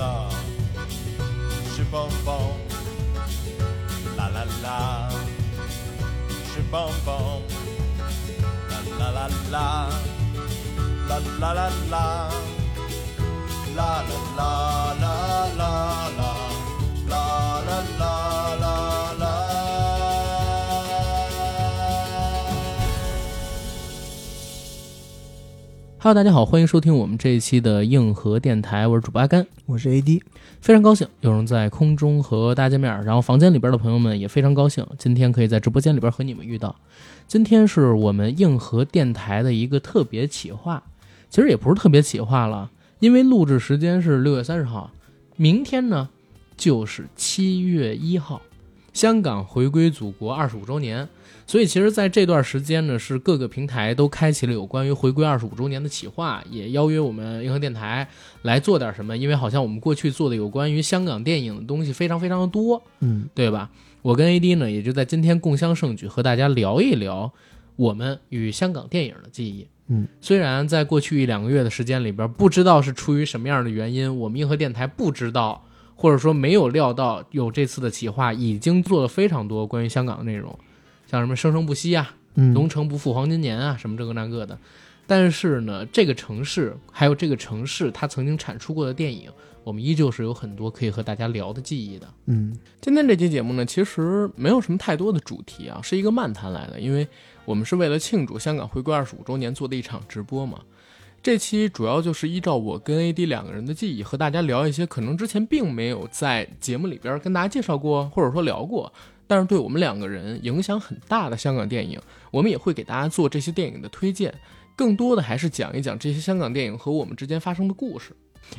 啦，是蹦蹦，啦啦啦，是蹦蹦，啦啦啦啦，啦啦啦啦，啦啦啦 Hello，大家好，欢迎收听我们这一期的硬核电台，我是主播阿甘，我是 AD，非常高兴有人在空中和大家见面，然后房间里边的朋友们也非常高兴，今天可以在直播间里边和你们遇到。今天是我们硬核电台的一个特别企划，其实也不是特别企划了，因为录制时间是六月三十号，明天呢就是七月一号，香港回归祖国二十五周年。所以其实，在这段时间呢，是各个平台都开启了有关于回归二十五周年的企划，也邀约我们银河电台来做点什么。因为好像我们过去做的有关于香港电影的东西非常非常的多，嗯，对吧？我跟 AD 呢，也就在今天共襄盛举，和大家聊一聊我们与香港电影的记忆。嗯，虽然在过去一两个月的时间里边，不知道是出于什么样的原因，我们硬核电台不知道，或者说没有料到有这次的企划，已经做了非常多关于香港的内容，像什么生生不息啊，嗯，龙城不负黄金年啊，什么这个那个的。但是呢，这个城市还有这个城市它曾经产出过的电影，我们依旧是有很多可以和大家聊的记忆的。嗯今天这期节目呢，其实没有什么太多的主题啊，是一个漫谈来的，因为我们是为了庆祝香港回归二十五周年做的一场直播嘛。这期主要就是依照我跟 AD 两个人的记忆，和大家聊一些可能之前并没有在节目里边跟大家介绍过，或者说聊过，但是对我们两个人影响很大的香港电影，我们也会给大家做这些电影的推荐，更多的还是讲一讲这些香港电影和我们之间发生的故事。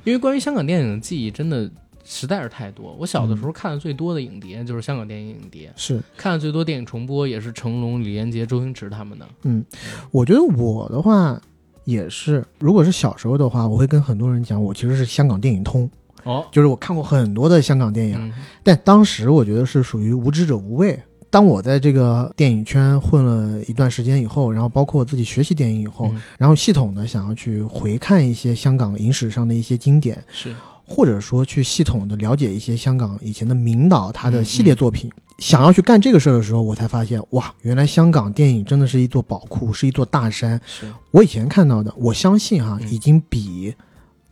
因为关于香港电影的记忆真的实在是太多，我小的时候看的最多的影碟就是香港电影影碟，是，看的最多电影重播也是成龙、李连杰、周星驰他们的。嗯我觉得我的话也是，如果是小时候的话，我会跟很多人讲，我其实是香港电影通，哦，就是我看过很多的香港电影，嗯。但当时我觉得是属于无知者无畏。当我在这个电影圈混了一段时间以后，然后包括我自己学习电影以后，嗯。然后系统的想要去回看一些香港影史上的一些经典，是，或者说去系统的了解一些香港以前的名导他的系列作品，嗯想要去干这个事儿的时候，我才发现哇，原来香港电影真的是一座宝库，是一座大山。是，我以前看到的，我相信哈，嗯已经比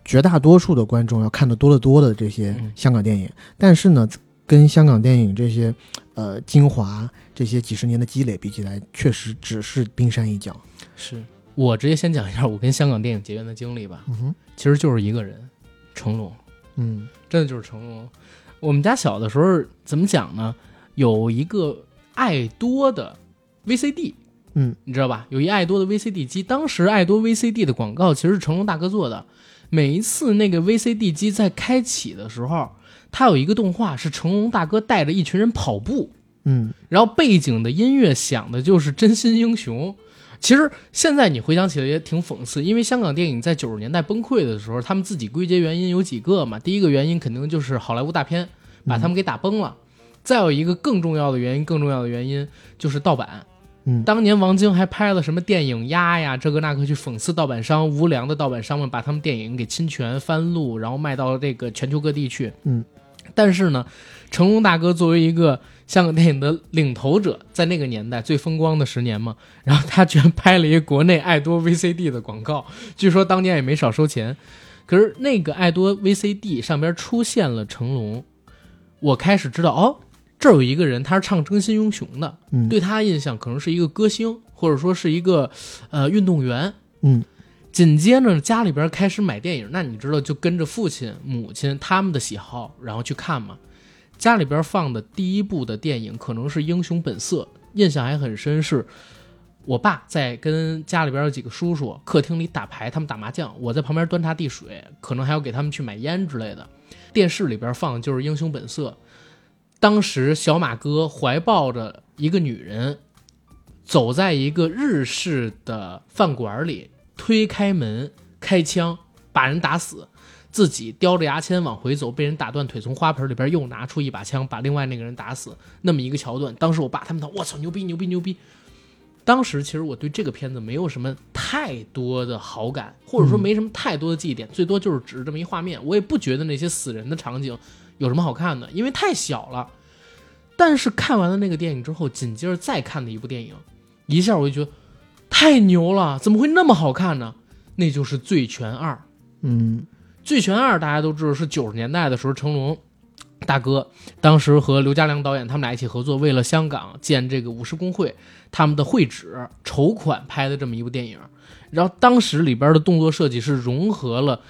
绝大多数的观众要看的多得多的这些嗯香港电影，但是呢，跟香港电影这些呃精华这些几十年的积累比起来，确实只是冰山一角。是我直接先讲一下我跟香港电影结缘的经历吧。嗯哼，其实就是一个人，成龙，嗯真的就是成龙。我们家小的时候怎么讲呢？有一个爱多的 VCD，嗯，你知道吧？有一爱多的 VCD 机，当时爱多 VCD 的广告其实是成龙大哥做的。每一次那个 VCD 机在开启的时候，它有一个动画是成龙大哥带着一群人跑步，嗯然后背景的音乐响的就是《真心英雄》。其实现在你回想起来也挺讽刺，因为香港电影在九十年代崩溃的时候，他们自己归结原因有几个嘛。第一个原因肯定就是好莱坞大片把他们给打崩了，再有一个更重要的原因，更重要的原因就是盗版。嗯当年王晶还拍了什么电影鸭呀，这个那个去讽刺盗版商，无良的盗版商们把他们电影给侵权翻录，然后卖到这个全球各地去。嗯，但是呢，成龙大哥作为一个香港电影的领头者，在那个年代最风光的十年嘛，然后他居然拍了一个国内爱多 VCD 的广告，据说当年也没少收钱。可是那个爱多 VCD 上边出现了成龙，我开始知道哦，这儿有一个人他是唱《真心英雄》的，嗯，对他印象可能是一个歌星，或者说是一个呃运动员。嗯紧接着家里边开始买电影，那你知道就跟着父亲、母亲他们的喜好，然后去看嘛。家里边放的第一部的电影可能是《英雄本色》，印象还很深，是我爸在跟家里边有几个叔叔客厅里打牌，他们打麻将，我在旁边端茶递水，可能还要给他们去买烟之类的。电视里边放的就是《英雄本色》，当时小马哥怀抱着一个女人，走在一个日式的饭馆里，推开门开枪把人打死，自己叼着牙签往回走，被人打断腿，从花盆里边又拿出一把枪把另外那个人打死，那么一个桥段。当时我爸他们都我操牛逼牛逼牛逼！当时其实我对这个片子没有什么太多的好感，或者说嗯没什么太多的记忆点，最多就是只是这么一画面。我也不觉得那些死人的场景有什么好看的，因为太小了。但是看完了那个电影之后，紧接着再看的一部电影，一下我就觉得太牛了，怎么会那么好看呢？那就是《醉拳二》。嗯《醉拳二》大家都知道是九十年代的时候，成龙大哥当时和刘家良导演他们俩一起合作，为了香港建这个武师工会他们的会址筹款拍的这么一部电影。然后当时里边的动作设计是融合了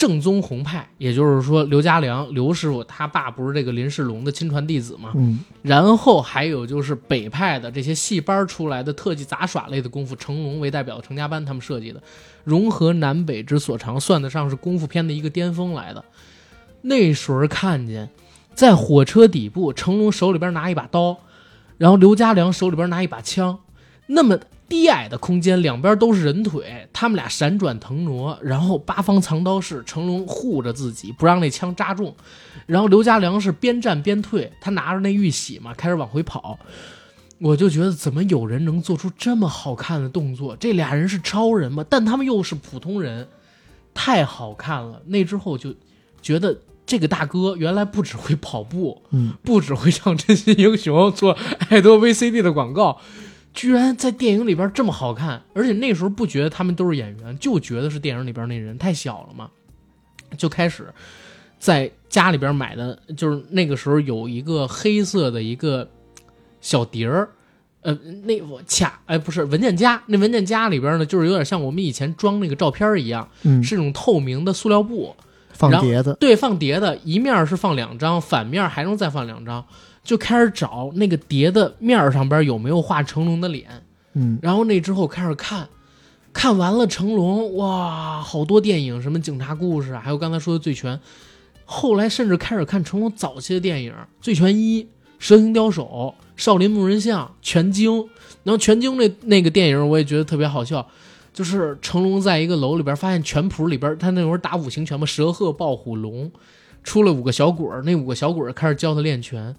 正宗红派，也就是说刘家良刘师傅他爸不是这个林世龙的亲传弟子吗？嗯然后还有就是北派的这些戏班出来的特技杂耍类的功夫，成龙为代表的成家班他们设计的，融合南北之所长，算得上是功夫片的一个巅峰来的。那时候看见，在火车底部，成龙手里边拿一把刀，然后刘家良手里边拿一把枪，那么低矮的空间，两边都是人腿，他们俩闪转腾挪，然后八方藏刀式，成龙护着自己，不让那枪扎中。然后刘家良是边战边退，他拿着那玉玺嘛，开始往回跑。我就觉得怎么有人能做出这么好看的动作？这俩人是超人吗？但他们又是普通人，太好看了。那之后就觉得这个大哥原来不只会跑步，嗯，不只会唱真心英雄，做爱多 VCD 的广告，居然在电影里边这么好看。而且那时候不觉得他们都是演员，就觉得是电影里边那人太小了嘛，就开始在家里边买的，就是那个时候有一个黑色的一个小碟儿。呃，那我卡哎，不是文件夹，那文件夹里边呢，就是有点像我们以前装那个照片一样，嗯，是那种透明的塑料布，放碟子，对，放碟子，一面是放两张，反面还能再放两张，就开始找那个碟的面上边有没有画成龙的脸，嗯。然后那之后开始看，看完了成龙，哇，好多电影，什么警察故事啊，还有刚才说的醉拳，后来甚至开始看成龙早期的电影，《醉拳一》《蛇形刁手》《少林木人像》《拳经》，然后《拳经那》那个电影我也觉得特别好笑。就是成龙在一个楼里边发现拳谱里边，他那会儿打五行拳嘛，蛇鹤豹虎龙，出了五个小鬼儿，那五个小鬼儿开始教他练拳，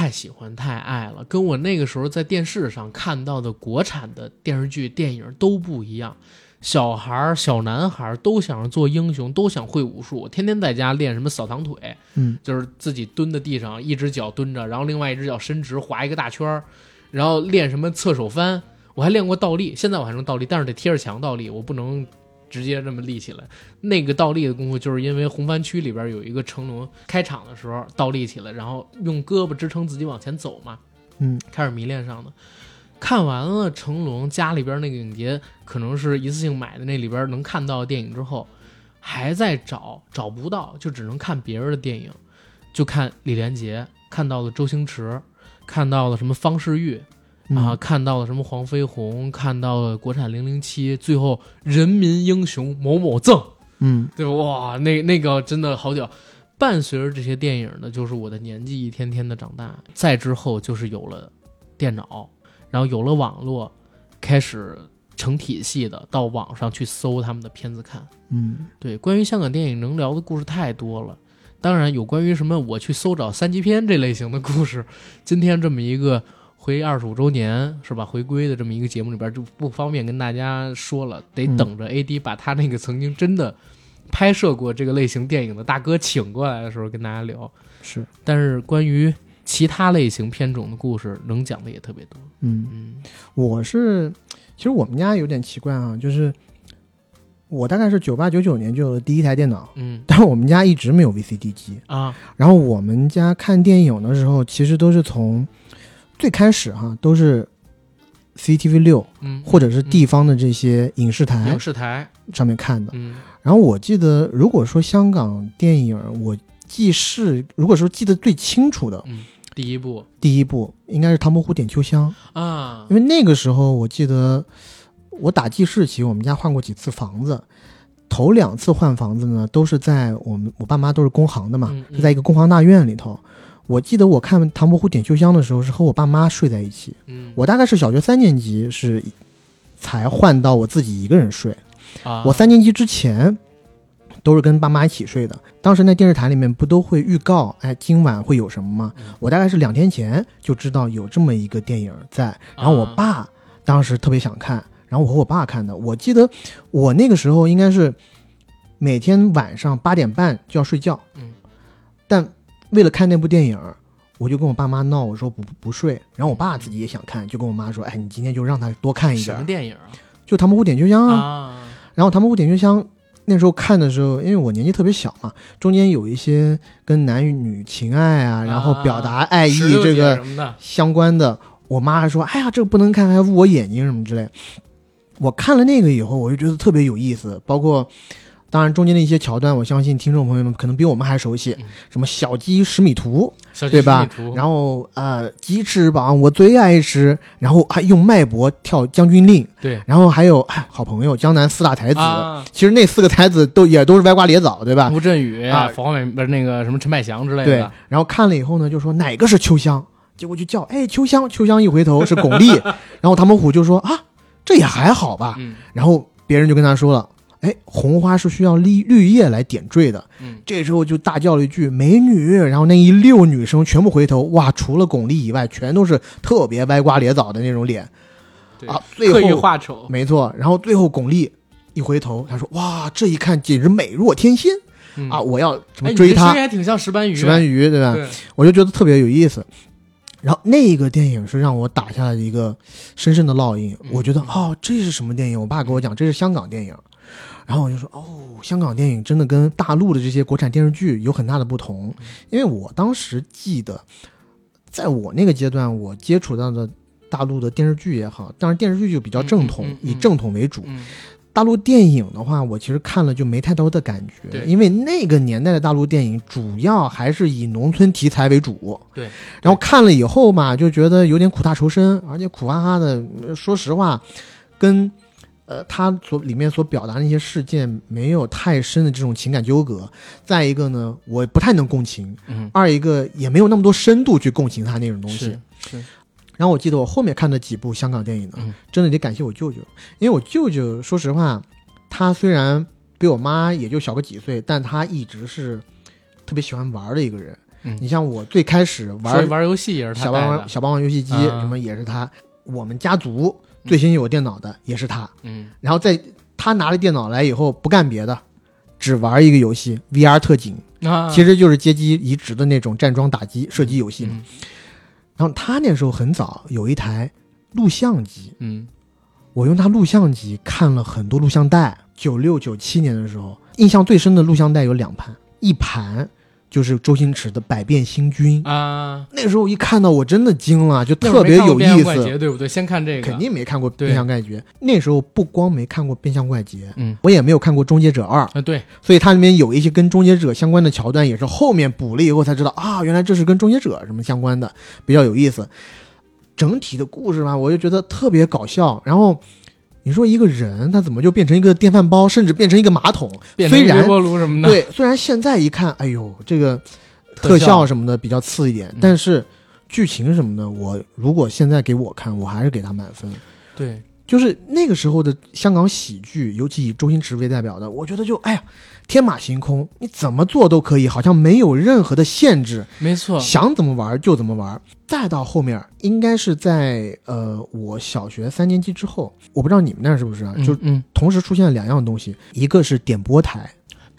太喜欢太爱了，跟我那个时候在电视上看到的国产的电视剧、电影都不一样。小孩儿、小男孩儿都想着做英雄，都想会武术。天天在家练什么扫堂腿，嗯，就是自己蹲在地上，一只脚蹲着，然后另外一只脚伸直，划一个大圈儿，然后练什么侧手翻。我还练过倒立，现在我还能倒立，但是得贴着墙倒立，我不能直接这么立起来。那个倒立的功夫，就是因为红番区里边有一个成龙开场的时候倒立起来，然后用胳膊支撑自己往前走嘛，嗯，开始迷恋上的。看完了成龙家里边那个影碟，可能是一次性买的，那里边能看到的电影之后，还在找找不到，就只能看别人的电影，就看李连杰，看到了周星驰，看到了什么方世玉，嗯啊，看到了什么黄飞鸿，看到了国产零零七，最后人民英雄某某赠，嗯对吧？哇，那那个真的好屌。伴随着这些电影呢，就是我的年纪一天天的长大，再之后就是有了电脑，然后有了网络，开始成体系的到网上去搜他们的片子看。嗯对，关于香港电影能聊的故事太多了。当然，有关于什么我去搜找三级片这类型的故事，今天这么一个回二十五周年是吧？回归的这么一个节目里边就不方便跟大家说了，得嗯等着 AD 把他那个曾经真的拍摄过这个类型电影的大哥请过来的时候跟大家聊。是，但是关于其他类型片种的故事，能讲的也特别多。嗯，嗯我是，其实我们家有点奇怪啊，就是我大概是九八九九年就有了第一台电脑，嗯但是我们家一直没有 VCD 机。啊然后我们家看电影的时候，其实都是从最开始哈，都是 CCTV 六嗯，或者是地方的这些影视台影视台，上面看的。嗯。然后我记得，如果说香港电影，我记事，如果说记得最清楚的嗯，第一部。第一部，应该是《唐伯虎点秋香》，啊。因为那个时候我记得我打记事起，我们家换过几次房子。头两次换房子呢，都是在我们我爸妈都是工行的嘛，嗯嗯。是在一个工行大院里头。我记得我看《唐伯虎点秋香》的时候，是和我爸妈睡在一起。嗯，我大概是小学三年级是才换到我自己一个人睡。啊我三年级之前都是跟爸妈一起睡的。当时那电视台里面不都会预告，哎，今晚会有什么吗？嗯我大概是两天前就知道有这么一个电影在，然后我啊爸当时特别想看，然后我和我爸看的。我记得我那个时候应该是每天晚上八点半就要睡觉，嗯，但为了看那部电影，我就跟我爸妈闹，我说不不睡。然后我爸自己也想看，就跟我妈说：“哎，你今天就让他多看一点。什么”电影啊？就《唐伯虎点秋香》啊。啊，然后《唐伯虎点秋香》那时候看的时候，因为我年纪特别小嘛，中间有一些跟男女情爱啊，然后表达爱意这个相关的，我妈还说：“哎呀，这个不能看，还捂我眼睛什么之类。”我看了那个以后，我就觉得特别有意思，包括。当然，中间的一些桥段，我相信听众朋友们可能比我们还熟悉，嗯。什么小鸡十米图，小对吧？然后呃鸡翅膀我最爱吃，然后还用脉搏跳将军令，对。然后还有哎好朋友江南四大才子，啊，其实那四个才子都也都是歪瓜裂枣，对吧？吴镇宇啊冯伟不是那个什么陈百祥之类的。对，，然后看了以后呢，就说哪个是秋香，结果就叫哎秋香，秋香一回头是巩俐，然后唐伯虎就说啊这也还好吧，嗯。然后别人就跟他说了，哎红花是需要绿绿叶来点缀的，嗯，这时候就大叫了一句美女，然后那一溜女生全部回头，哇，除了巩俐以外，全都是特别歪瓜裂枣的那种脸对啊，最刻意后画丑，没错，然后最后巩俐一回头，她说哇这一看简直美若天仙嗯啊，我要什么追她。还挺像石斑鱼，石斑鱼，对吧？对，我就觉得特别有意思。然后那个电影是让我打下了一个深深的烙印。嗯我觉得哦，这是什么电影？我爸给我讲这是香港电影，然后我就说哦，香港电影真的跟大陆的这些国产电视剧有很大的不同。嗯因为我当时记得，在我那个阶段，我接触到的大陆的电视剧也好，当然电视剧就比较正统，嗯嗯嗯嗯以正统为主。嗯大陆电影的话，我其实看了就没太多的感觉，因为那个年代的大陆电影主要还是以农村题材为主。对，然后看了以后嘛，就觉得有点苦大仇深，而且苦哈哈的。呃说实话，跟呃他所里面所表达的那些事件没有太深的这种情感纠葛。再一个呢，我不太能共情；嗯，二一个也没有那么多深度去共情他那种东西。是。是，然后我记得我后面看的几部香港电影呢，嗯。真的得感谢我舅舅，因为我舅舅说实话，他虽然比我妈也就小个几岁，但他一直是特别喜欢玩的一个人。嗯。你像我最开始玩玩游戏也是他小霸王、，小霸王游戏机啊。什么也是他，我们家族最先有电脑的也是他。嗯然后在他拿了电脑来以后，不干别的，只玩一个游戏 VR 特警，啊，其实就是街机移植的那种站桩打击射击游戏嘛。嗯然后他那时候很早有一台录像机，嗯我用他录像机看了很多录像带。九六九七年的时候，印象最深的录像带有两盘，一盘就是周星驰的《百变星君》。啊，那时候一看到我真的惊了，就特别有意思。对不对？先看这个，肯定没看过《变相怪杰》，那时候不光没看过《变相怪杰》，嗯我也没有看过《终结者二》，啊，对，所以它里面有一些跟《终结者》相关的桥段，也是后面补了以后才知道啊，原来这是跟《终结者》什么相关的，比较有意思。整体的故事吧，我就觉得特别搞笑。然后你说一个人他怎么就变成一个电饭煲，甚至变成一个马桶？虽然变成微波炉什么的，对，虽然现在一看，哎呦，这个特特效效什么的比较次一点，嗯但是剧情什么的，我如果现在给我看，我还是给他满分。对，就是那个时候的香港喜剧，尤其以周星驰为代表的，我觉得就哎呀，天马行空，你怎么做都可以，好像没有任何的限制，没错，想怎么玩就怎么玩。再到后面，应该是在呃我小学三年级之后，我不知道你们那儿是不是啊？就同时出现了两样东西，一个是点播台。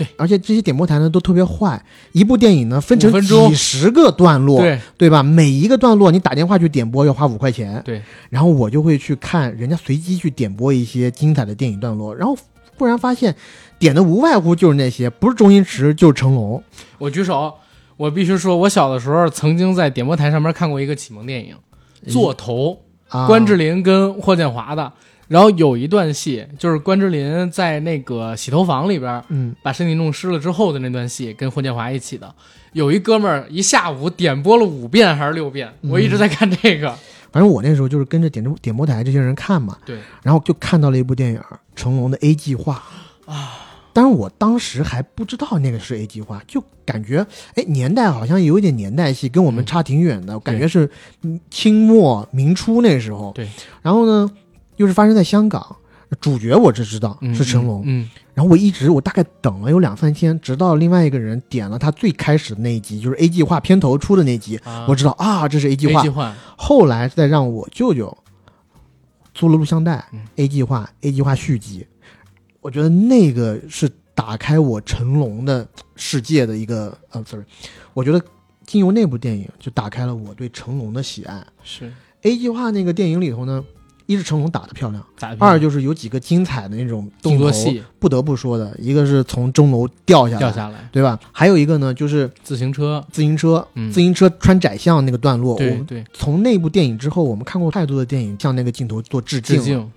对，而且这些点播台呢都特别坏，一部电影呢分成几十个段落，对。对吧？每一个段落你打电话去点播要花五块钱，对，然后我就会去看人家随机去点播一些精彩的电影段落，然后忽然发现点的无外乎就是那些，不是周星驰就是成龙，我举手，我必须说，我小的时候曾经在点播台上面看过一个启蒙电影《座头》，啊，关之琳跟霍建华的。然后有一段戏，就是关之琳在那个洗头房里边嗯，把身体弄湿了之后的那段戏，跟霍建华一起的。有一哥们儿一下午点播了五遍还是六遍，我一直在看这个。反正我那时候就是跟着点播点播台这些人看嘛，对，然后就看到了一部电影成龙的 A 计划啊。但是，我当时还不知道那个是 A 计划，就感觉哎，年代好像有一点年代戏，跟我们嗯差挺远的，感觉是嗯清末明初那时候。对，然后呢，又是发生在香港，主角我只知道嗯是成龙，嗯，然后我一直我大概等了有两三天，直到另外一个人点了他最开始的那一集，就是 A 计划片头出的那集，我知道啊，这是 A 计 A 划计。划，后来再让我舅舅租了录像带、嗯。A 计划、A 计划续集，我觉得那个是打开我成龙的世界的一个呃，sorry，我觉得经由那部电影就打开了我对成龙的喜爱。是。A 计划那个电影里头呢，一是成龙打得漂亮，咋？二就是有几个精彩的那种动作戏不得不说的，一个是从钟楼掉下来，掉下来，对吧？还有一个呢，就是自行车，自行车，嗯自行车穿窄巷那个段落。对对，从那部电影之后，我们看过太多的电影向那个镜头做致敬。致敬，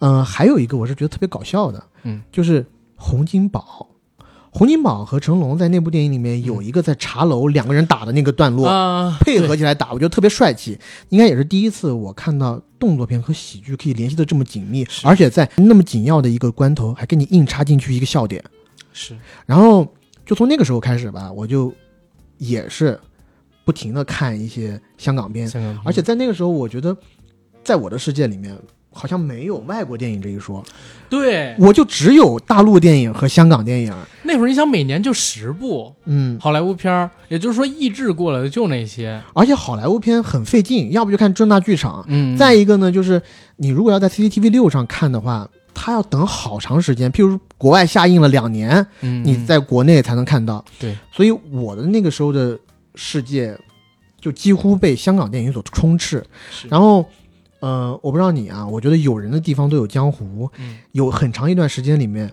嗯、还有一个我是觉得特别搞笑的，嗯，就是洪金宝。洪金宝和成龙在那部电影里面有一个在茶楼两个人打的那个段落，啊，配合起来打，我觉得特别帅气。应该也是第一次我看到动作片和喜剧可以联系的这么紧密，而且在那么紧要的一个关头还给你硬插进去一个笑点。是。然后就从那个时候开始吧，我就也是不停的看一些香港片，香港片，而且在那个时候，我觉得在我的世界里面好像没有外国电影这一说，对。我就只有大陆电影和香港电影。那会儿，你想每年就十部嗯，好莱坞片儿，也就是说译制过来的就那些，而且好莱坞片很费劲，要不就看正大剧场，嗯，再一个呢，就是你如果要在 CCTV 六上看的话，它要等好长时间，譬如国外下映了两年，嗯。你在国内才能看到。对，所以我的那个时候的世界就几乎被香港电影所充斥。然后，呃，我不知道你啊，我觉得有人的地方都有江湖，嗯有很长一段时间里面。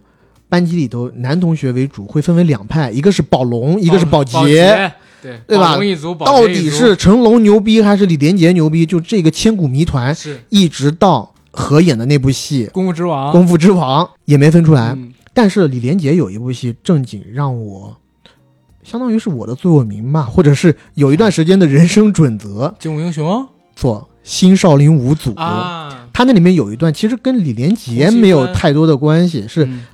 班级里头，男同学为主，会分为两派，一个是宝龙，一个是宝宝洁，，对对吧宝龙一族，宝一族底是成龙牛逼还是李连杰牛逼？就这个千古谜团，是一直到合演的那部戏功夫之王，《功夫之王》也没分出来。嗯但是李连杰有一部戏正经让我，相当于是我的座右铭吧，或者是有一段时间的人生准则，精武英雄做《新少林五祖》啊，他那里面有一段其实跟李连杰没有太多的关系，是嗯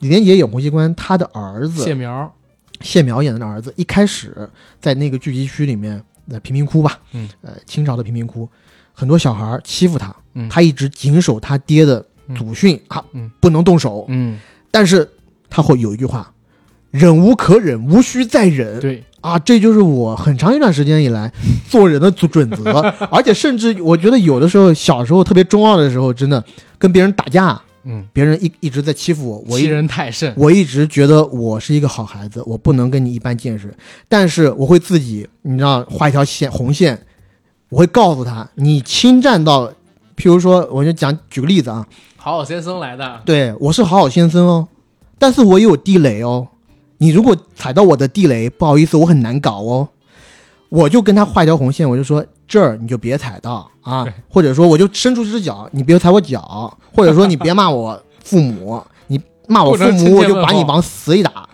李连杰演洪熙官，他的儿子谢苗，谢苗演的儿子，一开始在那个聚集区里面，在贫民窟吧，嗯，呃，清朝的贫民窟，很多小孩欺负他，嗯。他一直谨守他爹的祖训、啊，嗯。不能动手。嗯，但是他会有一句话：“忍无可忍，无需再忍。”对，啊，这就是我很长一段时间以来做人的准准则，而且甚至我觉得有的时候小时候特别中二的时候，真的跟别人打架，嗯，别人一一直在欺负我，我欺人太甚，我一直觉得我是一个好孩子，我不能跟你一般见识，但是我会自己，你知道，画一条线红线，我会告诉他，你侵占到，譬如说，我就讲举个例子啊，好好先生来的，对我是好好先生哦，但是我也有地雷哦，你如果踩到我的地雷，不好意思，我很难搞哦，我就跟他画一条红线，我就说这儿你就别踩到啊，或者说我就伸出只脚，你别踩我脚，或者说你别骂我父母，你骂我父母，我就把你往死里打。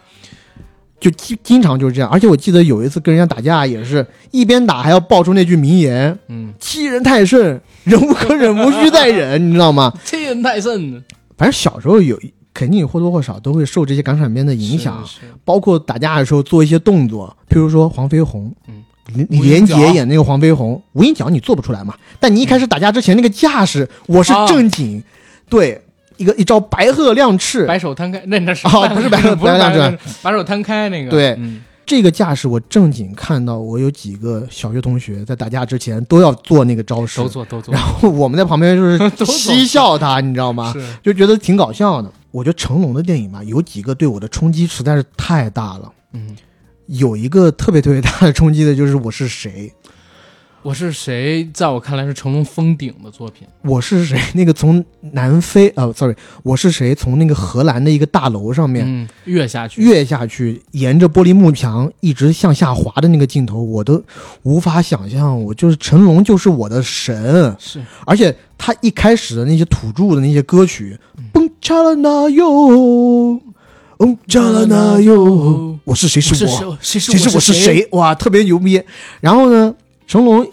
就经经常就是这样，而且我记得有一次跟人家打架，也是一边打还要爆出那句名言嗯，“欺人太甚，忍无可忍，无需再忍”，你知道吗？欺人太甚，反正小时候有肯定或多或少都会受这些港产片的影响，包括打架的时候做一些动作，譬如说黄飞鸿，嗯，李李连杰演那个黄飞鸿，无影脚你做不出来嘛，但你一开始打架之前那个架势，我是啊正经，对，一个一招白鹤亮翅，白手摊开，那那是哦不是白鹤 不是白手白手摊开那个，对嗯这个架势我正经看到，我有几个小学同学在打架之前都要做那个招式都，做都做然，后我们在旁边就是 嬉笑他，你知道吗？是就觉得挺搞笑的。我觉得成龙的电影吧，有几个对我的冲击实在是太大了。嗯，有一个特别特别大的冲击的就是《我是谁》，我是谁？在我看来是成龙封顶的作品，我是谁？那个从南非呃，sorry，我是谁？从那个荷兰的一个大楼上面嗯，跃下去，跃下去，沿着玻璃幕墙一直向下滑的那个镜头，我都无法想象。我就是成龙，就是我的神。是而且他一开始的那些土著的那些歌曲嗯，蹦恰了那哟，嗯恰了那哟，我是谁？是我，谁？是我？是？谁？哇，特别牛逼。然后呢，成龙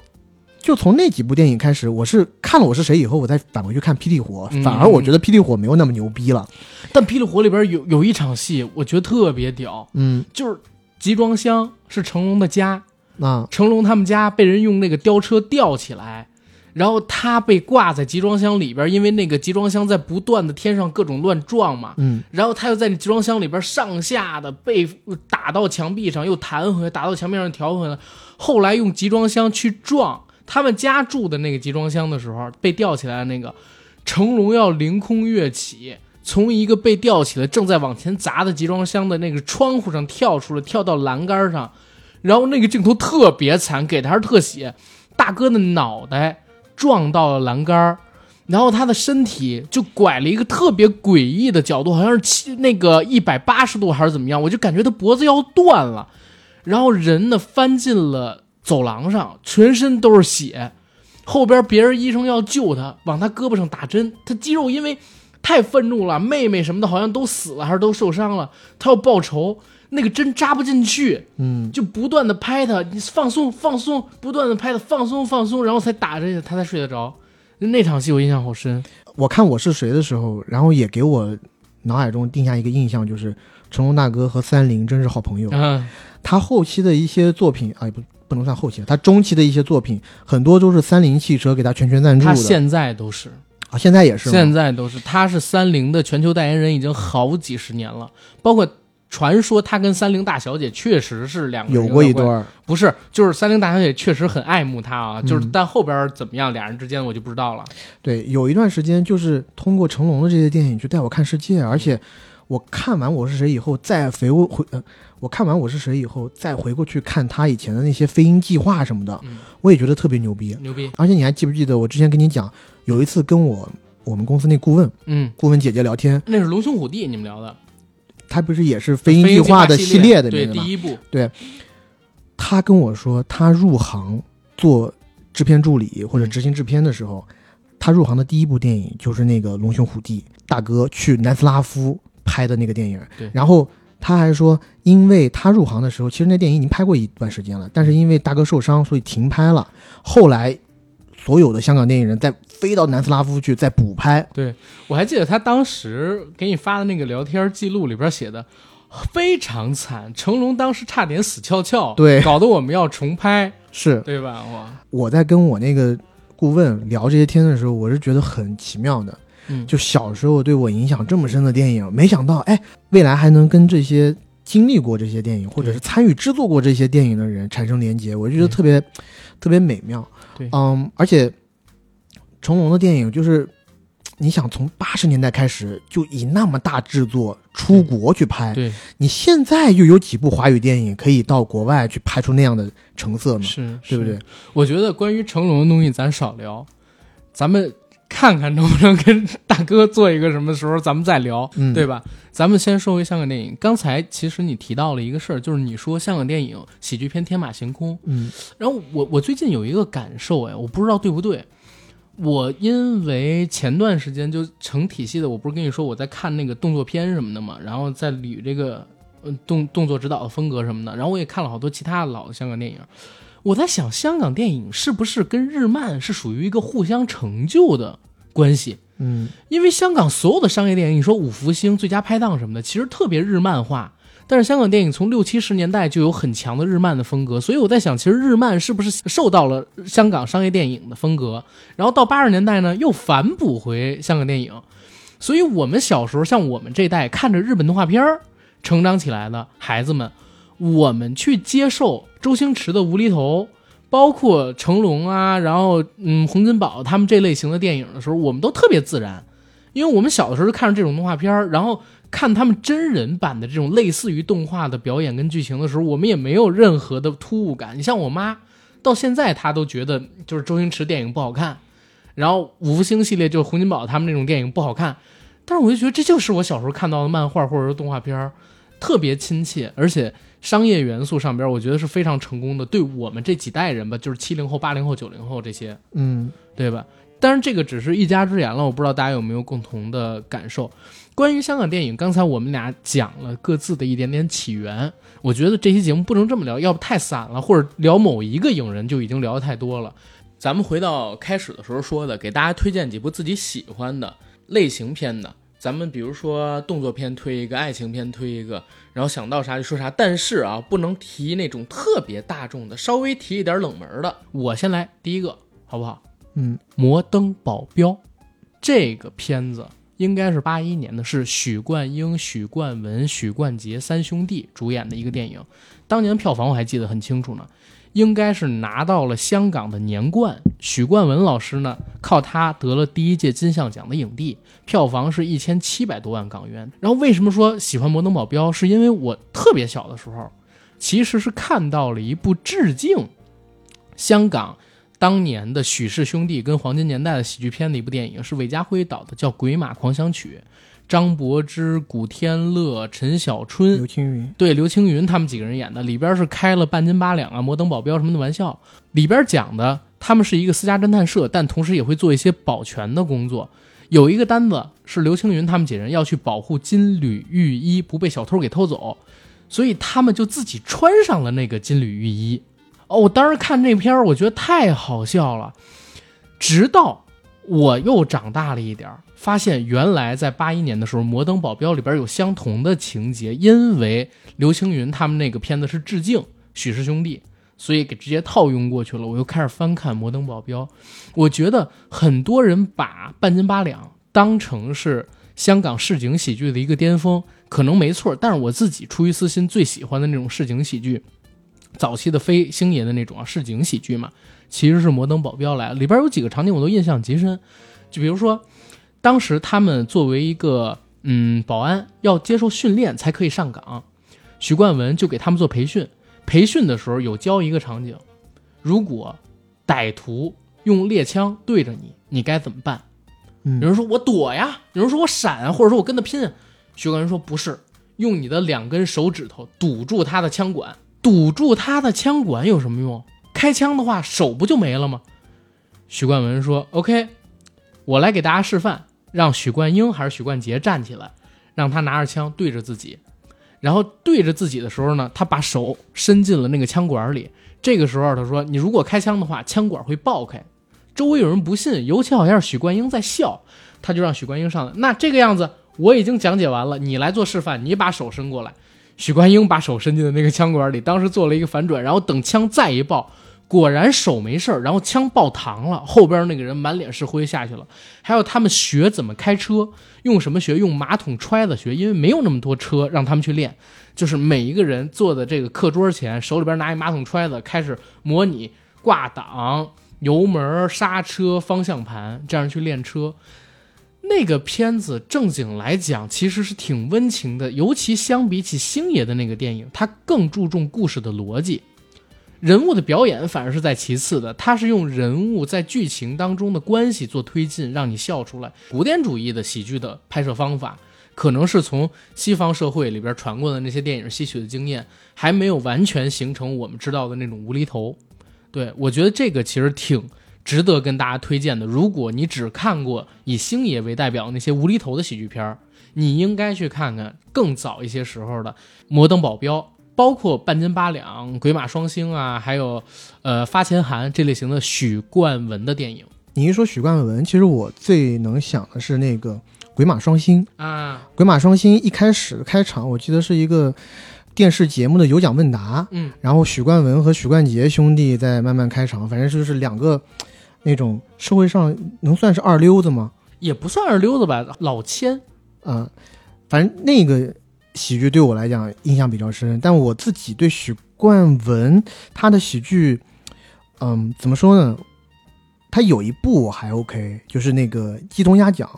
就从那几部电影开始，我是看了《我是谁》以后，我再返回去看《霹雳火》，嗯。反而我觉得《霹雳火》没有那么牛逼了。但《霹雳火》里边有有一场戏，我觉得特别屌，嗯，就是集装箱是成龙的家，啊。成龙他们家被人用那个吊车吊起来，然后他被挂在集装箱里边，因为那个集装箱在不断的天上各种乱撞嘛，嗯。然后他又在那集装箱里边上下的被打到墙壁上，又弹回来，打到墙面上调回来，后来用集装箱去撞他们家住的那个集装箱的时候，被吊起来的那个，成龙要凌空跃起，从一个被吊起来正在往前砸的集装箱的那个窗户上跳出来，跳到栏杆上，然后那个镜头特别惨，给的还是特写，大哥的脑袋撞到了栏杆。然后他的身体就拐了一个特别诡异的角度，好像是七那个一百八十度还是怎么样，我就感觉他脖子要断了。然后人呢翻进了走廊上，全身都是血。后边别人医生要救他，往他胳膊上打针，他肌肉因为太愤怒了，妹妹什么的好像都死了还是都受伤了，他要报仇，那个针扎不进去，嗯，就不断的拍他，你放松放松，不断的拍他放松放松，然后才打着他才睡得着。那场戏我印象好深，我看我是谁的时候，然后也给我脑海中定下一个印象，就是成龙大哥和三菱真是好朋友。嗯，他后期的一些作品啊，也不不能算后期，他中期的一些作品很多都是三菱汽车给他全权赞助的。他现在都是，啊，现在也是，现在都是，他是三菱的全球代言人，已经好几十年了。包括传说他跟三菱大小姐确实是两个人有过一段。不是，就是三菱大小姐确实很爱慕他啊，就是嗯但后边怎么样，俩人之间我就不知道了。对，有一段时间就是通过成龙的这些电影去带我看世界，而且我看完《我是谁》以后，再回过回呃，我看完《我是谁》以后，再回过去看他以前的那些飞鹰计划什么的，嗯我也觉得特别牛逼。牛逼，而且你还记不记得我之前跟你讲，有一次跟我我们公司那顾问嗯，顾问姐姐聊天，那是龙兄虎弟，你们聊的她不是也是飞鹰计划的系系列的对那个吗？第一部，对，他跟我说，他入行做制片助理或者执行制片的时候，他入行的第一部电影就是那个《龙兄虎弟》，大哥去南斯拉夫拍的那个电影。对然后他还说，因为他入行的时候，其实那电影已经拍过一段时间了，但是因为大哥受伤，所以停拍了。后来，所有的香港电影人再飞到南斯拉夫去再补拍。对我还记得他当时给你发的那个聊天记录里边写的非常惨，成龙当时差点死翘翘，对搞得我们要重拍，是对吧？我，我在跟我那个顾问聊这些天的时候，我是觉得很奇妙的。嗯，就小时候对我影响这么深的电影，没想到哎，未来还能跟这些经历过这些电影，或者是参与制作过这些电影的人产生连接，我就觉得特别、特别美妙。对嗯，而且成龙的电影就是，你想从八十年代开始就以那么大制作出国去拍，对，你现在又有几部华语电影可以到国外去拍出那样的成色呢？是，对不对？？我觉得关于成龙的东西咱少聊，咱们看看能不能跟大哥做一个什么时候咱们再聊，嗯，对吧？咱们先说回香港电影。刚才其实你提到了一个事儿，就是你说香港电影喜剧片天马行空，嗯然后我我最近有一个感受，哎，我不知道对不对。我因为前段时间就成体系的，我不是跟你说我在看那个动作片什么的嘛，然后在捋这个呃动动作指导的风格什么的，然后我也看了好多其他的老的香港电影。我在想，香港电影是不是跟日漫是属于一个互相成就的关系？嗯因为香港所有的商业电影，你说五福星、最佳拍档什么的，其实特别日漫化。但是香港电影从六七十年代就有很强的日漫的风格，所以我在想，其实日漫是不是受到了香港商业电影的风格？然后到八十年代呢，又反哺回香港电影。所以我们小时候，像我们这代看着日本动画片儿成长起来的孩子们，我们去接受周星驰的无厘头，包括成龙啊，然后嗯洪金宝他们这类型的电影的时候，我们都特别自然，因为我们小的时候就看着这种动画片，然后看他们真人版的这种类似于动画的表演跟剧情的时候，我们也没有任何的突兀感。你像我妈，到现在她都觉得就是周星驰电影不好看，然后五福星系列就是洪金宝他们那种电影不好看，但是我就觉得这就是我小时候看到的漫画或者说动画片，特别亲切，而且商业元素上边我觉得是非常成功的。对我们这几代人吧，就是七零后、八零后、九零后这些，嗯对吧？当然，这个只是一家之言了，我不知道大家有没有共同的感受。关于香港电影，刚才我们俩讲了各自的一点点起源，我觉得这期节目不能这么聊，要不太散了，或者聊某一个影人就已经聊得太多了。咱们回到开始的时候说的，给大家推荐几部自己喜欢的类型片的。咱们比如说动作片推一个，爱情片推一个，然后想到啥就说啥。但是啊，不能提那种特别大众的，稍微提一点冷门的。我先来第一个，好不好？嗯摩登保镖这个片子应该是八一年的，是许冠英、许冠文、许冠杰三兄弟主演的一个电影。当年票房我还记得很清楚呢。应该是拿到了香港的年冠。许冠文老师呢，靠他得了第一届金像奖的影帝，票房是一千七百多万港元。然后为什么说喜欢《摩登保镖》？是因为我特别小的时候，其实是看到了一部致敬香港当年的许氏兄弟跟黄金年代的喜剧片的一部电影，是韦家辉导的，叫《鬼马狂想曲》，张柏芝、古天乐、陈小春、刘青云，对刘青云他们几个人演的，里边是开了半斤八两啊、摩登保镖什么的玩笑。里边讲的他们是一个私家侦探社，但同时也会做一些保全的工作。有一个单子是刘青云他们几人要去保护金缕玉衣不被小偷给偷走，所以他们就自己穿上了那个金缕玉衣。哦，我当时看这片儿，我觉得太好笑了。直到我又长大了一点儿，发现原来在八一年的时候，《摩登保镖》里边有相同的情节，因为刘青云他们那个片子是致敬许氏兄弟，所以给直接套用过去了。我又开始翻看《摩登保镖》，我觉得很多人把半斤八两当成是香港市井喜剧的一个巅峰，可能没错，但是我自己出于私心最喜欢的那种市井喜剧。早期的非星爷的那种啊市井喜剧嘛，其实是《摩登保镖》来，里边有几个场景我都印象极深，就比如说，当时他们作为一个嗯保安要接受训练才可以上岗，许冠文就给他们做培训，培训的时候有教一个场景，如果歹徒用猎枪对着你，你该怎么办？嗯有人说我躲呀，有人说我闪啊，或者说我跟他拼。许冠文说不是，用你的两根手指头堵住他的枪管。堵住他的枪管有什么用？开枪的话手不就没了吗？许冠文说：“OK，我来给大家示范，让许冠英还是许冠杰站起来，让他拿着枪对着自己，然后对着自己的时候呢，他把手伸进了那个枪管里。这个时候他说：你如果开枪的话，枪管会爆开。周围有人不信，尤其好像是许冠英在笑，他就让许冠英上来。那这个样子我已经讲解完了，你来做示范，你把手伸过来。”许冠英把手伸进了那个枪管里，当时做了一个反转，然后等枪再一爆，果然手没事儿，然后枪爆膛了，后边那个人满脸是灰下去了。还有他们学怎么开车，用什么学？用马桶揣子学，因为没有那么多车让他们去练，就是每一个人坐在这个课桌前，手里边拿一马桶揣子，开始模拟挂档、油门、刹车、方向盘，这样去练车。那个片子正经来讲，其实是挺温情的，尤其相比起星爷的那个电影，它更注重故事的逻辑，人物的表演反而是在其次的。它是用人物在剧情当中的关系做推进，让你笑出来。古典主义的喜剧的拍摄方法，可能是从西方社会里边传过的那些电影吸取的经验，还没有完全形成我们知道的那种无厘头。对我觉得这个其实挺。值得跟大家推荐的，如果你只看过以星爷为代表的那些无厘头的喜剧片儿，你应该去看看更早一些时候的《摩登保镖》，包括《半斤八两》《鬼马双星》啊，还有呃《发钱函》这类型的许冠文的电影你一说许冠文，其实我最能想的是那个《鬼马双星》。啊，《鬼马双星》一开始开场，我记得是一个电视节目的有奖问答，嗯，然后许冠文和许冠杰兄弟在慢慢开场，反正就是两个那种社会上能算是二流子吗？也不算二溜子吧，老千，嗯、反正那个喜剧对我来讲印象比较深，但我自己对许冠文他的喜剧，嗯，怎么说呢？他有一部我还 OK，就是那个《鸡同鸭讲》。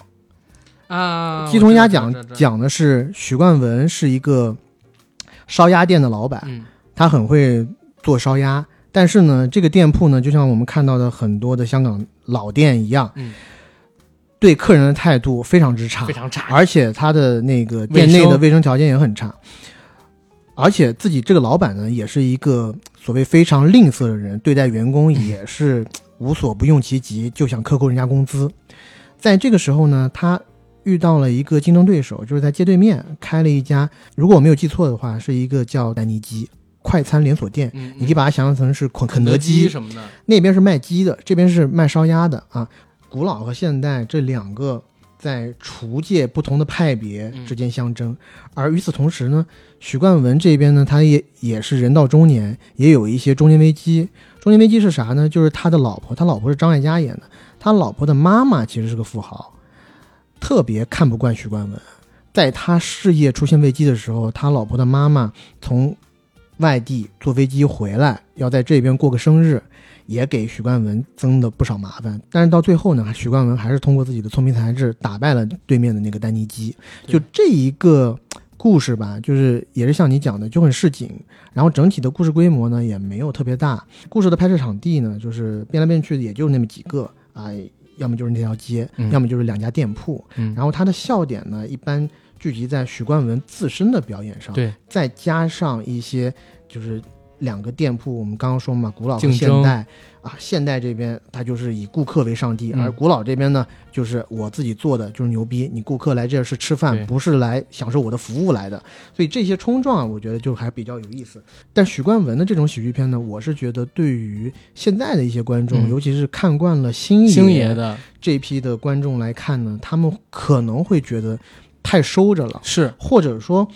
啊，鸡同鸭讲讲的是许冠文是一个烧鸭店的老板，嗯他很会做烧鸭，但是呢，这个店铺呢，就像我们看到的很多的香港老店一样，嗯，对客人的态度非常之差非，常差，而且他的那个店内的卫生条件也很差，而且自己这个老板呢，也是一个所谓非常吝啬的人，对待员工也 是无所不用其极，就想克扣人家工资。在这个时候呢，他遇到了一个竞争对手，就是在街对面开了一家，如果我没有记错的话，是一个叫丹尼基快餐连锁店。嗯，你可以把它想象成是肯肯德基，什么的，那边是卖鸡的，这边是卖烧鸭的啊。古老和现代这两个在厨界不同的派别之间相争，而与此同时呢，许冠文这边呢，他也也是人到中年，也有一些中年危机。中年危机是啥呢？就是他的老婆，他老婆是张艾嘉演的，他老婆的妈妈其实是个富豪，特别看不惯许冠文。在他事业出现危机的时候，他老婆的妈妈从外地坐飞机回来，要在这边过个生日，也给许冠文增了不少麻烦。但是到最后呢，许冠文还是通过自己的聪明才智打败了对面的那个丹尼基。就这一个故事吧，就是也是像你讲的，就很市井。然后整体的故事规模呢，也没有特别大。故事的拍摄场地呢，就是变来变去的，也就那么几个啊，要么就是那条街，嗯要么就是两家店铺。嗯，然后它的笑点呢，一般聚集在许冠文自身的表演上，对，再加上一些就是两个店铺，我们刚刚说嘛，古老和现代啊，现代这边它就是以顾客为上帝，嗯。而古老这边呢，就是我自己做的就是牛逼，你顾客来这儿是吃饭，不是来享受我的服务来的，所以这些冲撞啊，我觉得就还比较有意思。但许冠文的这种喜剧片呢，我是觉得对于现在的一些观众，嗯。尤其是看惯了星星爷的。这批的观众来看呢，他们可能会觉得太收着了，是。或者说，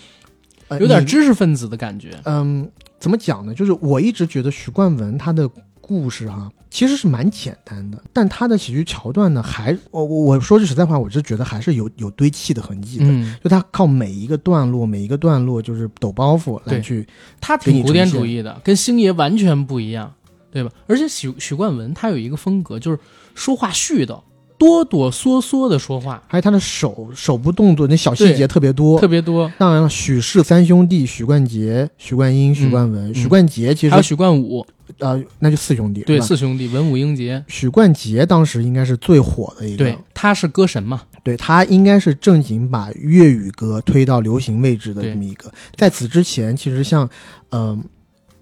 呃、有点知识分子的感觉。嗯，怎么讲呢？就是我一直觉得许冠文他的故事哈、其实是蛮简单的，但他的喜剧桥段呢，还我我我说句实在话，我是觉得还是有有堆砌的痕迹的。嗯，就他靠每一个段落，每一个段落就是抖包袱来去，他挺古典主义的，跟星爷完全不一样，对吧？而且许许冠文他有一个风格，就是说话絮叨，哆哆嗦嗦的说话，还有他的手手部动作那小细节特别多。特。别多。当然了，许氏三兄弟许冠杰、许冠英、许冠文、嗯。许冠杰其实还有许冠武，呃，那就四兄弟对，四兄弟文武英杰，许冠杰当时应该是最火的一个，对，他是歌神嘛，对他应该是正经把粤语歌推到流行位置的这么一个。在此之前，其实像，嗯、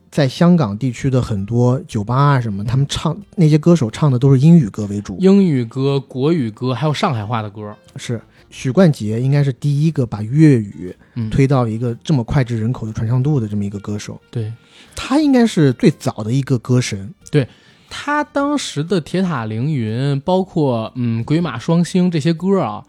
在香港地区的很多酒吧啊什么，他们唱那些歌手唱的都是英语歌为主。英语歌、国语歌，还有上海话的歌，是许冠杰应该是第一个把粤语嗯，推到一个这么脍炙人口的传唱度的这么一个歌手。对。他应该是最早的一个歌神。对他当时的《铁塔凌云》，包括嗯《鬼马双星》这些歌啊，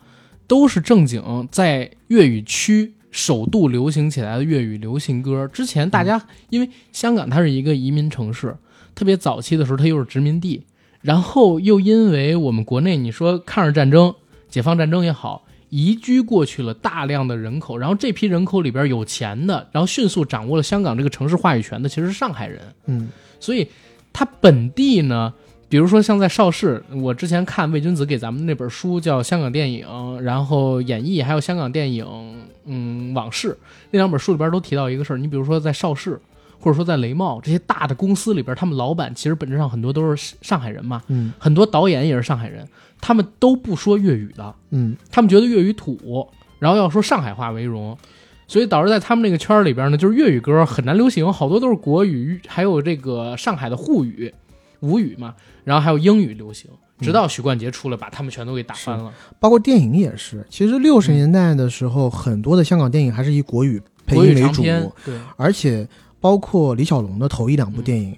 都是正经在粤语区首度流行起来的粤语流行歌。之前大家因为香港它是一个移民城市，特别早期的时候它又是殖民地，然后又因为我们国内你说抗日战争、解放战争也好。移居过去了大量的人口，然后这批人口里边有钱的，然后迅速掌握了香港这个城市话语权的，其实是上海人。嗯，所以它本地呢，比如说像在邵氏，我之前看魏君子给咱们那本书叫《香港电影》，然后演绎还有香港电影，嗯，往事那两本书里边都提到一个事儿，你比如说在邵氏。或者说在雷茂这些大的公司里边，他们老板其实本质上很多都是上海人嘛，嗯很多导演也是上海人，他们都不说粤语的，嗯，他们觉得粤语土，然后要说上海话为荣，所以导致在他们那个圈儿里边呢，就是粤语歌很难流行，好多都是国语，还有这个上海的沪语、吴语嘛，然后还有英语流行，直到许冠杰出来，把他们全都给打翻了。包括电影也是。其实六十年代的时候，很多的香港电影还是以国语配音为主，对，而且包括李小龙的头一两部电影，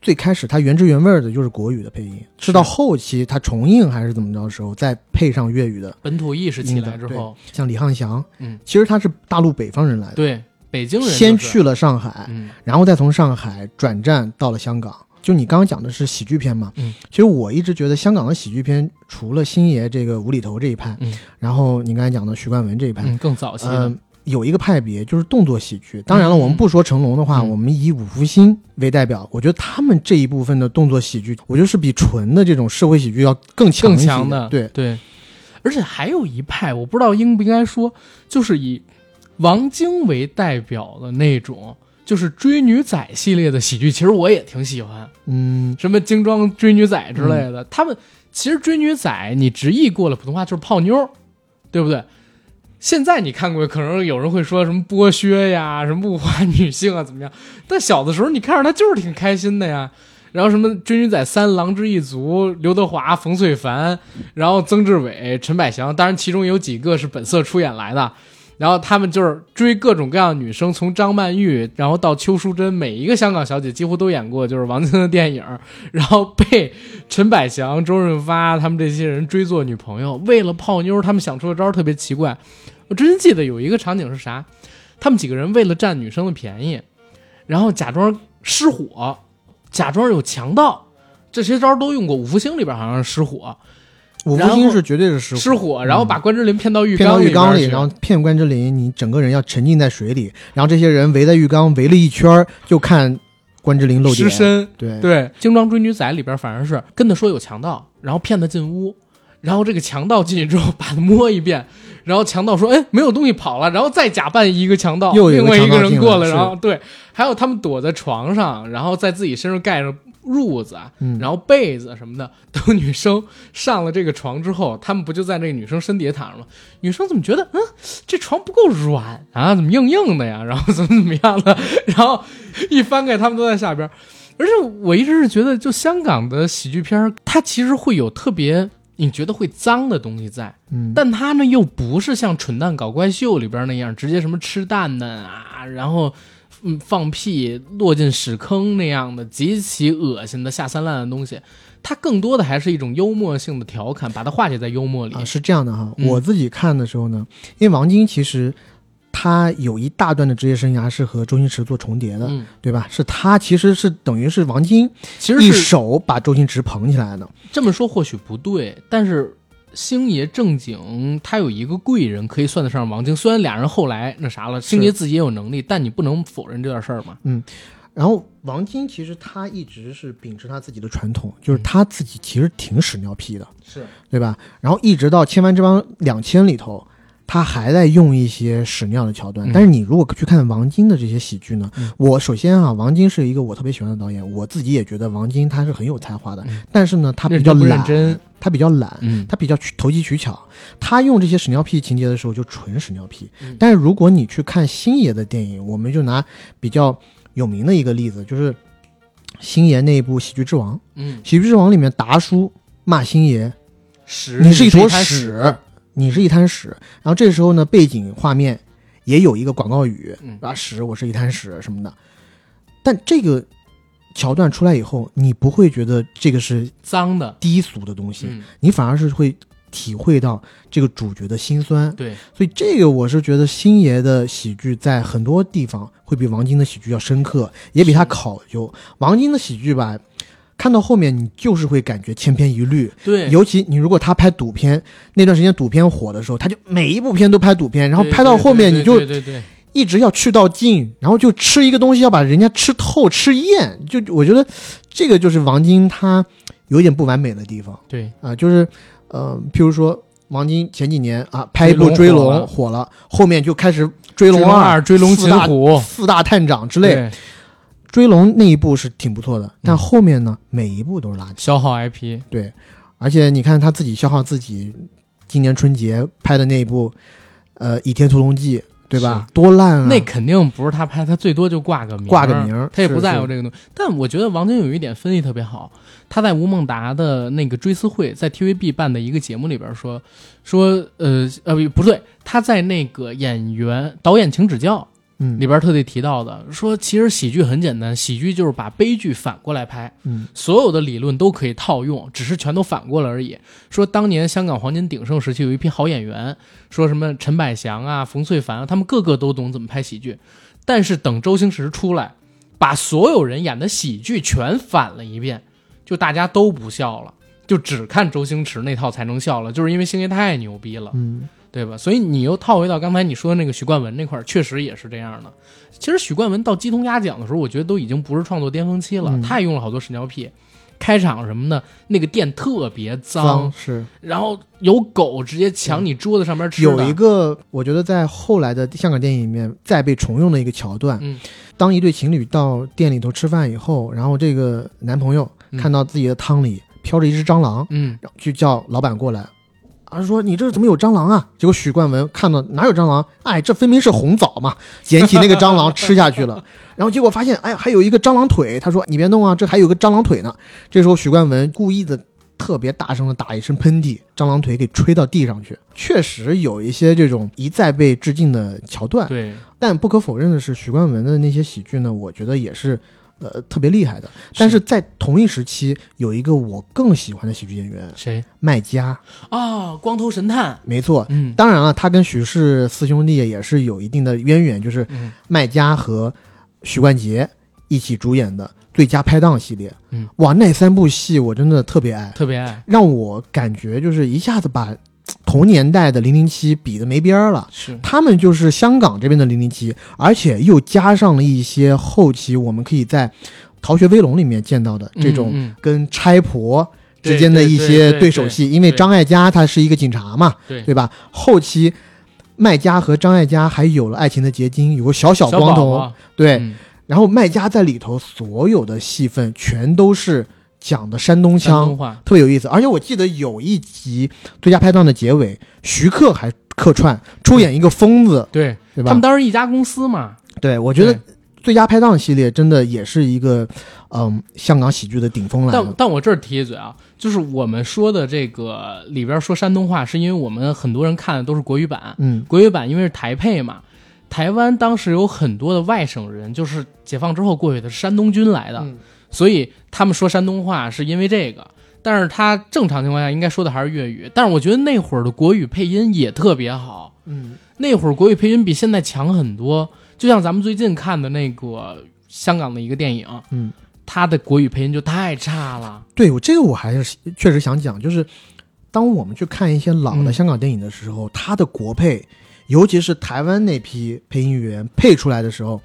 最开始他原汁原味的就是国语的配音，是到后期他重映还是怎么着的时候，再配上粤语的，本土意识起来之后，像李汉祥，嗯，其实他是大陆北方人来的，对，北京人、就是、先去了上海，嗯，然后再从上海转战到了香港。就你刚刚讲的是喜剧片嘛，嗯，其实我一直觉得香港的喜剧片，除了星爷这个无厘头这一派，嗯，然后你刚才讲的徐冠文这一派，嗯，更早期的，嗯，有一个派别就是动作喜剧。当然了，嗯我们不说成龙的话，嗯。我们以五福星为代表，我觉得他们这一部分的动作喜剧，我觉得是比纯的这种社会喜剧要更强更强的，对，对，而且还有一派，我不知道应不应该说，就是以王晶为代表的那种，就是追女仔系列的喜剧，其实我也挺喜欢，嗯，什么精装追女仔之类的。他们其实追女仔，你直译过了普通话就是泡妞，对不对？现在你看过，可能有人会说什么剥削呀，什么物化女性啊，怎么样？但小的时候你看着他就是挺开心的呀。然后什么追女仔三、狼之一族、刘德华、冯淬帆，然后曾志伟、陈百祥，当然其中有几个是本色出演来的。然后他们就是追各种各样的女生，从张曼玉，然后到邱淑贞，每一个香港小姐几乎都演过，就是王晶的电影。然后被陈百祥、周润发他们这些人追做女朋友，为了泡妞，他们想出的招特别奇怪。我真记得有一个场景是啥？他们几个人为了占女生的便宜，然后假装失火，假装有强盗，这些招都用过。五福星里边好像是失火，五福星是绝对是失失火，然后把关之琳骗到浴骗到浴缸里，然后骗关之琳，你整个人要沉浸在水里，然后这些人围在浴缸围了一圈儿，就看关之琳露点。失身。对对，《精装追女仔》里边反而是跟他说有强盗，然后骗他进屋，然后这个强盗进去之后把他摸一遍，然后强盗说：“哎，没有东西跑了。”然后再假扮一个强盗，又有一个另外一个人过来，然后对，还有他们躲在床上，然后在自己身上盖着褥子，啊然后被子什么的。等女生上了这个床之后，他们不就在那个女生身底下躺着吗？女生怎么觉得，嗯，这床不够软啊，怎么硬硬的呀？然后怎么怎么样的？然后一翻开，他们都在下边。而且我一直是觉得，就香港的喜剧片，它其实会有特别你觉得会脏的东西在，嗯，但它呢又不是像《蠢蛋搞怪秀》里边那样，直接什么吃蛋蛋啊，然后嗯放屁落进屎坑那样的极其恶心的下三滥的东西。它更多的还是一种幽默性的调侃，把它化解在幽默里。啊，是这样的哈。嗯我自己看的时候呢，因为王晶其实他有一大段的职业生涯是和周星驰做重叠的，嗯，对吧？是他其实是等于是王晶其实是手把周星驰捧起来的。这么说或许不对，但是星爷正经他有一个贵人可以算得上王晶，虽然俩人后来那啥了，星爷自己也有能力，但你不能否认这件事儿嘛。嗯。然后王晶其实他一直是秉持他自己的传统，就是他自己其实挺屎尿屁的，是，对吧？然后一直到《千帆之邦两千》里头，他还在用一些屎尿的桥段。嗯但是你如果去看王晶的这些喜剧呢，嗯我首先啊，王晶是一个我特别喜欢的导演，我自己也觉得王晶他是很有才华的，嗯但是呢，他比较懒，认真？他比较懒。嗯，他比较投机取巧，他用这些屎尿屁情节的时候就纯屎尿屁。嗯但是如果你去看星爷的电影，我们就拿比较有名的一个例子，就是星爷那一部《喜剧之王》。嗯，《喜剧之王》里面达叔骂星爷屎，你是一坨屎，你是一滩屎。然后这时候呢，背景画面也有一个广告语嗯啊，屎，我是一滩屎什么的。但这个桥段出来以后，你不会觉得这个是脏的。低俗的东西，嗯，你反而是会体会到这个主角的心酸。对，所以这个我是觉得星爷的喜剧在很多地方会比王晶的喜剧要深刻，也比他考究。王晶的喜剧吧，看到后面你就是会感觉千篇一律。对，尤其你如果他拍赌片那段时间，赌片火的时候，他就每一部片都拍赌片，然后拍到后面你就对对对，一直要去到尽，然后就吃一个东西要把人家吃透吃厌。就我觉得这个就是王晶他有点不完美的地方。对啊，就是呃，譬如说王晶前几年啊拍一部《追追龙龙》火了，后面就开始《追追龙二》、追龙四大擒虎四大探长之类，《对追龙》那一部是挺不错的，但嗯后面呢每一部都是垃圾。消耗 IP，对，而且你看他自己消耗自己，今年春节拍的那一部呃《倚天屠龙记》，对吧？多烂啊！那肯定不是他拍，他最多就挂个名儿，挂个名儿他也不在乎这个东西。但我觉得王晶有一点分析特别好，他在吴孟达的那个追思会，在 TVB 办的一个节目里边说说呃呃不不对，他在那个演员导演请指教嗯。里边特地提到的，说其实喜剧很简单，喜剧就是把悲剧反过来拍，嗯。所有的理论都可以套用，只是全都反过来而已。说当年香港黄金鼎盛时期有一批好演员，说什么陈百祥啊、冯淬凡啊，他们个个都懂怎么拍喜剧，但是等周星驰出来，把所有人演的喜剧全反了一遍，就大家都不笑了，就只看周星驰那套才能笑了，就是因为星爷太牛逼了。嗯对吧？所以你又套回到刚才你说的那个许冠文那块儿，确实也是这样的。其实许冠文到鸡同鸭讲的时候，我觉得都已经不是创作巅峰期了，嗯他也用了好多屎尿屁。开场什么的，那个店特别脏，脏是然后有狗直接抢你桌子上面吃的。有一个，我觉得在后来的香港电影里面再被重用的一个桥段，嗯当一对情侣到店里头吃饭以后，然后这个男朋友嗯看到自己的汤里飘着一只蟑螂，嗯，然后就叫老板过来，啊说你这怎么有蟑螂啊？结果许冠文看到哪有蟑螂？哎，这分明是红枣嘛！捡起那个蟑螂 吃下去了，然后结果发现，哎，还有一个蟑螂腿。他说你别弄啊，这还有个蟑螂腿呢。这时候许冠文故意的。特别大声的打一声喷嚏，蟑螂腿给吹到地上去。确实有一些这种一再被致敬的桥段，对，但不可否认的是，许冠文的那些喜剧呢，我觉得也是呃特别厉害的。但是在同一时期，有一个我更喜欢的喜剧演员谁麦嘉，啊？光头神探，没错。嗯当然了，他跟许氏四兄弟也是有一定的渊源，就是嗯麦嘉和许冠杰一起主演的《最佳拍档系列，嗯，哇，那三部戏我真的特别爱，特别爱，让我感觉就是一下子把同年代的零零七比的没边儿了。是。他们就是香港这边的零零七，而且又加上了一些后期我们可以在《逃学威龙》里面见到的这种跟差婆之间的一些对对手戏，因为张艾嘉他是一个警察嘛，对。对吧？后期麦家和张艾嘉还有了爱情的结晶，有个小小小光头，对，嗯。然后麦家在里头所有的戏份全都是讲的山东腔东，话，特别有意思。而且我记得有一集最佳拍档的结尾，徐克还客串出演一个疯子，对对吧？他们当时一家公司嘛，对我觉得最佳拍档系列真的也是一个嗯香港喜剧的顶峰了。但了。但我这儿提一嘴啊，就是我们说的这个里边说山东话，是因为我们很多人看的都是国语版，嗯。国语版因为是台配嘛，台湾当时有很多的外省人，就是解放之后过去的是山东军来的，嗯所以他们说山东话是因为这个。但是他正常情况下应该说的还是粤语，但是我觉得那会儿的国语配音也特别好，嗯那会儿国语配音比现在强很多。就像咱们最近看的那个香港的一个电影，嗯，他的国语配音就太差了。对我这个我还是确实想讲，就是当我们去看一些老的嗯香港电影的时候，他的国配，尤其是台湾那批配音员配出来的时候，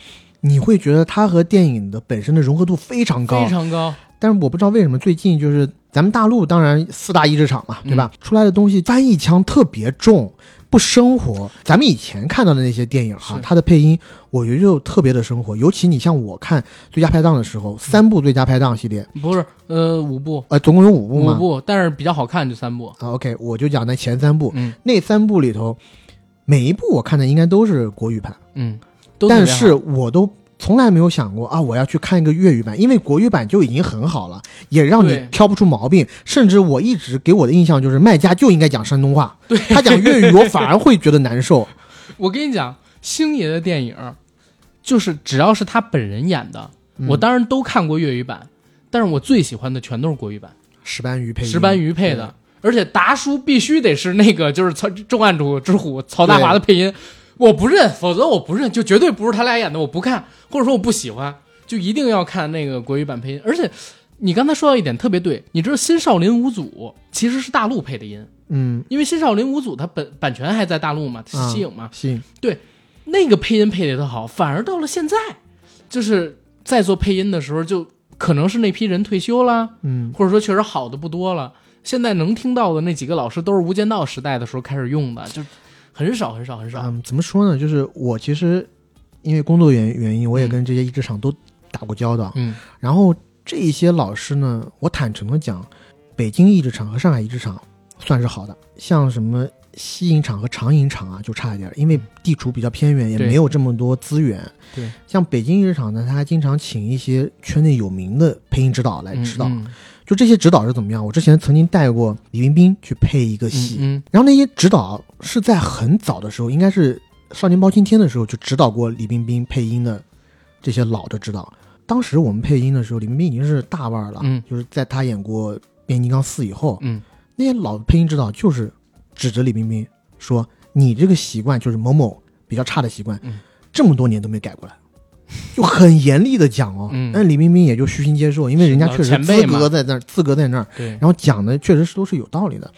你会觉得它和电影的本身的融合度非常高非。常高，但是我不知道为什么最近就是咱们大陆当然四大译制厂嘛，对吧？嗯出来的东西翻译腔特别重，不生活。咱们以前看到的那些电影哈是，它的配音我觉得就特别的生活。尤其你像我看最佳拍档的时候，三部最佳拍档系列，不是呃五部呃，总共有五部嘛。五部，但是比较好看就三部。啊，OK，我就讲那前三部，嗯那三部里头，每一部我看的应该都是国语版，嗯，但是我都从来没有想过啊，我要去看一个粤语版，因为国语版就已经很好了，也让你挑不出毛病。甚至我一直给我的印象就是卖家就应该讲山东话，对。他讲粤语我反而会觉得难受。我跟你讲，星爷的电影，就是只要是他本人演的，嗯。我当然都看过粤语版，但是我最喜欢的全都是国语版，石斑鱼配音。石斑鱼配的，而且达叔必须得是那个就是曹重案组之虎曹大华的配音，我不认，否则我不认，就绝对不是他俩演的，我不看，或者说我不喜欢，就一定要看那个国语版配音。而且你刚才说到一点特别对，你知道新少林五祖其实是大陆配的音，嗯因为新少林五祖它本版权还在大陆嘛，啊西影嘛，行，那个配音配的特好，反而到了现在，就是在做配音的时候，就可能是那批人退休了，嗯或者说确实好的不多了。现在能听到的那几个老师都是《无间道》时代的时候开始用的，就很少很少很少。嗯，怎么说呢？就是我其实因为工作原原因，我也嗯跟这些译制厂都打过交道。嗯然后这一些老师呢，我坦诚的讲，北京译制厂和上海译制厂算是好的，像什么西影厂和长影厂啊，就差一点，因为地处比较偏远，也没有这么多资源。对，像北京译制厂呢，他还经常请一些圈内有名的配音指导来指导。嗯就这些指导是怎么样？我之前曾经带过李冰冰去配一个戏，嗯然后那些指导是在很早的时候，应该是《少年包青天》的时候就指导过李冰冰配音的这些老的指导。当时我们配音的时候，李冰冰已经是大腕了，嗯就是在他演过《变形金刚四》以后，嗯那些老配音指导就是指着李冰冰说：“你这个习惯就是某某比较差的习惯，嗯这么多年都没改过来。”就很严厉的讲哦，嗯。那李冰冰也就虚心接受，因为人家确实资格在那儿，资格在那儿，对，然后讲的确实是都是有道理的，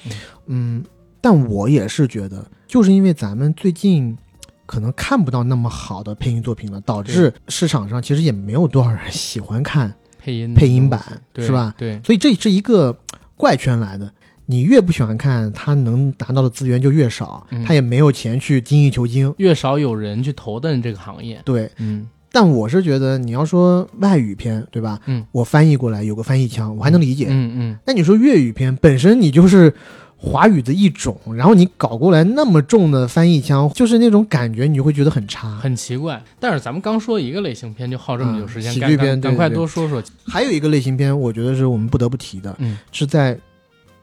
嗯，但我也是觉得，就是因为咱们最近可能看不到那么好的配音作品了，导致市场上其实也没有多少人喜欢看配音配音版，是吧？对，所以这是一个怪圈来的。你越不喜欢看，他能拿到的资源就越少，嗯。他也没有钱去精益求精。越少有人去投奔这个行业。对，嗯但我是觉得你要说外语片，对吧？嗯，我翻译过来有个翻译腔，我还能理解。嗯嗯，那你说粤语片本身你就是华语的一种，然后你搞过来那么重的翻译腔，就是那种感觉，你会觉得很差。很奇怪。但是咱们刚说一个类型片就耗这么久时间，喜剧片赶赶快多说说。还有一个类型片，我觉得是我们不得不提的，嗯，是在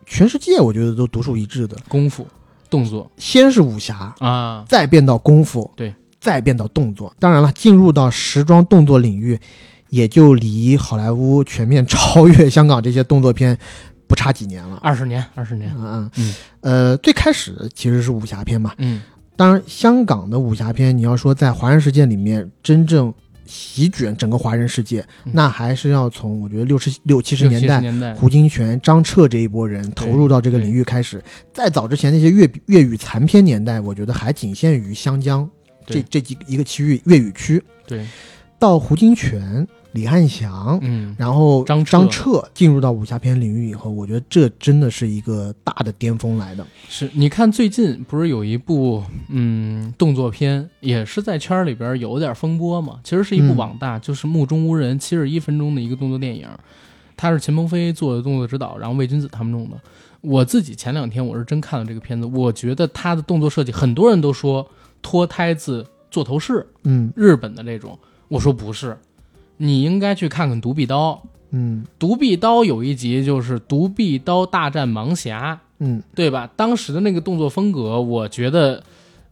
全世界我觉得都独树一帜的。功夫动作先是武侠，啊，再变到功夫，对，再变到动作。当然了，进入到时装动作领域，也就离好莱坞全面超越香港这些动作片不差几年了。二十年，二十年。嗯嗯嗯呃，最开始其实是武侠片嘛，嗯当然，香港的武侠片，你要说在华人世界里面真正席卷整个华人世界，嗯那还是要从我觉得六十六七十年代。年代，胡金铨、张彻这一波人投入到这个领域开始，再早之前那些粤粤语残片年代，我觉得还仅限于湘江这这几一个区域粤语区。对，到胡金铨、李汉祥，嗯，然后张张彻进入到武侠片领域以后，我觉得这真的是一个大的巅峰来的。是你看最近不是有一部嗯动作片，也是在圈儿里边有点风波嘛？其实是一部嗯网大，就是《目中无人》七十一分钟的一个动作电影，它是秦鹏飞做的动作指导，然后魏君子他们弄的。我自己前两天我是真看了这个片子，我觉得他的动作设计，很多人都说脱胎自座头市嗯日本的这种，我说不是，你应该去看看《独臂刀》。嗯独臂刀有一集就是独臂刀大战盲侠，嗯，对吧？当时的那个动作风格，我觉得，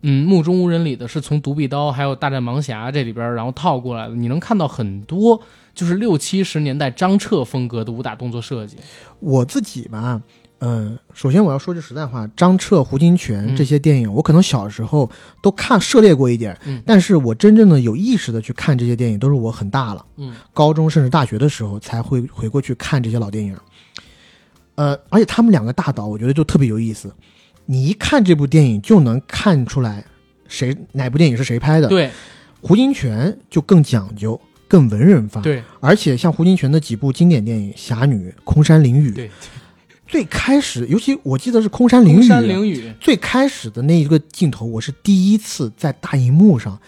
嗯，《目中无人》里的是从独臂刀还有大战盲侠这里边然后套过来的，你能看到很多就是六七十年代张彻风格的武打动作设计。我自己吧，呃，首先我要说句实在话，张彻、胡金铨嗯。这些电影，我可能小时候都看涉猎过一点，嗯。但是我真正的有意识的去看这些电影，都是我很大了，嗯，高中甚至大学的时候才会回过去看这些老电影。呃，而且他们两个大导，我觉得就特别有意思，你一看这部电影就能看出来谁哪部电影是谁拍的。对。胡金铨就更讲究，更文人范。对。而且像胡金铨的几部经典电影《侠女》《空山灵雨》，对，最开始，尤其我记得是《空山灵雨空》山灵雨，最开始的那一个镜头，我是第一次在大荧幕上，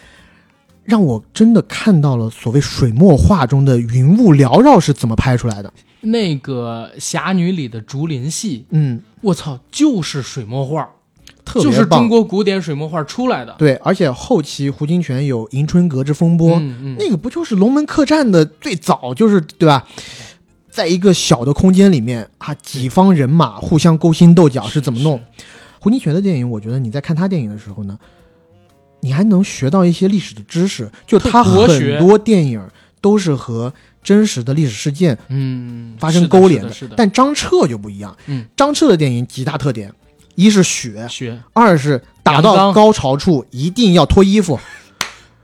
让我真的看到了所谓水墨画中的云雾缭绕是怎么拍出来的。那个侠女里的竹林戏，嗯，我操，就是水墨画，特别棒。就是中国古典水墨画出来的。对，而且后期胡金铨有《迎春阁之风波》嗯嗯，那个不就是龙门客栈的最早就是对吧？在一个小的空间里面啊，几方人马互相勾心斗角是怎么弄？胡金铨的电影，我觉得你在看他电影的时候呢，你还能学到一些历史的知识。就他很多电影都是和真实的历史事件嗯，发生勾连是的。但张彻就不一样。嗯，张彻的电影几大特点：一是血，血二是打到高潮处一定要脱衣服。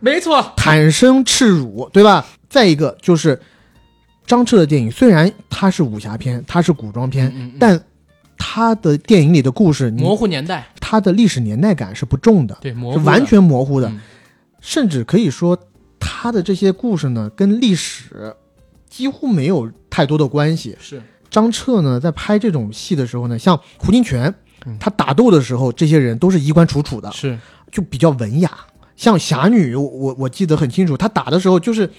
没错，坦身赤乳，对吧？再一个就是张彻的电影，虽然它是武侠片，它是古装片，嗯嗯但他的电影里的故事，模糊年代，他的历史年代感是不重的，对模糊是完全模糊的，嗯甚至可以说他的这些故事呢，跟历史几乎没有太多的关系。是张彻呢，在拍这种戏的时候呢，像胡金铨嗯，他打斗的时候，这些人都是衣冠楚楚的，是，就比较文雅。像侠女，我我我记得很清楚，他打的时候就是，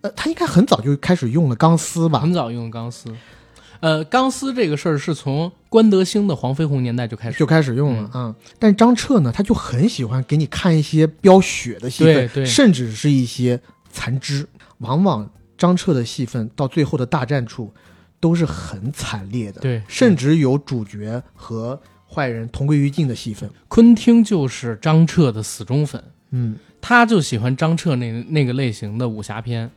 呃，他应该很早就开始用了钢丝吧？很早用钢丝。呃，钢丝这个事儿是从关德兴的黄飞鸿年代就开始，就开始用了啊、但张彻呢，他就很喜欢给你看一些飙血的戏份，对对甚至是一些残肢。往往张彻的戏份到最后的大战处都是很惨烈的，对甚至有主角和坏人同归于尽的戏份。昆汀就是张彻的死忠粉，嗯，他就喜欢张彻那那个类型的武侠片，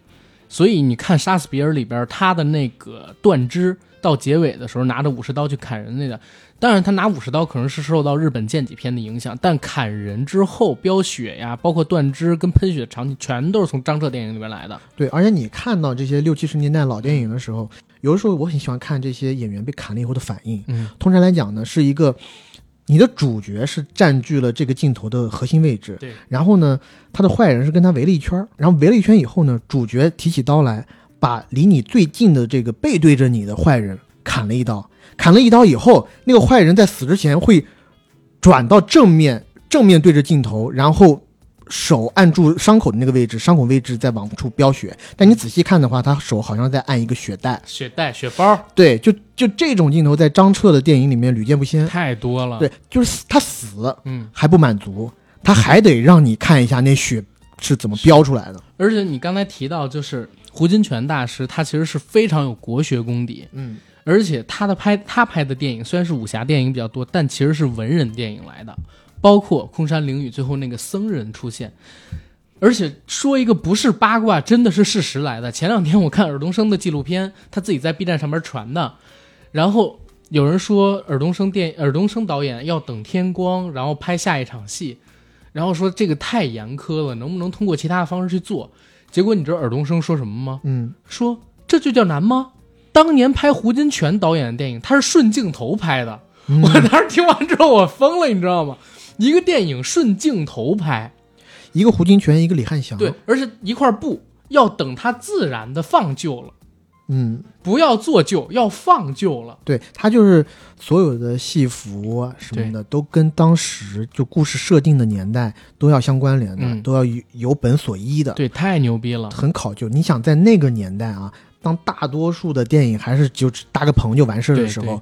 所以你看《杀死比尔》里边他的那个断肢到结尾的时候拿着武士刀去砍人那个，当然他拿武士刀可能是受到日本剑戟片的影响，但砍人之后飙血呀，包括断肢跟喷血的场景，全都是从张彻电影里边来的。对，而且你看到这些六七十年代老电影的时候，有的时候我很喜欢看这些演员被砍了以后的反应。嗯，通常来讲呢，是一个你的主角是占据了这个镜头的核心位置，对，然后呢，他的坏人是跟他围了一圈，然后围了一圈以后呢，主角提起刀来，把离你最近的这个背对着你的坏人砍了一刀，砍了一刀以后，那个坏人在死之前会转到正面，正面对着镜头，然后手按住伤口的那个位置，伤口位置在往出飙血。但你仔细看的话，他手好像在按一个血袋。血袋、血包对，就就这种镜头在张彻的电影里面屡见不鲜。太多了。，对，就是他死嗯，还不满足，他还得让你看一下那血是怎么飙出来的。而且你刚才提到，就是胡金铨大师，他其实是非常有国学功底，嗯，而且他的拍他拍的电影虽然是武侠电影比较多，但其实是文人电影来的，包括空山灵雨最后那个僧人出现。而且说一个不是八卦，真的是事实来的。前两天我看尔冬升的纪录片，他自己在 B 站上面传的，然后有人说尔冬升电尔冬升导演要等天光，然后拍下一场戏，然后说这个太严苛了，能不能通过其他的方式去做？结果你知道尔冬升说什么吗？嗯说这就叫难吗？当年拍胡金铨导演的电影，他是顺镜头拍的。嗯我当时听完之后我疯了，你知道吗？一个电影顺镜头拍，一个胡金铨，一个李翰祥，对，，而且一块布要等它自然的放旧了，嗯，不要做旧，要放旧了。对他就是所有的戏服啊什么的，都跟当时就故事设定的年代都要相关联的，嗯。都要有有本所依的，对，太牛逼了。很考究。你想在那个年代啊，当大多数的电影还是就只搭个棚就完事儿的时候，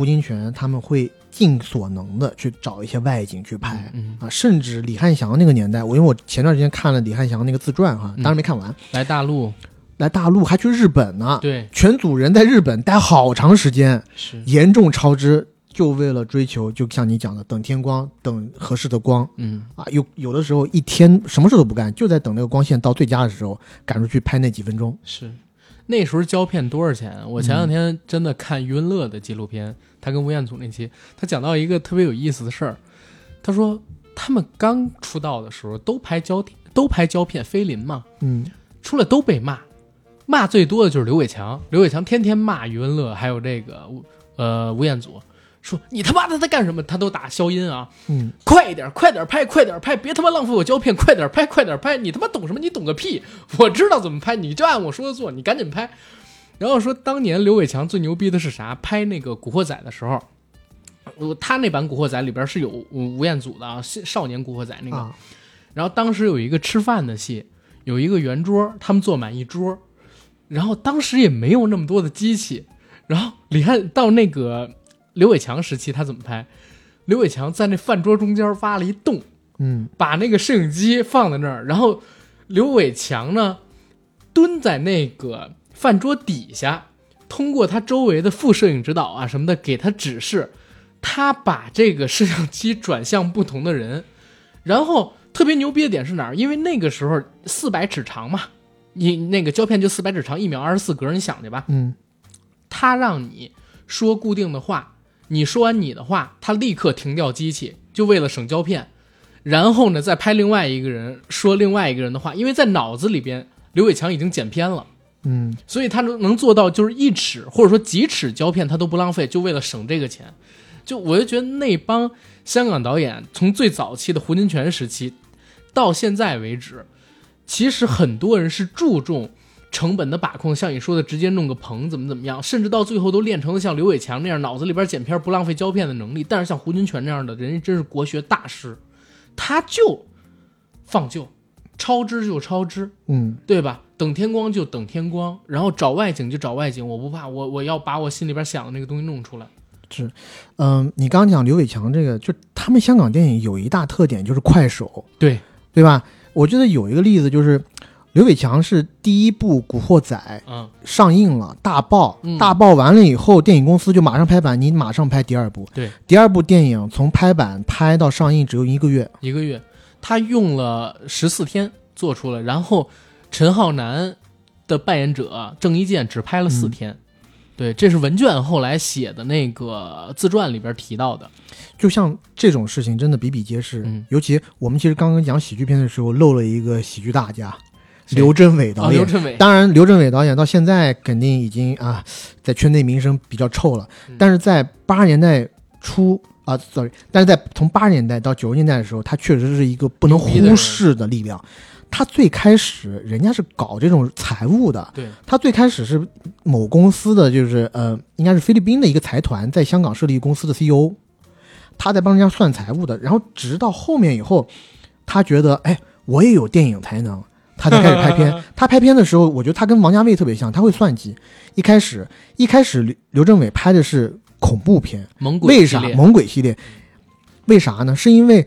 胡金铨他们会尽所能的去找一些外景去拍。嗯，啊，甚至李汉祥那个年代，我因为我前段时间看了李汉祥那个自传哈，嗯当然没看完，来大陆，来大陆还去日本呢，对，全组人在日本待好长时间，是，严重超支，就为了追求，就像你讲的，等天光，等合适的光嗯，啊。有有的时候一天什么事都不干，就在等那个光线到最佳的时候赶出去拍那几分钟。是。那时候胶片多少钱？我前两天真的看余文乐的纪录片，他跟吴彦祖那期，他讲到一个特别有意思的事儿。他说他们刚出道的时候都拍胶都拍胶片，菲林嘛，嗯出来都被骂，骂最多的就是刘伟强。刘伟强天天骂余文乐，还有这个吴呃吴彦祖，说你他妈的在干什么？他都打消音啊，嗯，快一点，快点拍，快点拍，别他妈浪费我胶片，快点拍，快点拍！你他妈懂什么？你懂个屁！我知道怎么拍，你就按我说的做，你赶紧拍。然后说当年刘伟强最牛逼的是啥？拍那个《古惑仔》的时候，呃他那版《古惑仔》里边是有吴吴彦祖的啊，少少年古惑仔那个。啊，然后当时有一个吃饭的戏，有一个圆桌，他们坐满一桌，然后当时也没有那么多的机器，然后李汉到那个刘伟强时期，他怎么拍？刘伟强在那饭桌中间挖了一洞，嗯把那个摄影机放在那儿，然后刘伟强呢蹲在那个饭桌底下，通过他周围的副摄影指导啊什么的给他指示，他把这个摄像机转向不同的人，然后特别牛逼的点是哪儿？因为那个时候四百尺长嘛，你那个胶片就四百尺长，一秒二十四格，你想去吧。嗯他让你说固定的话，你说完你的话，他立刻停掉机器，就为了省胶片。然后呢，再拍另外一个人说另外一个人的话，因为在脑子里边，刘伟强已经剪片了，嗯所以他能能做到就是一尺或者说几尺胶片他都不浪费，就为了省这个钱。就我就觉得那帮香港导演，从最早期的胡金铨时期到现在为止，其实很多人是注重成本的把控，像你说的，直接弄个棚怎么怎么样，甚至到最后都练成了像刘伟强那样脑子里边剪片不浪费胶片的能力。但是像胡金铨那样的人家真是国学大师，他就放旧，超支就超支，嗯对吧？等天光就等天光，然后找外景就找外景，我不怕，我我要把我心里边想的那个东西弄出来。是嗯，你刚刚讲刘伟强这个，就他们香港电影有一大特点就是快手，对，对吧？我觉得有一个例子就是。刘伟强是第一部《古惑仔》嗯，上映了，大爆，嗯大爆完了以后，电影公司就马上拍板，你马上拍第二部。对，第二部电影从拍板拍到上映只有一个月。一个月，他用了十四天做出了，然后陈浩南的扮演者郑伊健只拍了四天。对，这是文卷后来写的那个自传里边提到的。就像这种事情真的比比皆是，嗯尤其我们其实刚刚讲喜剧片的时候漏了一个喜剧大家，谁刘镇伟导啊，演。刘镇伟，当然，刘镇伟导演到现在肯定已经啊，在圈内名声比较臭了。嗯但是在八十年代初啊，sorry，但是在从八十年代到九十年代的时候，他确实是一个不能忽视的力量。他最开始人家是搞这种财务的，对，他最开始是某公司的，就是呃，应该是菲律宾的一个财团在香港设立公司的 CEO，他在帮人家算财务的。然后直到后面以后，他觉得哎，我也有电影才能，他才开始拍片。他拍片的时候，我觉得他跟王家卫特别像，他会算计。一开始一开始刘刘镇伟拍的是恐怖片，猛鬼为啥猛鬼系列？为啥呢？是因为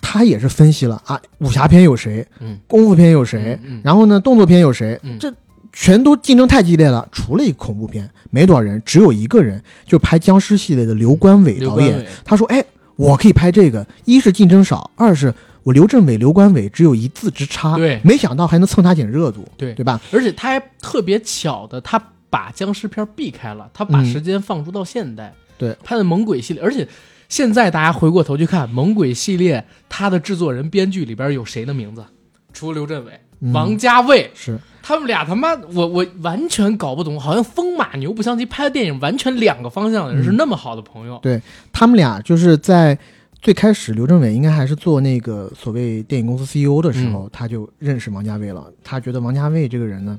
他也是分析了啊，武侠片有谁，嗯，功夫片有谁，嗯嗯然后呢，动作片有谁，嗯这全都竞争太激烈了。除了一个恐怖片，没多少人，只有一个人，就拍僵尸系列的刘关伟导演。他说：“哎，我可以拍这个，一是竞争少，二是我刘镇伟、刘关伟只有一字之差。对没想到还能蹭他点热度，对对吧？而且他还特别巧的，他把僵尸片避开了，他把嗯时间放逐到现代，对，拍的猛鬼系列，而且现在大家回过头去看猛鬼系列，他的制作人、编剧里边有谁的名字？除了刘镇伟，嗯王家卫，是他们俩他妈，我我完全搞不懂，好像风马牛不相及，拍的电影完全两个方向的人嗯是那么好的朋友。对他们俩就是在最开始，刘镇伟应该还是做那个所谓电影公司 CEO 的时候，他就认识王家卫了。他觉得王家卫这个人呢，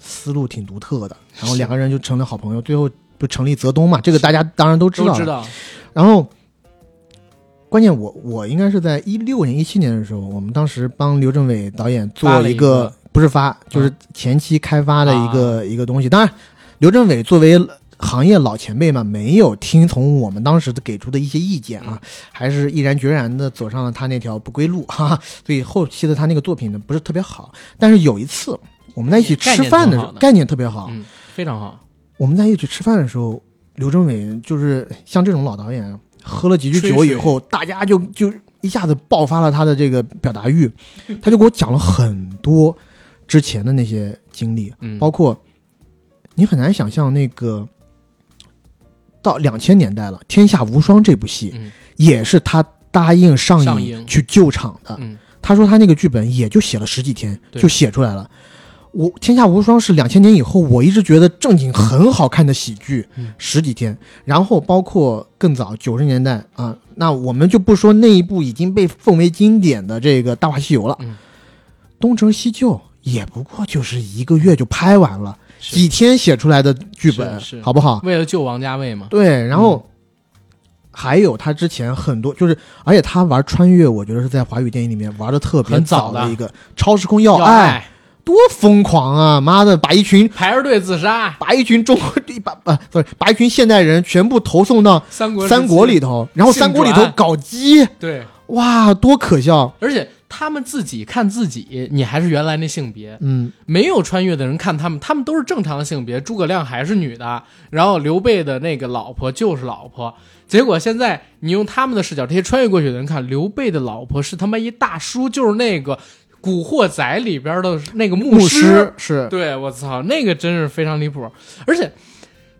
思路挺独特的，然后两个人就成了好朋友。最后不成立泽东嘛，这个大家当然都知道然后，关键我我应该是在一六年、一七年的时候，我们当时帮刘镇伟导演做了一一个个不是发，就是前期开发的一个、一个东西。当然，刘镇伟作为行业老前辈们，没有听从我们当时的给出的一些意见啊，还是毅然决然的走上了他那条不归路哈、哈。所以后期的他那个作品呢，不是特别好。但是有一次我们在一起吃饭的时候，概念特别好。嗯，非常好。我们在一起吃饭的时候，刘镇伟就是像这种老导演，喝了几句酒以后，大家就就一下子爆发了他的这个表达欲，他就给我讲了很多之前的那些经历，嗯，包括你很难想象那个到两千年代了，《天下无双》这部戏嗯。也是他答应上映去救场的。嗯。他说他那个剧本也就写了十几天就写出来了。我《天下无双》是两千年以后，我一直觉得正经很好看的喜剧，嗯。十几天。然后包括更早九十年代啊，那我们就不说那一部已经被奉为经典的这个《大话西游》了，嗯。东成西就》也不过就是一个月就拍完了，是几天写出来的剧本，好不好？为了救王家卫嘛。对，然后。还有他之前很多，就是而且他玩穿越，我觉得是在华语电影里面玩的特别早的一个超时空要要爱，多疯狂啊！妈的，把一群排着队自杀，把一群中国把把不是把一群现代人全部投送到三国三国里头，然后三国里头搞基，对，哇，多可笑！而且他们自己看自己，你还是原来那性别，嗯，没有穿越的人看他们，他们都是正常的性别。诸葛亮还是女的，然后刘备的那个老婆就是老婆。结果现在你用他们的视角，这些穿越过去的人看，刘备的老婆是他妈一大叔，就是那个《古惑仔》里边的那个牧师。师是对我操，那个真是非常离谱，而且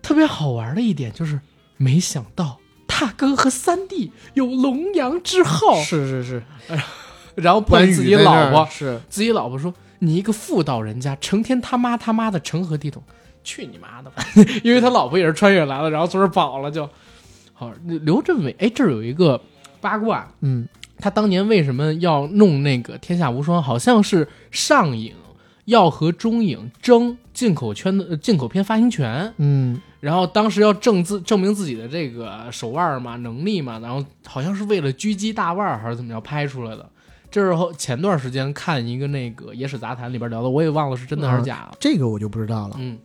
特别好玩的一点就是，没想到大哥和三弟有龙阳之好，是是是，然后碰自己老婆，是自己老婆说：“你一个妇道人家，成天他妈他妈的成何体统？去你妈的吧！” 因为他老婆也是穿越来了，然后从这儿跑了就。好，刘镇伟，哎，这儿有一个八卦，嗯他当年为什么要弄那个《天下无双》？好像是上影要和中影争进口圈的呃进口片发行权，嗯然后当时要证自证明自己的这个手腕嘛、能力嘛，然后好像是为了狙击大腕儿还是怎么着拍出来的。这是后前段时间看一个那个《野史杂谈》里边聊的，我也忘了是真的还是假的。这个我就不知道了。嗯，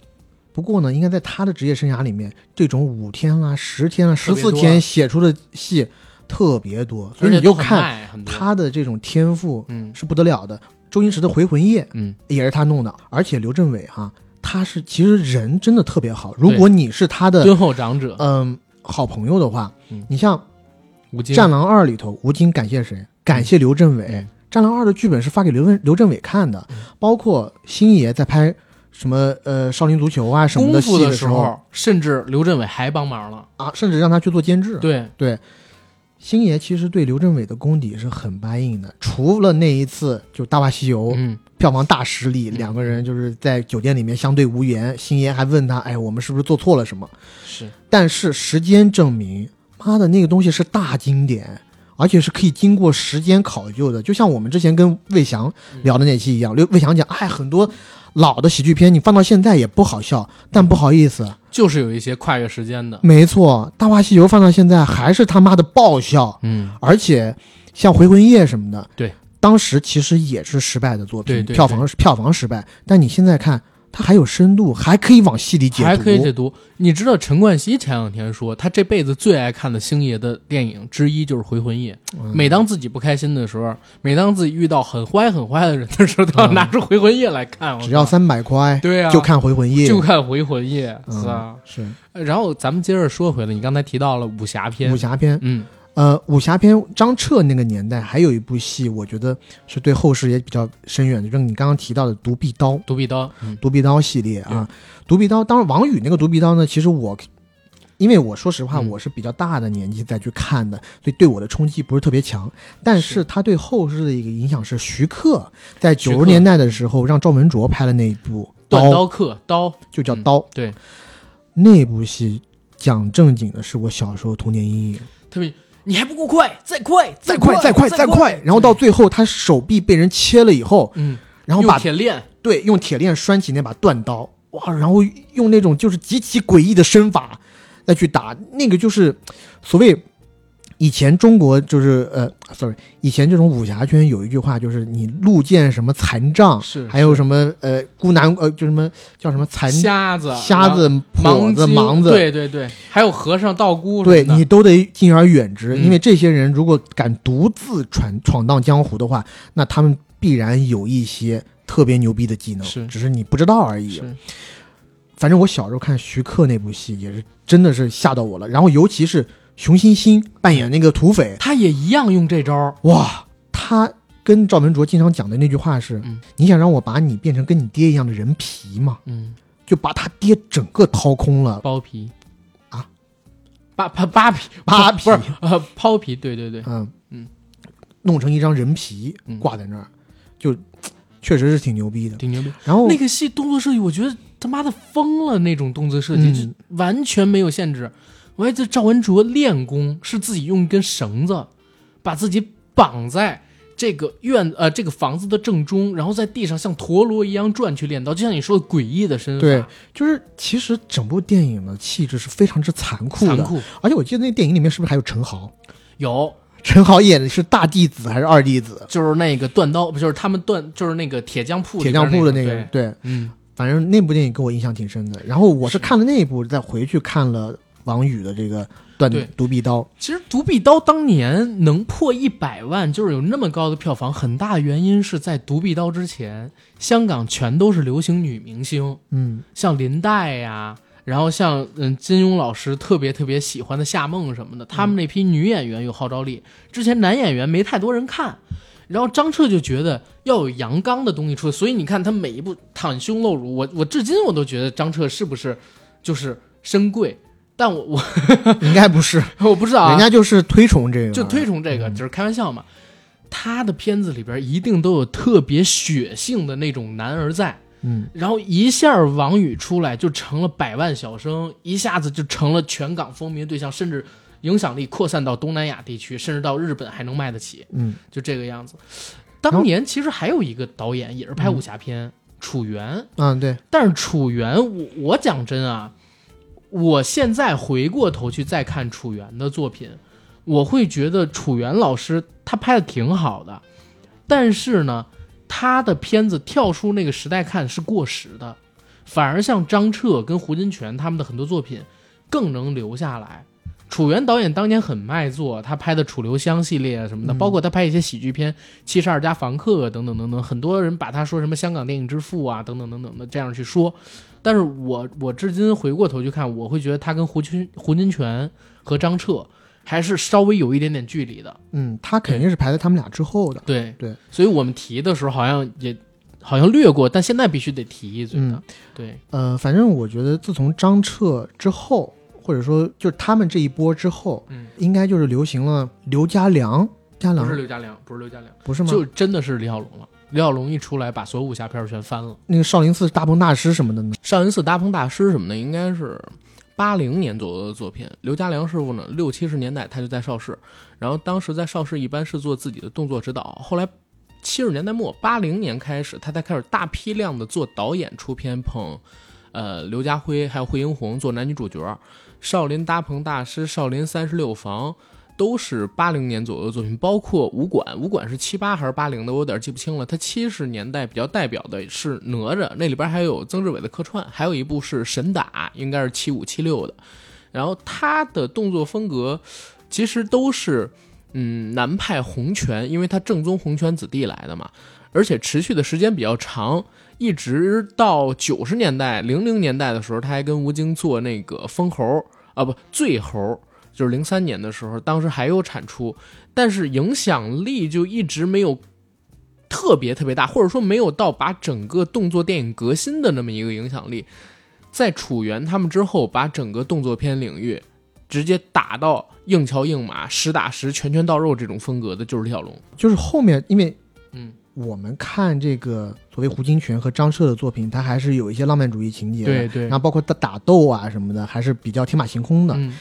不过呢，应该在他的职业生涯里面，这种五天啦、十天啦、十四天写出的戏特别多，所以你就看。他的这种天赋嗯是不得了的。周星驰的《回魂夜》嗯，也是他弄的，而且刘镇伟哈，他是其实人真的特别好。如果你是他的敦厚长者嗯好朋友的话嗯，你像《战狼二》里头，吴京感谢谁？感谢刘镇伟。嗯战狼二》的剧本是发给刘镇刘镇伟看的，包括星爷在拍什么呃少林足球啊什么功夫的时的候，甚至刘镇伟还帮忙了。啊，甚至让他去做监制。对，对，星爷其实对刘镇伟的功底是很答应的，除了那一次就《大话西游》嗯，票房大失利，嗯两个人就是在酒店里面相对无言，星爷还问他，哎，我们是不是做错了什么？是但是时间证明，妈的那个东西是大经典，而且是可以经过时间考究的。就像我们之前跟魏翔聊的那期一样，刘魏翔讲，哎，很多老的喜剧片你放到现在也不好笑，但不好意思，就是有一些跨越时间的。没错，《大话西游》放到现在还是他妈的爆笑，嗯，而且像《回魂夜》什么的，对，当时其实也是失败的作品，对对票房票房失败，但你现在看。它还有深度，还可以往戏里解读，还可以解读。你知道陈冠希前两天说，他这辈子最爱看的星爷的电影之一就是《回魂夜》。嗯每当自己不开心的时候，每当自己遇到很坏很坏的人的时候，都要拿出《回魂夜》来看。只要三百块，对啊，就看《回魂夜》，就看《回魂夜》嗯是吧？是然后咱们接着说回来，你刚才提到了武侠片武，侠片。嗯呃，武侠片张彻那个年代还有一部戏，我觉得是对后世也比较深远的，就是你刚刚提到的《独臂刀》。独臂刀，嗯独臂刀系列啊，独臂刀，当然王宇那个独臂刀呢，其实我因为我说实话，嗯我是比较大的年纪再去看的，所以对我的冲击不是特别强。但是是他对后世的一个影响是，徐克在九十年代的时候让赵文卓拍了那一部《断刀客刀，嗯就叫刀。对，那部戏讲正经的，是我小时候童年阴影。特别你还不够快，再快，再快，再快，再快！然后到最后，他手臂被人切了以后，嗯，然后把用铁链，对用铁链拴起那把断刀，哇！然后用那种就是极其诡异的身法再去打，那个就是所谓以前中国就是呃，sorry，以前这种武侠圈有一句话就是你路见什么残障，是还有什么呃孤男呃就什么叫什么残瞎子，瞎子、跛子、盲子，对对对，还有和尚、道姑对你都得敬而远之，嗯。因为这些人如果敢独自闯闯荡江湖的话，那他们必然有一些特别牛逼的技能，是。只是你不知道而已。是。反正我小时候看徐克那部戏也是真的是吓到我了，然后尤其是熊欣欣扮演那个土匪，他也一样用这招，哇，他跟赵文卓经常讲的那句话是：嗯你想让我把你变成跟你爹一样的人皮吗？嗯，就把他爹整个掏空了，剥皮。啊，扒扒扒皮。扒皮。不是皮，对对对，嗯。嗯，弄成一张人皮嗯。挂在那儿，就确实是挺牛逼的。挺牛逼。然后那个戏动作设计，我觉得他妈的疯了，那种动作设计、嗯。就完全没有限制。我还记得赵文卓练功是自己用一根绳子把自己绑在这个院呃这个房子的正中，然后在地上像陀螺一样转去练刀，就像你说的诡异的身法，对，就是其实整部电影的气质是非常之残酷的，残酷。而且我记得那电影里面是不是还有陈豪？有陈豪演的是大弟子还是二弟子？就是那个断刀，不就是他们断就是那个铁匠铺里铁匠铺的那个，对，嗯，反正那部电影给我印象挺深的。然后我是看了那一部，再回去看了王宇的这个《断对独臂刀》。其实《独臂刀》当年能破一百万，就是有那么高的票房，很大的原因是在《独臂刀》之前，香港全都是流行女明星，嗯，像林黛呀，然后像嗯金庸老师特别特别喜欢的夏梦什么的，他们那批女演员有号召力。之前男演员没太多人看，然后张彻就觉得要有阳刚的东西出来，所以你看他每一部袒胸露乳，我我至今我都觉得张彻是不是就是深贵，但我我 应该不是，我不知道啊，人家就是推崇这个，就推崇这个，就是开玩笑嘛。他的片子里边一定都有特别血性的那种男儿在，嗯，然后一下王宇出来就成了百万小生，一下子就成了全港风靡对象，甚至影响力扩散到东南亚地区，甚至到日本还能卖得起，嗯，就这个样子。当年其实还有一个导演也是拍武侠片，楚原，嗯，对，但是楚原，我我讲真啊，我现在回过头去再看楚原的作品，我会觉得楚原老师他拍的挺好的，但是呢，他的片子跳出那个时代看是过时的，反而像张彻跟胡金铨他们的很多作品更能留下来。楚原导演当年很卖座，他拍的《楚留香》系列啊什么的，嗯包括他拍一些喜剧片《七十二家房客》等等等等，很多人把他说什么香港电影之父啊等等等等的这样去说。但是我我至今回过头去看，我会觉得他跟胡金胡金铨和张彻还是稍微有一点点距离的。嗯，他肯定是排在他们俩之后的。对对，所以我们提的时候好像也好像略过，但现在必须得提一嘴的。嗯对，呃，反正我觉得自从张彻之后，或者说就是他们这一波之后，嗯，应该就是流行了刘家良，家良不是刘家良，不是刘家良，不是吗？就真的是李小龙了。李小龙一出来，把所有武侠片儿全翻了。那个少林寺大鹏大师什么的呢？少林寺大鹏大师什么的，应该是八零年左右的作品。刘家良师傅呢，六七十年代他就在邵氏，然后当时在邵氏一般是做自己的动作指导，后来七十年代末八零年开始，他才开始大批量的做导演出片，捧呃刘家辉还有惠英红做男女主角。少林大鹏大师、少林三十六房都是八零年左右的作品，包括武馆，武馆是七八还是八零的，我有点记不清了。他七十年代比较代表的是哪吒，那里边还有曾志伟的客串，还有一部是神打，应该是七五七六的。然后他的动作风格其实都是嗯南派洪拳，因为他正宗洪拳子弟来的嘛，而且持续的时间比较长，一直到九十年代、零零年代的时候，他还跟吴京做那个封猴啊不醉猴，就是零三年的时候，当时还有产出，但是影响力就一直没有特别特别大，或者说没有到把整个动作电影革新的那么一个影响力。在楚原他们之后，把整个动作片领域直接打到硬桥硬马、实打实、拳拳到肉这种风格的，就是李小龙。就是后面因为，我们看这个所谓胡金铨和张彻的作品，它还是有一些浪漫主义情节的，对对然后包括他打斗啊什么的，还是比较天马行空的。嗯，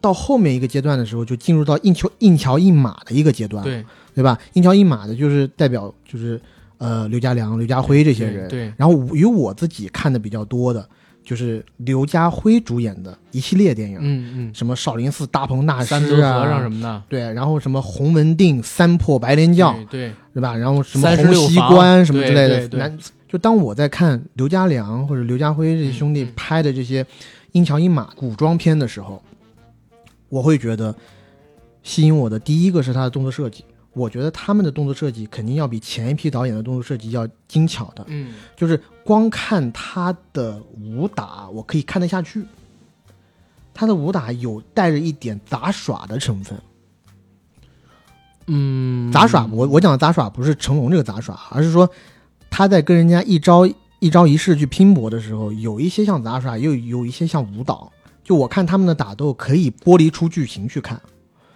到后面一个阶段的时候，就进入到硬桥硬桥硬马的一个阶段，对对吧？硬桥硬马的就是代表就是呃刘家良、刘家辉这些人。对，然后与我自己看的比较多的，就是刘家辉主演的一系列电影，嗯嗯，什么少林寺大鹏大师三尊和尚啊，什么的，对，然后什么洪文定、三破白莲教，对对，吧？然后什么36洪熙官什么之类的，对就当我在看刘家良或者刘家辉这些兄弟拍的这些英桥英马古装片的时候，我会觉得吸引我的第一个是他的动作设计。我觉得他们的动作设计肯定要比前一批导演的动作设计要精巧的，嗯。就是光看他的武打，我可以看得下去。他的武打有带着一点杂耍的成分，嗯，杂耍，我我讲的杂耍不是成龙这个杂耍，而是说他在跟人家一招一招一式去拼搏的时候，有一些像杂耍，又有有一些像舞蹈。就我看他们的打斗，可以剥离出剧情去看，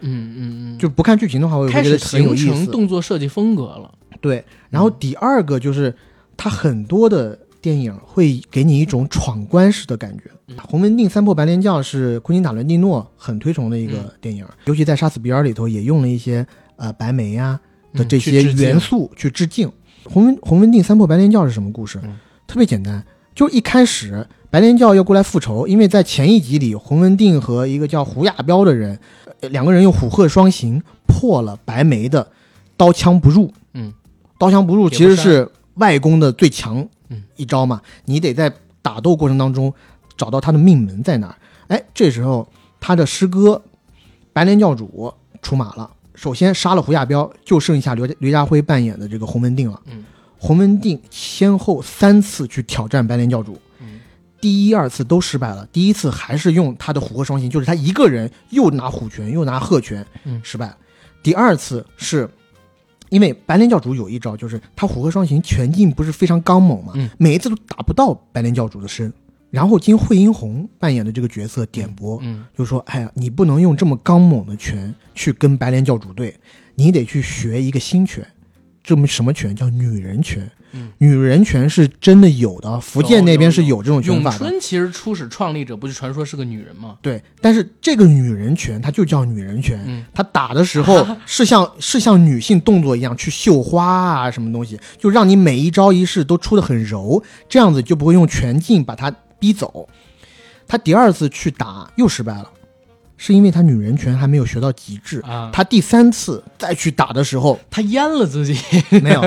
嗯嗯嗯，就不看剧情的话，我开觉得始形成。动作设计风格了。对，然后第二个就是他很多的电影会给你一种闯关式的感觉。嗯洪文定三破白莲教是昆汀塔伦蒂诺很推崇的一个嗯电影，尤其在《杀死比尔》里头也用了一些呃白眉啊的嗯这些元素去致敬。洪文洪文定三破白莲教是什么故事？嗯特别简单，就一开始白莲教要过来复仇，因为在前一集里，洪文定和一个叫胡亚彪的人，呃两个人用虎鹤双形破了白眉的刀枪不入。嗯，刀枪不入其实是外功的最强嗯一招嘛，你得在打斗过程当中找到他的命门在哪儿。哎，这时候他的师哥白莲教主出马了，首先杀了胡亚彪，就剩下刘家刘家辉扮演的这个洪文定了。嗯，洪文定先后三次去挑战白莲教主，嗯第一、二次都失败了。第一次还是用他的虎鹤双形，就是他一个人又拿虎拳又拿鹤拳，嗯失败。第二次是因为白莲教主有一招，就是他虎鹤双形拳劲不是非常刚猛嘛，嗯每一次都打不到白莲教主的身。然后经惠英红扮演的这个角色点拨，嗯就说：“哎呀，你不能用这么刚猛的拳去跟白莲教主对，你得去学一个新拳。这么什么拳叫女人拳？嗯女人拳是真的有的，福建那边是有这种拳咏法的。春其实初始创立者不是传说是个女人吗？对，但是这个女人拳它就叫女人拳，嗯她打的时候 是像是像女性动作一样去绣花啊什么东西，就让你每一招一式都出的很柔，这样子就不会用拳劲把她逼走。他第二次去打又失败了，是因为他女人拳还没有学到极致。啊，她第三次再去打的时候，他淹了自己。没有，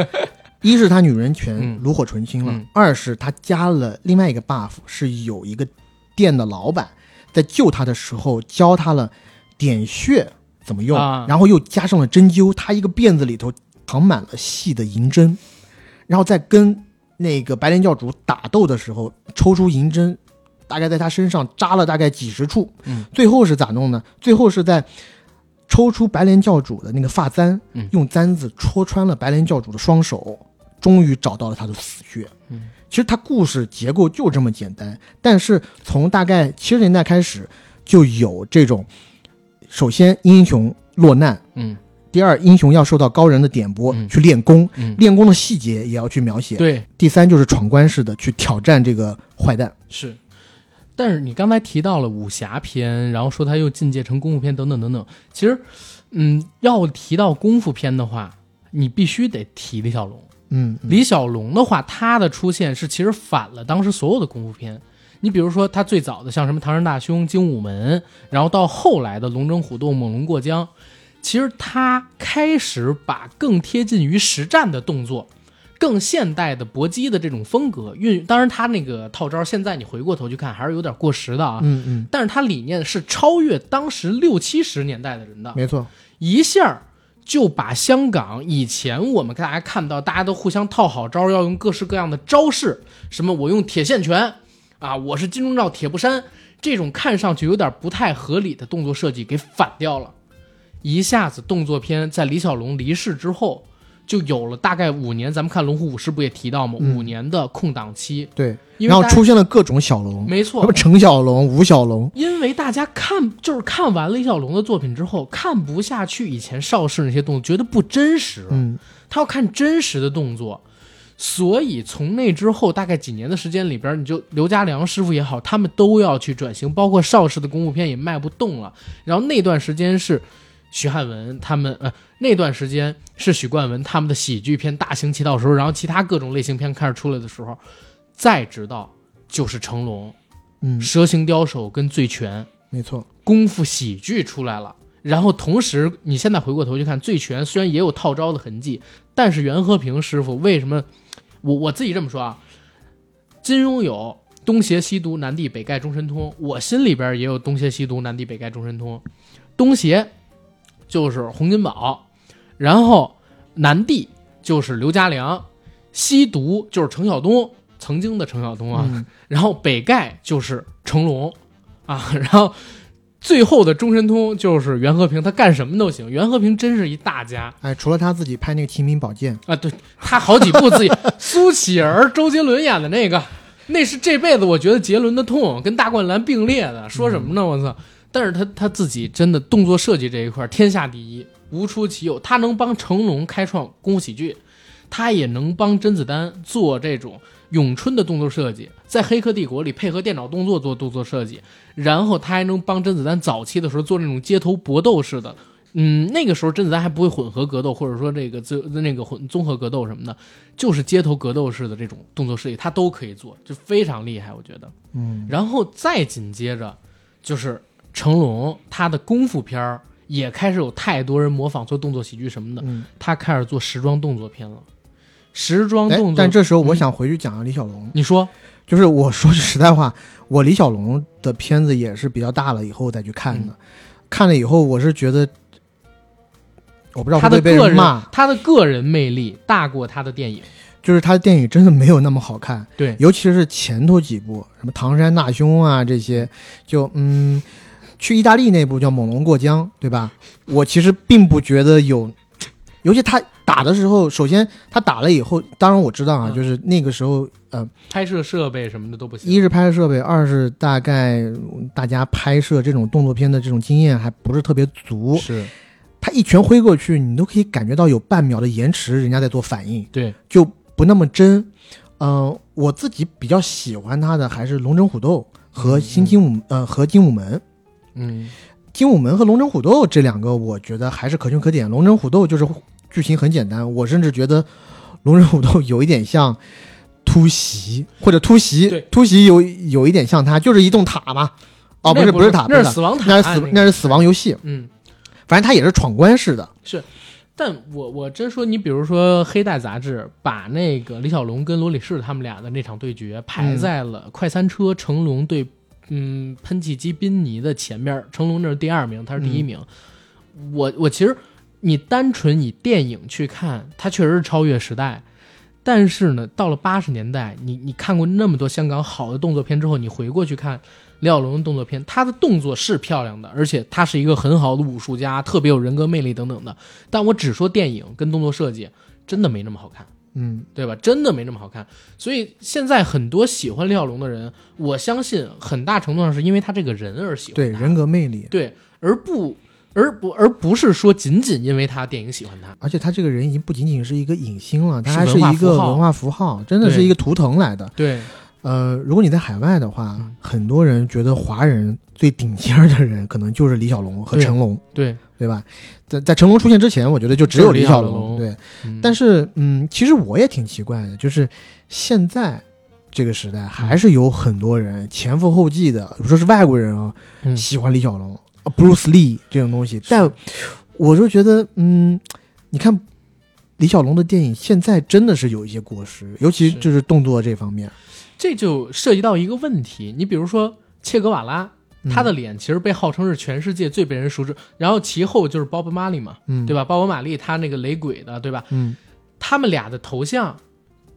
一是他女人拳嗯炉火纯青了，嗯二是他加了另外一个 buff，是有一个店的老板在救他的时候教他了点穴怎么用，啊然后又加上了针灸，他一个辫子里头藏满了细的银针，然后在跟那个白莲教主打斗的时候抽出银针。大概在他身上扎了大概几十处，嗯，最后是咋弄呢？最后是在抽出白莲教主的那个发簪，嗯用簪子戳穿了白莲教主的双手，终于找到了他的死穴。嗯，其实他故事结构就这么简单，但是从大概七十年代开始，就有这种，首先英雄落难，嗯第二英雄要受到高人的点拨、嗯去练功，嗯，练功的细节也要去描写。对，第三就是闯关式的去挑战这个坏蛋。是。但是你刚才提到了武侠片，然后说他又进阶成功夫片等等等等。其实，嗯，要提到功夫片的话，你必须得提李小龙。嗯，嗯李小龙的话，他的出现是其实反了当时所有的功夫片。你比如说，他最早的像什么《唐山大兄》《精武门》，然后到后来的《龙争虎斗》《猛龙过江》，其实他开始把更贴近于实战的动作、更现代的搏击的这种风格运。当然，他那个套招现在你回过头去看还是有点过时的啊。嗯嗯，但是他理念是超越当时六七十年代的人的。没错。一下儿就把香港以前我们大家看到大家都互相套好招，要用各式各样的招式，什么我用铁线拳啊，我是金钟罩铁布衫，这种看上去有点不太合理的动作设计给反掉了。一下子动作片在李小龙离世之后，就有了大概五年。咱们看《龙虎武师》不也提到吗？嗯五年的空档期，对，然后出现了各种小龙，没错什么，程小龙、吴小龙，因为大家看就是看完了李小龙的作品之后，看不下去以前邵氏那些动作，觉得不真实。嗯，他要看真实的动作，所以从那之后大概几年的时间里边，你就刘家良师傅也好，他们都要去转型，包括邵氏的功夫片也卖不动了。然后那段时间是徐汉文他们，呃，那段时间是许冠文他们的喜剧片大行其道的时候，然后其他各种类型片开始出来的时候，再直到就是成龙、嗯，蛇形刁手跟醉拳。没错，功夫喜剧出来了。然后同时，你现在回过头去看《醉拳》，虽然也有套招的痕迹，但是袁和平师傅为什么？我我自己这么说啊，金庸有东邪西毒南帝北丐中神通，我心里边也有东邪西毒南帝北丐中神通。东邪就是洪金宝，然后南帝就是刘家良，西毒就是程晓东，曾经的程晓东啊，嗯 然后北丐就是成龙啊，然后最后的中神通就是袁和平，他干什么都行。袁和平真是一大家哎，除了他自己拍那个《提名宝剑》，啊，对他好几部自己 苏乞儿、周杰伦演的那个，那是这辈子我觉得杰伦的痛，跟大灌篮并列的。说什么呢？我操！但是他他自己真的动作设计这一块天下第一，无出其右。他能帮成龙开创功夫喜剧，他也能帮甄子丹做这种咏春的动作设计，在《黑客帝国》里配合电脑动作做动作设计，然后他还能帮甄子丹早期的时候做那种街头搏斗式的。嗯，那个时候甄子丹还不会混合格斗，或者说这个这那个混综合格斗什么的，就是街头格斗式的这种动作设计，他都可以做，就非常厉害，我觉得。嗯，然后再紧接着就是成龙，他的功夫片儿也开始有太多人模仿做动作喜剧什么的，嗯他开始做时装动作片了。时装哎动作，但这时候我嗯想回去讲李小龙，你说就是我说句实在话，我李小龙的片子也是比较大了以后再去看的，嗯看了以后我是觉得，我不知道会他的不会被个人人骂，他的个人魅力大过他的电影。就是他的电影真的没有那么好看，对，尤其是前头几部，什么唐山大兄啊这些，就嗯，去意大利那部叫《猛龙过江》，对吧？我其实并不觉得有，尤其他打的时候，首先他打了以后，当然我知道啊，嗯就是那个时候，呃，拍摄设备什么的都不行。一是拍摄设备，二是大概嗯大家拍摄这种动作片的这种经验还不是特别足，是他一拳挥过去，你都可以感觉到有半秒的延迟，人家在做反应。对，就不那么真。嗯、我自己比较喜欢他的还是《龙争虎斗》和《新精武》呃和《精武门》。嗯，精武门和龙争虎斗这两个，我觉得还是可圈可点。龙争虎斗就是剧情很简单，我甚至觉得龙争虎斗有一点像突袭，或者突袭对，突袭有有一点像它，就是一栋塔嘛。哦，不是不是塔，那是死亡塔，那是死个那是死亡游戏，嗯。反正它也是闯关式的。是但我我真说，你比如说《黑带》杂志把那个李小龙跟罗里士他们俩的那场对决排在了快餐车成龙对嗯喷气机宾尼的前边，成龙这是第二名，他是第一名。我我其实你单纯以电影去看，它确实是超越时代。但是呢，到了八十年代，你你看过那么多香港好的动作片之后，你回过去看李小龙的动作片，他的动作是漂亮的，而且他是一个很好的武术家，特别有人格魅力等等的。但我只说电影跟动作设计，真的没那么好看，嗯，对吧？真的没那么好看。所以现在很多喜欢李小龙的人，我相信很大程度上是因为他这个人而喜欢对，人格魅力。对，而不而不而不是说仅仅因为他电影喜欢他。而且他这个人已经不仅仅是一个影星了，他是一个文化符号，真的是一个图腾来的。对，呃，如果你在海外的话，嗯很多人觉得华人最顶尖儿的人可能就是李小龙和成龙，对，对吧？在在成龙出现之前，我觉得就只有李李小小龙对，嗯。但是嗯，其实我也挺奇怪的，就是现在这个时代还是有很多人前赴后继的，比如说是外国人啊，嗯。喜欢李小龙、啊 Bruce Lee 这种东西，但我就觉得，嗯，你看李小龙的电影现在真的是有一些过时，尤其就是动作这方面，这就涉及到一个问题，你比如说切格瓦拉，嗯他的脸其实被号称是全世界最被人熟知，然后其后就是鲍勃·马利嘛，嗯，对吧？鲍勃·马利他那个雷鬼的，对吧？嗯，他们俩的头像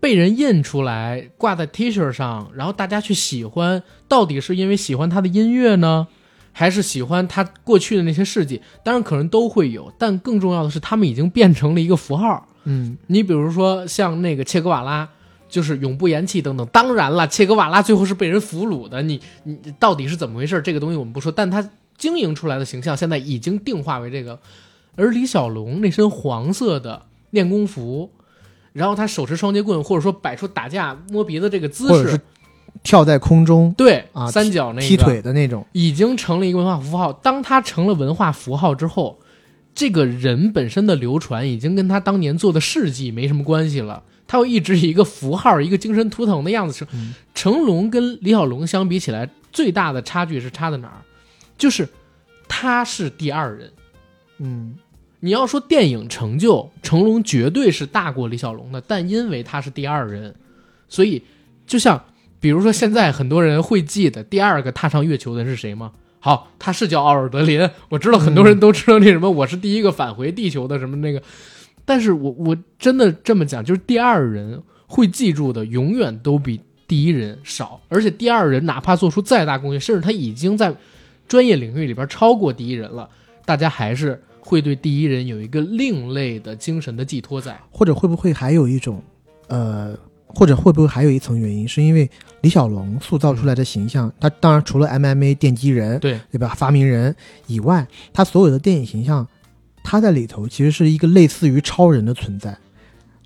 被人印出来挂在 T 恤上，然后大家去喜欢，到底是因为喜欢他的音乐呢，还是喜欢他过去的那些事迹？当然可能都会有，但更重要的是，他们已经变成了一个符号。嗯，你比如说像那个切格瓦拉，就是永不言弃等等。当然了，切格瓦拉最后是被人俘虏的，你你到底是怎么回事？这个东西我们不说，但他经营出来的形象现在已经定化为这个。而李小龙那身黄色的练功服，然后他手持双截棍，或者说摆出打架摸鼻子这个姿势或者是，跳在空中对啊三角那个踢腿的那种，已经成了一个文化符号。当他成了文化符号之后，这个人本身的流传已经跟他当年做的事迹没什么关系了。他会一直以一个符号、一个精神图腾的样子成。嗯成龙跟李小龙相比起来，最大的差距是差在哪儿？就是他是第二人。嗯你要说电影成就，成龙绝对是大过李小龙的，但因为他是第二人，所以就像比如说现在很多人会记得第二个踏上月球的人是谁吗？好，他是叫奥尔德林，我知道很多人都知道那什么，我是第一个返回地球的什么那个，但是我我真的这么讲，就是第二人会记住的永远都比第一人少，而且第二人哪怕做出再大贡献，甚至他已经在专业领域里边超过第一人了，大家还是会对第一人有一个另类的精神的寄托在。或者会不会还有一种，呃，或者会不会还有一层原因，是因为李小龙塑造出来的形象，他当然除了 MMA 奠基人，对，对吧？发明人以外，他所有的电影形象，他在里头其实是一个类似于超人的存在。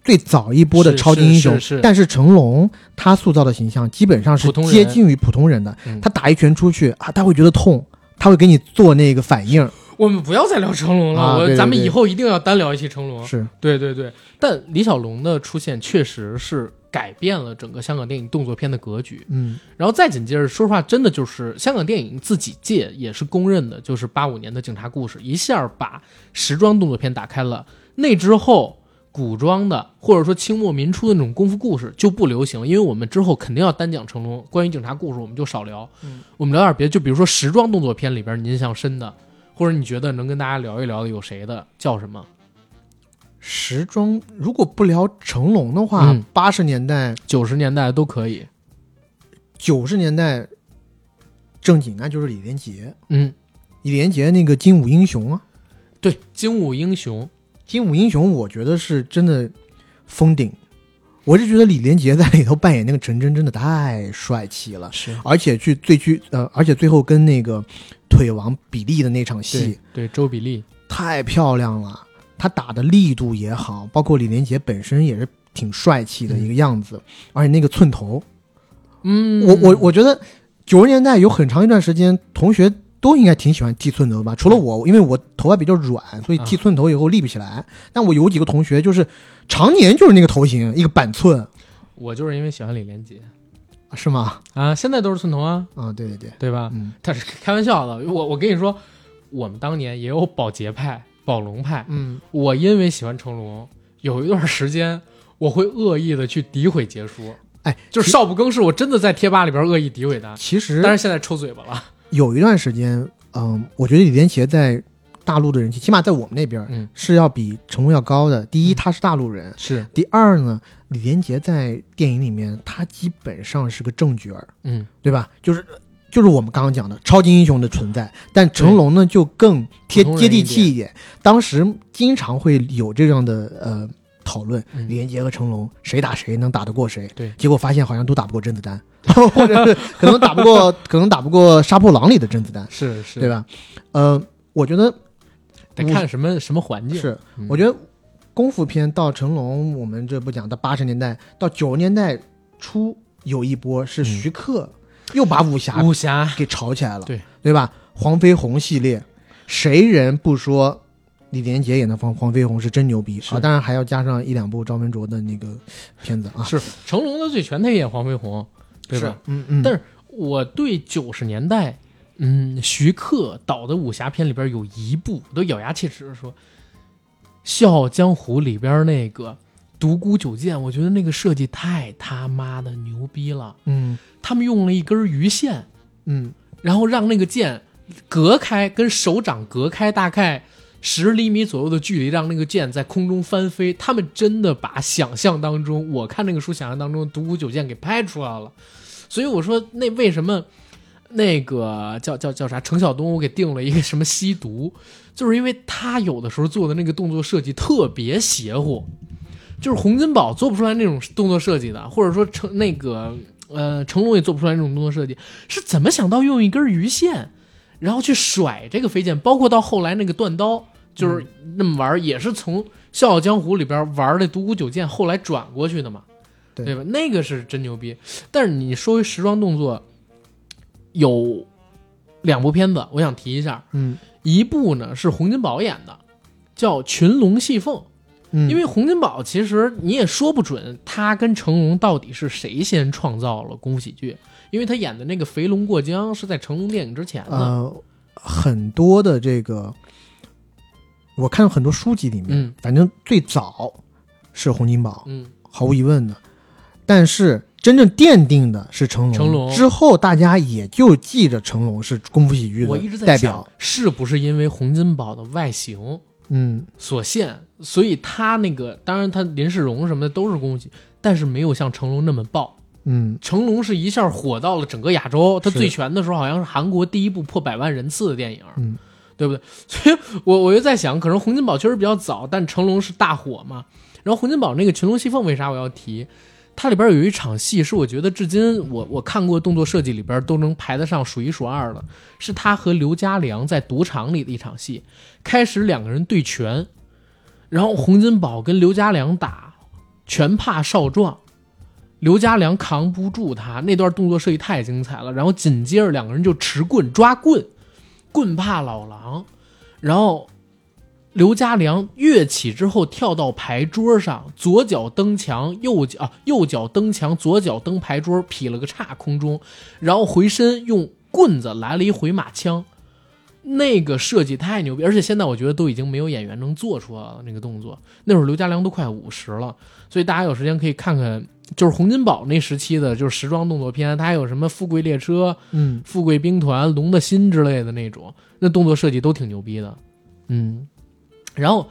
最早一波的超级英雄，但是成龙他塑造的形象基本上是接近于普通人的。嗯他打一拳出去啊，他会觉得痛，他会给你做那个反应。我们不要再聊成龙了，我咱们以后一定要单聊一期成龙。是，对对对，但李小龙的出现确实是改变了整个香港电影动作片的格局。嗯然后再紧接着，说实话，真的就是香港电影自己界也是公认的，就是八五年的《警察故事》一下把时装动作片打开了。那之后，古装的或者说清末民初的那种功夫故事就不流行了，因为我们之后肯定要单讲成龙。关于警察故事，我们就少聊。嗯，我们聊点别的，就比如说时装动作片里边你印象深的，或者你觉得能跟大家聊一聊的有谁的，叫什么？时装如果不聊成龙的话嗯，八十、年代、九十年代都可以。九十年代正经那就是李连杰，嗯，李连杰那个精武英雄啊，对，精武英雄，精武英雄，我觉得是真的封顶。我是觉得李连杰在里头扮演那个陈真真的太帅气了，是。而且去最去呃，而且最后跟那个腿王比利的那场戏对对，周比利，太漂亮了，他打的力度也好，包括李连杰本身也是挺帅气的一个样子，而且那个寸头，嗯，我我我觉得九十年代有很长一段时间，同学都应该挺喜欢剃寸头吧，除了我，因为我头发比较软，所以剃寸头以后立不起来。但我有几个同学就是常年就是那个头型，一个板寸，我就是因为喜欢李连杰是吗？啊，现在都是寸头啊，啊，对对对，对吧？嗯他是开玩笑的，我我跟你说，我们当年也有保洁派、宝龙派。嗯，我因为喜欢成龙，有一段时间我会恶意的去诋毁杰叔，哎，就是少不更事，我真的在贴吧里边恶意诋毁他。其实但是现在抽嘴巴了，有一段时间，嗯，我觉得李连杰在大陆的人气，起码在我们那边嗯，是要比成龙要高的。第一，嗯他是大陆人；是，第二呢，李连杰在电影里面他基本上是个正角儿。嗯，对吧？就是就是我们刚刚讲的超级英雄的存在，但成龙呢就更贴接地气一点。当时经常会有这样的呃讨论，嗯李连杰和成龙谁打谁能打得过谁？对结果发现好像都打不过甄子丹，或者是可能打不过，可能打不过《杀破狼》里的甄子丹，是是，对？吧？呃，我觉得得看什么什么环境。是，嗯我觉得功夫片到成龙，我们这不讲，到八十年代到九十年代初有一波是徐克又把武侠武侠，给炒起来了，对对吧？黄飞鸿系列，谁人不说李连杰演的黄黄飞鸿是真牛逼啊？当然还要加上一两部赵文卓的那个片子啊，是成龙的最全，他也演黄飞鸿，对吧？嗯嗯，但是我对九十年代，嗯，徐克导的武侠片里边有一部，我都咬牙切齿的说，《笑傲江湖》里边那个独孤九剑，我觉得那个设计太他妈的牛逼了。嗯他们用了一根鱼线，嗯然后让那个剑隔开，跟手掌隔开大概十厘米左右的距离，让那个剑在空中翻飞。他们真的把想象当中，我看那个书想象当中独孤九剑给拍出来了。所以我说，那为什么那个叫叫叫啥程晓东，我给定了一个什么吸毒，就是因为他有的时候做的那个动作设计特别邪乎。就是洪金宝做不出来那种动作设计的，或者说成那个呃成龙也做不出来这种动作设计，是怎么想到用一根鱼线，然后去甩这个飞剑，包括到后来那个断刀，就是那么玩，也是从《笑傲江湖》里边玩的独孤九剑，后来转过去的嘛，对对吧？那个是真牛逼。但是你说回时装动作，有两部片子，我想提一下，嗯一部呢是洪金宝演的，叫《群龙戏凤》。嗯，因为洪金宝其实你也说不准他跟成龙到底是谁先创造了功夫喜剧，因为他演的那个《肥龙过江》是在成龙电影之前的。呃很多的这个，我看到很多书籍里面，嗯反正最早是洪金宝，嗯，毫无疑问的，但是真正奠定的是成龙。成龙之后，大家也就记着成龙是功夫喜剧我一直的代在想表。，是不是因为洪金宝的外形嗯，所限，所以他那个当然他林世荣什么的都是功夫喜，但是没有像成龙那么爆。嗯，成龙是一下火到了整个亚洲，他最全的时候好像是韩国第一部破百万人次的电影，嗯，对不对？所以我我就在想，可能洪金宝确实比较早，但成龙是大火嘛。然后洪金宝那个《群龙戏凤》为啥我要提？它里边有一场戏是我觉得至今我我看过动作设计里边都能排得上数一数二的，是他和刘家良在赌场里的一场戏。开始两个人对拳，然后洪金宝跟刘家良打，拳怕少壮，刘家良扛不住他，那段动作设计太精彩了。然后紧接着两个人就持棍抓棍，棍怕老狼，然后刘家良跃起之后跳到牌桌上，左脚蹬墙，右脚啊右脚蹬墙，左脚蹬牌桌，劈了个叉空中，然后回身用棍子来了一回马枪。那个设计太牛逼，而且现在我觉得都已经没有演员能做出来了那个动作。那会儿刘家良都快五十了，所以大家有时间可以看看，就是洪金宝那时期的，就是时装动作片，他还有什么《富贵列车》、嗯，《富贵兵团》、《龙的心》之类的那种，那动作设计都挺牛逼的。嗯，然后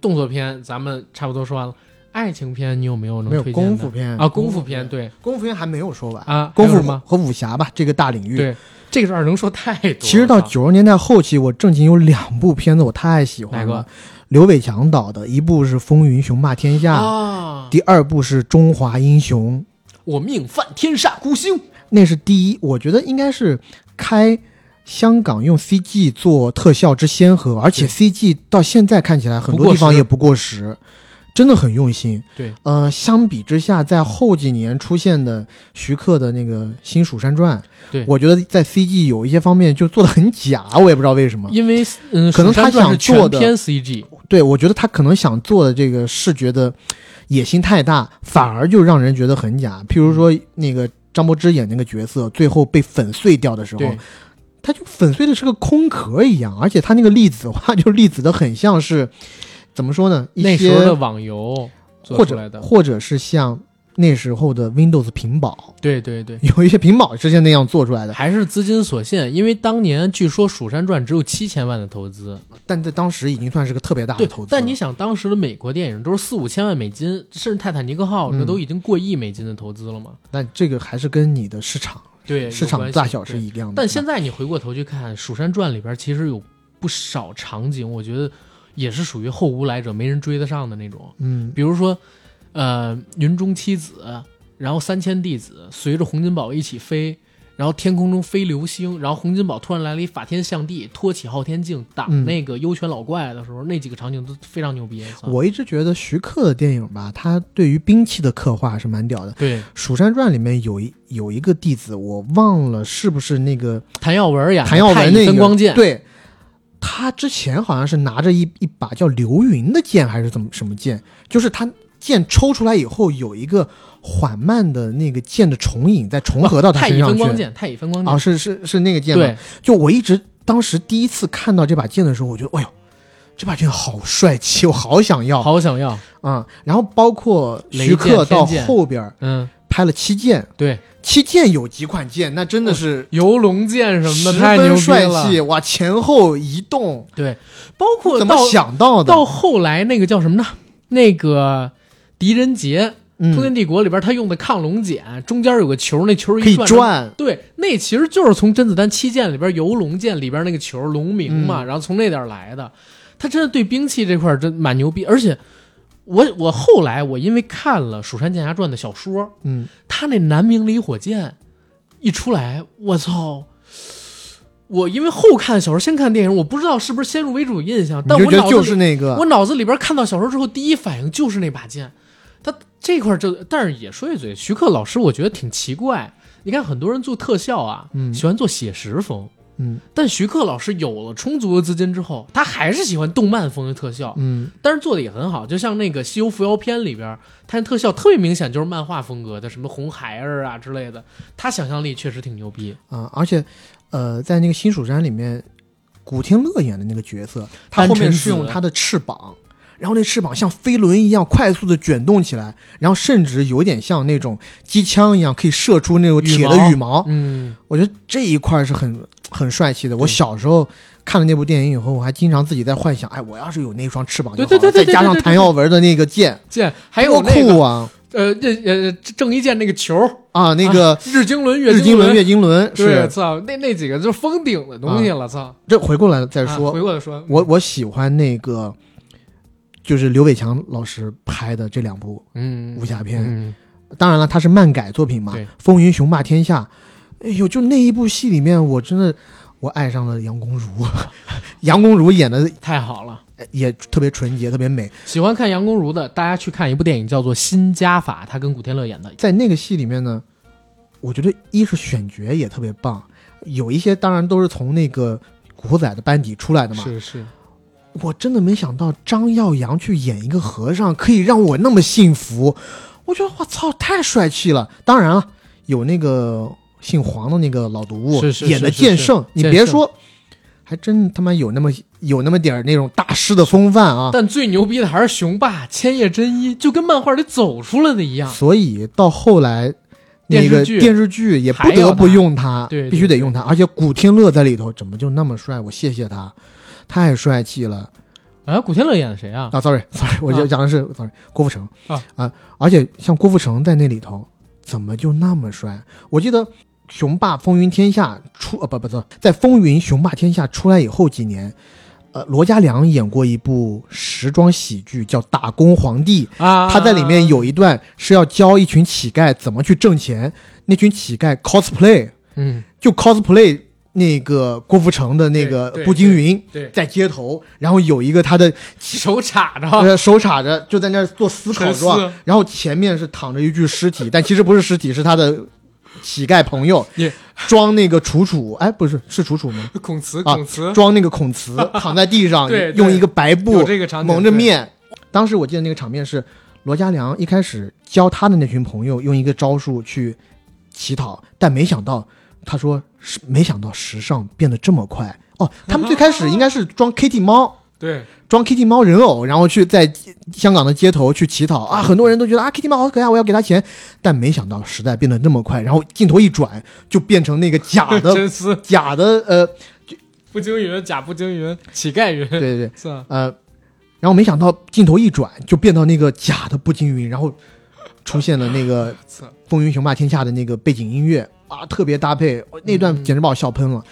动作片咱们差不多说完了，爱情片你有没有能没有推荐的功夫片啊？功夫片对功夫片还没有说完啊，功夫还有什么？和武侠吧，这个大领域。对，这个事儿能说太多。其实到九十年代后期，我正经有两部片子我太喜欢了，刘伟强导的，一部是《风云雄霸天下》，啊，第二部是《中华英雄》。我命犯天煞孤星。那是第一，我觉得应该是开香港用 CG 做特效之先河，而且 CG 到现在看起来很多地方也不过时，真的很用心。对，呃，相比之下，在后几年出现的徐克的那个《新蜀山传》，对我觉得在 CG 有一些方面就做的很假，我也不知道为什么。因为嗯，可能他想做的全 CG，对，我觉得他可能想做的这个视觉的野心太大，反而就让人觉得很假。譬如说那个张柏芝演那个角色，最后被粉碎掉的时候对，，他就粉碎的是个空壳一样，而且他那个粒子化 就粒子的很像是怎么说呢？一那时候的网游做或者或者是像那时候的 Windows 屏保，对对对，有一些屏保之前那样做出来的，还是资金所限，因为当年据说《蜀山传》只有七千万的投资，但在当时已经算是个特别大的投资。但你想，当时的美国电影都是四五千万美金，甚至《泰坦尼克号》嗯这都已经过亿美金的投资了嘛？那这个还是跟你的市场对，市场大小是。一样的。但现在你回过头去看《蜀山传》里边，其实有不少场景，我觉得也是属于后无来者，没人追得上的那种。嗯，比如说，呃，云中七子，然后三千弟子随着洪金宝一起飞，然后天空中飞流星，然后洪金宝突然来了一法天象地，托起昊天镜挡嗯那个幽泉老怪的时候，那几个场景都非常牛逼。我一直觉得徐克的电影吧，他对于兵器的刻画是蛮屌的。对《蜀山传》里面有一有一个弟子，我忘了是不是那个谭耀文演的谭耀文那个分光剑，对，他之前好像是拿着一一把叫流云的剑，还是怎么什么剑？就是他剑抽出来以后，有一个缓慢的那个剑的重影在重合到他太乙身上去。分光剑，太乙分光剑，啊，是是是那个剑吗？对，就我一直当时第一次看到这把剑的时候，我觉得，哎呦，这把剑好帅气，我好想要。好想要，啊、然后包括徐雷克到后边嗯，拍了七剑，对，七剑有几款剑，那真的是游龙剑什么的太牛分逼了，帅气，哇，前后移动，对，包括怎么到想到的？到后来那个叫什么呢？那个狄仁杰。嗯通天帝国里边他用的亢龙锏，中间有个球，那球一可以转，对，那其实就是从甄子丹七剑里边游龙剑里边那个球龙鸣嘛，嗯然后从那点来的。他真的对兵器这块真蛮牛逼，而且我我后来我因为看了《蜀山剑侠传》的小说，嗯，他那南明离火剑一出来，我操！我因为后看小说，先看电影，我不知道是不是先入为主印象，但我脑子里是那个我脑子里边看到小说之后，第一反应就是那把剑。他这块儿就，但是也说一嘴，徐克老师我觉得挺奇怪。你看很多人做特效啊，嗯喜欢做写实风，嗯但徐克老师有了充足的资金之后，他还是喜欢动漫风的特效，嗯但是做的也很好。就像那个《西游伏妖篇》里边，他那特效特别明显就是漫画风格的，什么红孩儿啊之类的，他想象力确实挺牛逼。啊，而且呃，在那个新蜀山里面，古天乐演的那个角色，他后面是用他的翅膀。然后那翅膀像飞轮一样快速的卷动起来，然后甚至有点像那种机枪一样，可以射出那种铁的羽毛。嗯，我觉得这一块是很很帅气的。我小时候看了那部电影以后，我还经常自己在幻想，哎，我要是有那双翅膀就好了，对对对对再加上谭耀文的那个剑，剑还有那个酷啊！呃这呃郑伊健那个球啊，那个日经轮、月日经轮、月经轮，是操，那那几个就是封顶的东西了，操！这回过来再说，啊回过来说，我我喜欢那个，就是刘伟强老师拍的这两部嗯武侠片。嗯，当然了，他是漫改作品嘛，《风云雄霸天下》。哎呦，就那一部戏里面，我真的我爱上了杨恭如，杨恭如演的太好了。也特别纯洁，特别美。喜欢看杨恭如的，大家去看一部电影叫做《新家法》，他跟古天乐演的。在那个戏里面呢，我觉得一是选角也特别棒，有一些当然都是从那个古惑仔的班底出来的嘛。是是，我真的没想到张耀扬去演一个和尚，可以让我那么幸福。我觉得我操，太帅气了。当然了，有那个姓黄的那个老毒是是演的剑圣，你别说，还真他妈有那么有那么点儿那种大师的风范啊。但最牛逼的还是雄霸千叶真一，就跟漫画里走出来的一样。所以到后来，那个电视剧也不得不他用他，对对必须得用他。而且古天乐在里头怎么就那么帅？我谢谢他，太帅气了哎，古天乐演的谁啊？啊！Sorry，Sorry，我就啊讲的是 Sorry，郭富城啊而且像郭富城在那里头，怎么就那么帅？我记得《雄霸风云天下》出呃不不不，在《风云雄霸天下》出来以后几年。呃，罗嘉良演过一部时装喜剧，叫《打工皇帝》，啊，他在里面有一段是要教一群乞丐怎么去挣钱，那群乞丐 cosplay 嗯，就 cosplay 那个郭富城的那个步惊云，在街头，然后有一个他的 手插着，呃手插着就在那做思考状，然后前面是躺着一具尸体，但其实不是尸体，是他的乞丐朋友装那个楚楚，哎，不是是楚楚吗？孔慈，啊孔慈，装那个孔慈 躺在地上，用一个白布蒙着面。当时我记得那个场面是罗嘉良一开始教他的那群朋友用一个招数去乞讨，但没想到他说是没想到时尚变得这么快哦。他们最开始应该是装 Kitty 猫。对，装 Kitty 猫人偶，然后去在香港的街头去乞讨啊！很多人都觉得啊，Kitty 猫好可爱，我要给他钱。但没想到时代变得那么快，然后镜头一转，就变成那个假的真丝假的呃，不惊云，假不惊云，乞丐云，对对对，是啊？呃，然后没想到镜头一转，就变到那个假的步惊云，然后出现了那个 《风云雄霸天下》的那个背景音乐啊，特别搭配，那段嗯简直把我笑喷了。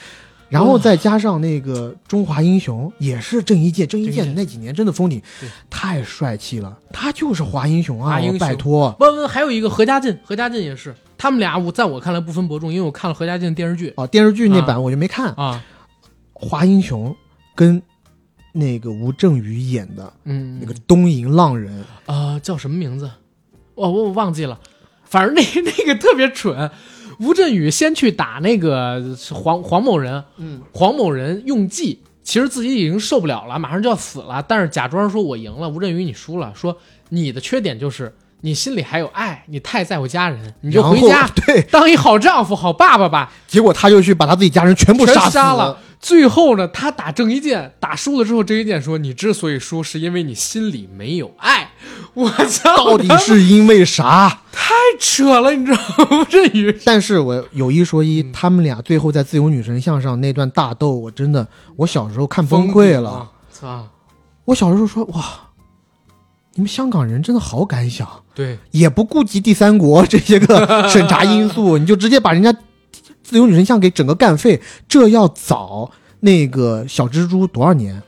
然后再加上那个《中华英雄》，也是郑伊健，郑伊健健那几年真的封顶，太帅气了，他就是华英雄啊！拜托，不不，还有一个何家劲，何家劲也是，他们俩我在我看来不分伯仲，因为我看了何家劲的电视剧哦，电视剧那版我就没看，啊，华英雄跟那个吴镇宇演的嗯，那个东瀛浪人，啊、叫什么名字？我我我忘记了，反正那 那个特别蠢。吴镇宇先去打那个黄黄某人，嗯，黄某人用计，其实自己已经受不了了，马上就要死了，但是假装说我赢了，吴镇宇你输了，说你的缺点就是你心里还有爱，你太在乎家人，你就回家对，当一好丈夫、好爸爸吧。结果他就去把他自己家人全部全杀死杀了。最后呢，他打郑伊健，打输了之后，郑伊健说：“你之所以输，是因为你心里没有爱。”我操，到底是因为啥？太扯了，你知道吗？这语 但是我有一说一，嗯他们俩最后在自由女神像上那段大斗，我真的，我小时候看崩溃了。啊！操，我小时候说哇，你们香港人真的好敢想，对，也不顾及第三国这些个审查因素，你就直接把人家自由女神像给整个干废，这要早那个小蜘蛛多少年？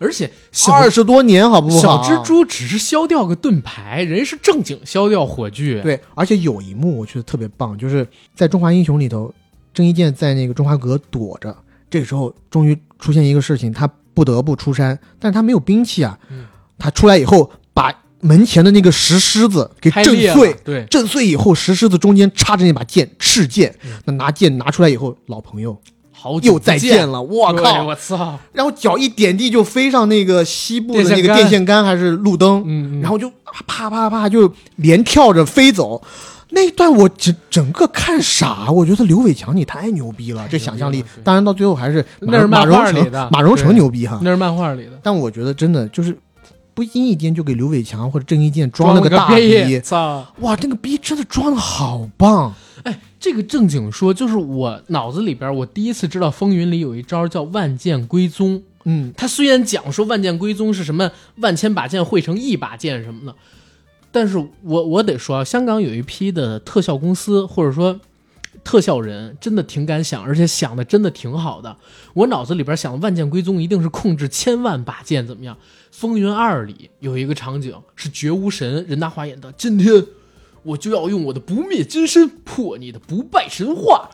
对，而且小二十多年好不好？小蜘蛛只是削掉个盾牌，人是正经削掉火炬。对，而且有一幕我觉得特别棒，就是在《中华英雄》里头，郑伊健在那个中华阁躲着，这个时候终于出现一个事情，他不得不出山，但是他没有兵器啊，嗯他出来以后把门前的那个石狮子给震碎，对，震碎以后，石狮子中间插着那把剑，赤剑嗯。那拿剑拿出来以后，老朋友好久又再见了，我靠！我操！然后脚一点地就飞上那个西部的那个电线杆还是路灯，嗯，嗯然后就啪啪啪就连跳着飞走。那一段我整整个看傻，我觉得刘伟强你太牛逼了，这想象力。当然到最后还是马那是漫马荣成画里的马荣成牛逼哈。那是漫画里的，但我觉得真的就是不经意间就给刘伟强或者郑伊健装装了个大逼，逼，操！哇，那个逼真的装的好棒。哎，这个正经说，就是我脑子里边，我第一次知道风云里有一招叫万剑归宗。嗯，他虽然讲说万剑归宗是什么万千把剑汇成一把剑什么的，但是我我得说啊，香港有一批的特效公司或者说特效人真的挺敢想，而且想的真的挺好的。我脑子里边想的万剑归宗一定是控制千万把剑怎么样？风云二里有一个场景是绝无神任达华演的，今天我就要用我的不灭金身破你的不败神话。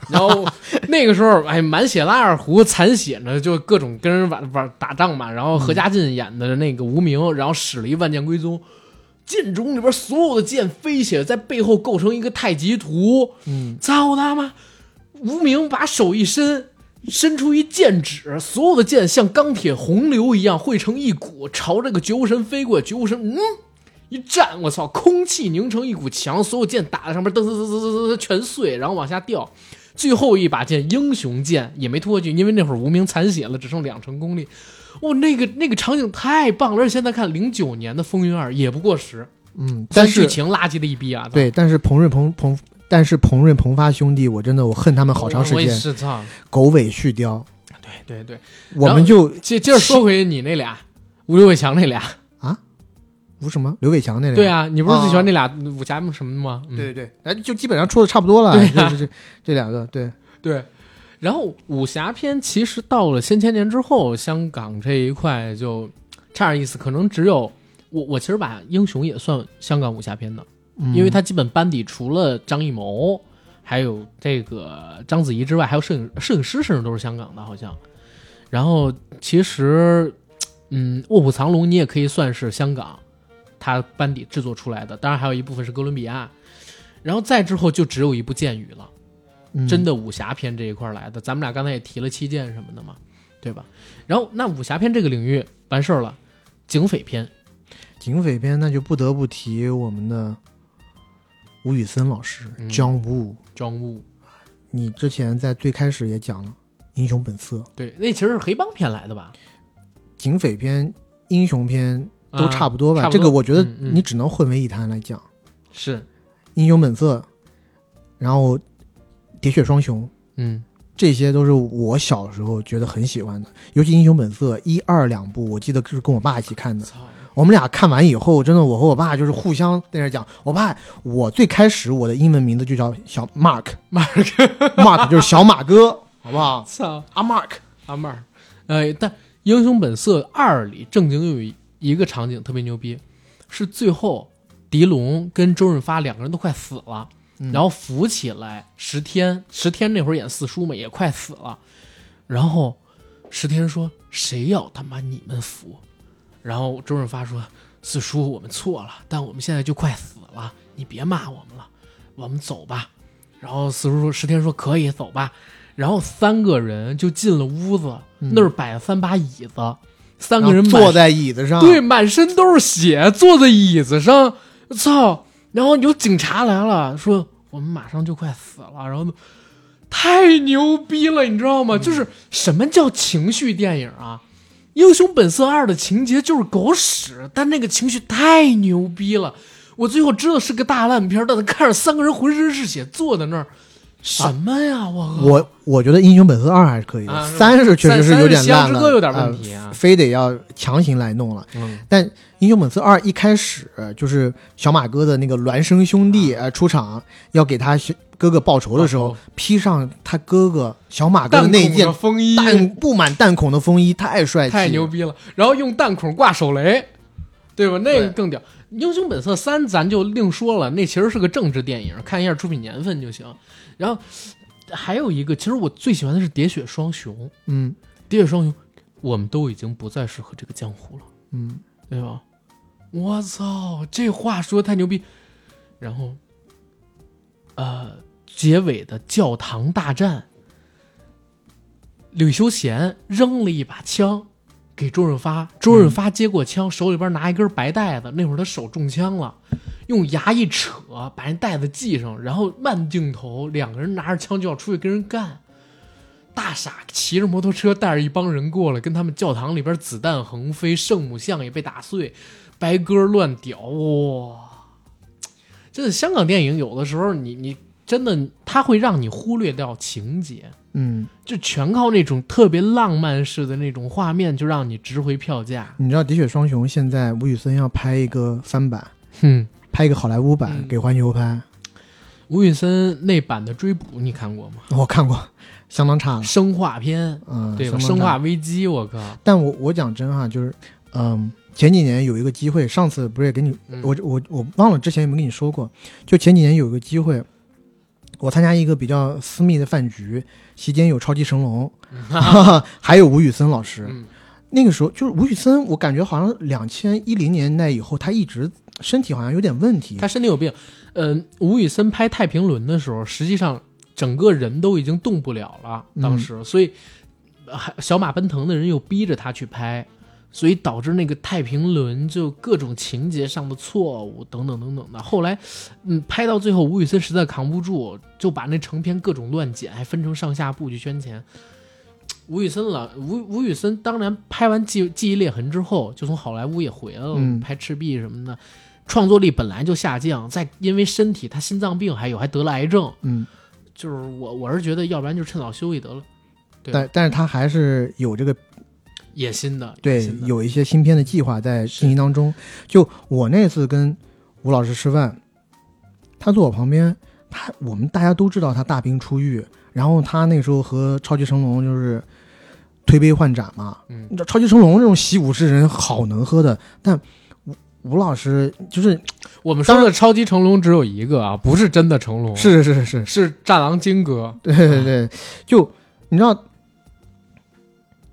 然后那个时候，哎，满血拉二胡，残血呢，就各种跟人玩玩打仗嘛。然后何家劲演的那个无名，然后使了一万剑归宗，剑冢里边所有的剑飞起来，在背后构成一个太极图。嗯，操他妈！无名把手一伸，伸出一剑指，所有的剑像钢铁洪流一样汇成一股，朝这个绝无神飞过。绝无神，嗯，一站，我操，空气凝成一股墙，所有剑打在上面，噔噔噔噔噔噔全碎，然后往下掉。最后一把剑，英雄剑也没拖过去，因为那会儿无名残血了，只剩两成功力。哇，那个那个场景太棒了！而且现在看零九年的《风云二》也不过时，嗯，但是剧情垃圾的一逼啊！对，但是彭润彭彭，但是彭润彭发兄弟，我真的我恨他们好长时间，是操，狗尾续貂，对对对。我们就接接着说回你那俩，吴六伟强那俩，吴什么？刘伟强那俩，对啊，你不是最喜欢那俩武侠什么的吗？嗯、对对，哎，就基本上出的差不多了，对啊。这这这两个，对，对。然后武侠片其实到了先千年之后，香港这一块就差点意思，可能只有我我其实把英雄也算香港武侠片的，嗯。因为他基本班底除了张艺谋，还有这个章子怡之外，还有摄影摄影师甚至都是香港的，好像。然后其实，嗯，《卧虎藏龙》你也可以算是香港他班底制作出来的，当然还有一部分是哥伦比亚。然后再之后就只有一部《剑雨》了，嗯真的武侠片这一块来的。咱们俩刚才也提了《七剑》什么的嘛，对吧？然后那武侠片这个领域完事儿了，警匪片，警匪片，那就不得不提我们的吴宇森老师嗯 John Woo。庄务，你之前在最开始也讲了《英雄本色》，对，那其实是黑帮片来的吧？警匪片、英雄片都差不多吧？这个我觉得你只能混为一谈来讲，是，英雄本色》，然后《喋血双雄》。嗯这些都是我小时候觉得很喜欢的，尤其《英雄本色》一二两部，我记得是跟我爸一起看的。我们俩看完以后，真的，我和我爸就是互相在那讲。我爸，我最开始我的英文名字就叫小 Mark，Mark，Mark 就是小马哥，好不好？操，阿 Mark，阿 Mark，呃，但《英雄本色二》里正经有一个场景特别牛逼，是最后狄龙跟周润发两个人都快死了，嗯然后扶起来石天，石天那会儿演四叔嘛，也快死了，然后石天说：“谁要他妈你们扶？”然后周润发说：“四叔，我们错了，但我们现在就快死了，你别骂我们了，我们走吧。”然后四叔说：“石天说可以走吧。”然后三个人就进了屋子，嗯那儿摆了三把椅子，三个人坐在椅子上，对，满身都是血，坐在椅子上，操！然后有警察来了，说我们马上就快死了，然后太牛逼了，你知道吗？就是什么叫情绪电影啊？《英雄本色二》的情节就是狗屎，但那个情绪太牛逼了。我最后知道是个大烂片，但是看着三个人浑身是血坐在那儿，什么呀？我我我觉得《英雄本色二》还是可以的，三是确实是有点烂了，有点问呃题啊。非得要强行来弄了。嗯，但《英雄本色二》一开始就是小马哥的那个孪生兄弟呃出场，要给他哥哥报仇的时候，披上他哥哥小马哥的那件风衣弹布满弹孔的风衣，太帅气，太牛！逼了，然后用弹孔挂手雷，对吧？那个更屌。英雄本色三咱就另说了，那其实是个政治电影，看一下出品年份就行。然后还有一个，其实我最喜欢的是《喋血双雄》，《嗯喋血双雄》，我们都已经不再适合这个江湖了，嗯，对吧？我操，这话说的太牛逼。然后，呃，结尾的教堂大战，吕修贤扔了一把枪给周润发，周润发接过枪，手里边拿一根白带子，那会儿他手中枪了，用牙一扯把人带子系上，然后慢镜头，两个人拿着枪就要出去跟人干。大傻骑着摩托车带着一帮人过来，跟他们教堂里边子弹横飞，圣母像也被打碎，白鸽乱屌，哇！真的，香港电影有的时候你你真的，它会让你忽略掉情节，嗯，就全靠那种特别浪漫式的那种画面，就让你值回票价。你知道《喋血双雄》现在吴宇森要拍一个翻版，哼，拍一个好莱坞版嗯。给环球拍，吴宇森那版的追捕你看过吗？我看过，相当差了，生化片，嗯，对生化危机，我靠！但我我讲真哈，就是，嗯，前几年有一个机会，上次不是也给你，嗯。我我我忘了之前有没有跟你说过，就前几年有一个机会，我参加一个比较私密的饭局，席间有超级神龙，还有吴宇森老师。嗯那个时候就是吴宇森，我感觉好像两千一零年代以后，他一直身体好像有点问题。他身体有病。嗯、吴宇森拍《太平轮》的时候，实际上整个人都已经动不了了，当时，所以小马奔腾的人又逼着他去拍，所以导致那个《太平轮》就各种情节上的错误等等等等的。后来，嗯，拍到最后，吴宇森实在扛不住，就把那成片各种乱剪，还分成上下部去圈钱。吴宇森了，吴吴宇森当然拍完记《记忆裂痕》之后，就从好莱坞也回来了，嗯拍《赤壁》什么的，创作力本来就下降，再因为身体他心脏病还有还得了癌症，嗯，就是我我是觉得，要不然就趁早休息得了。对但但是他还是有这个野心的，对有一些新片的计划在进行当中。就我那次跟吴老师吃饭，他坐我旁边，他我们大家都知道他大病初愈，然后他那时候和超级成龙就是推杯换盏嘛。嗯超级成龙这种习武之人好能喝的，但吴吴老师就是我们说的超级成龙只有一个啊，不是真的成龙，是是是是，是战狼金哥。对对对，就你知道。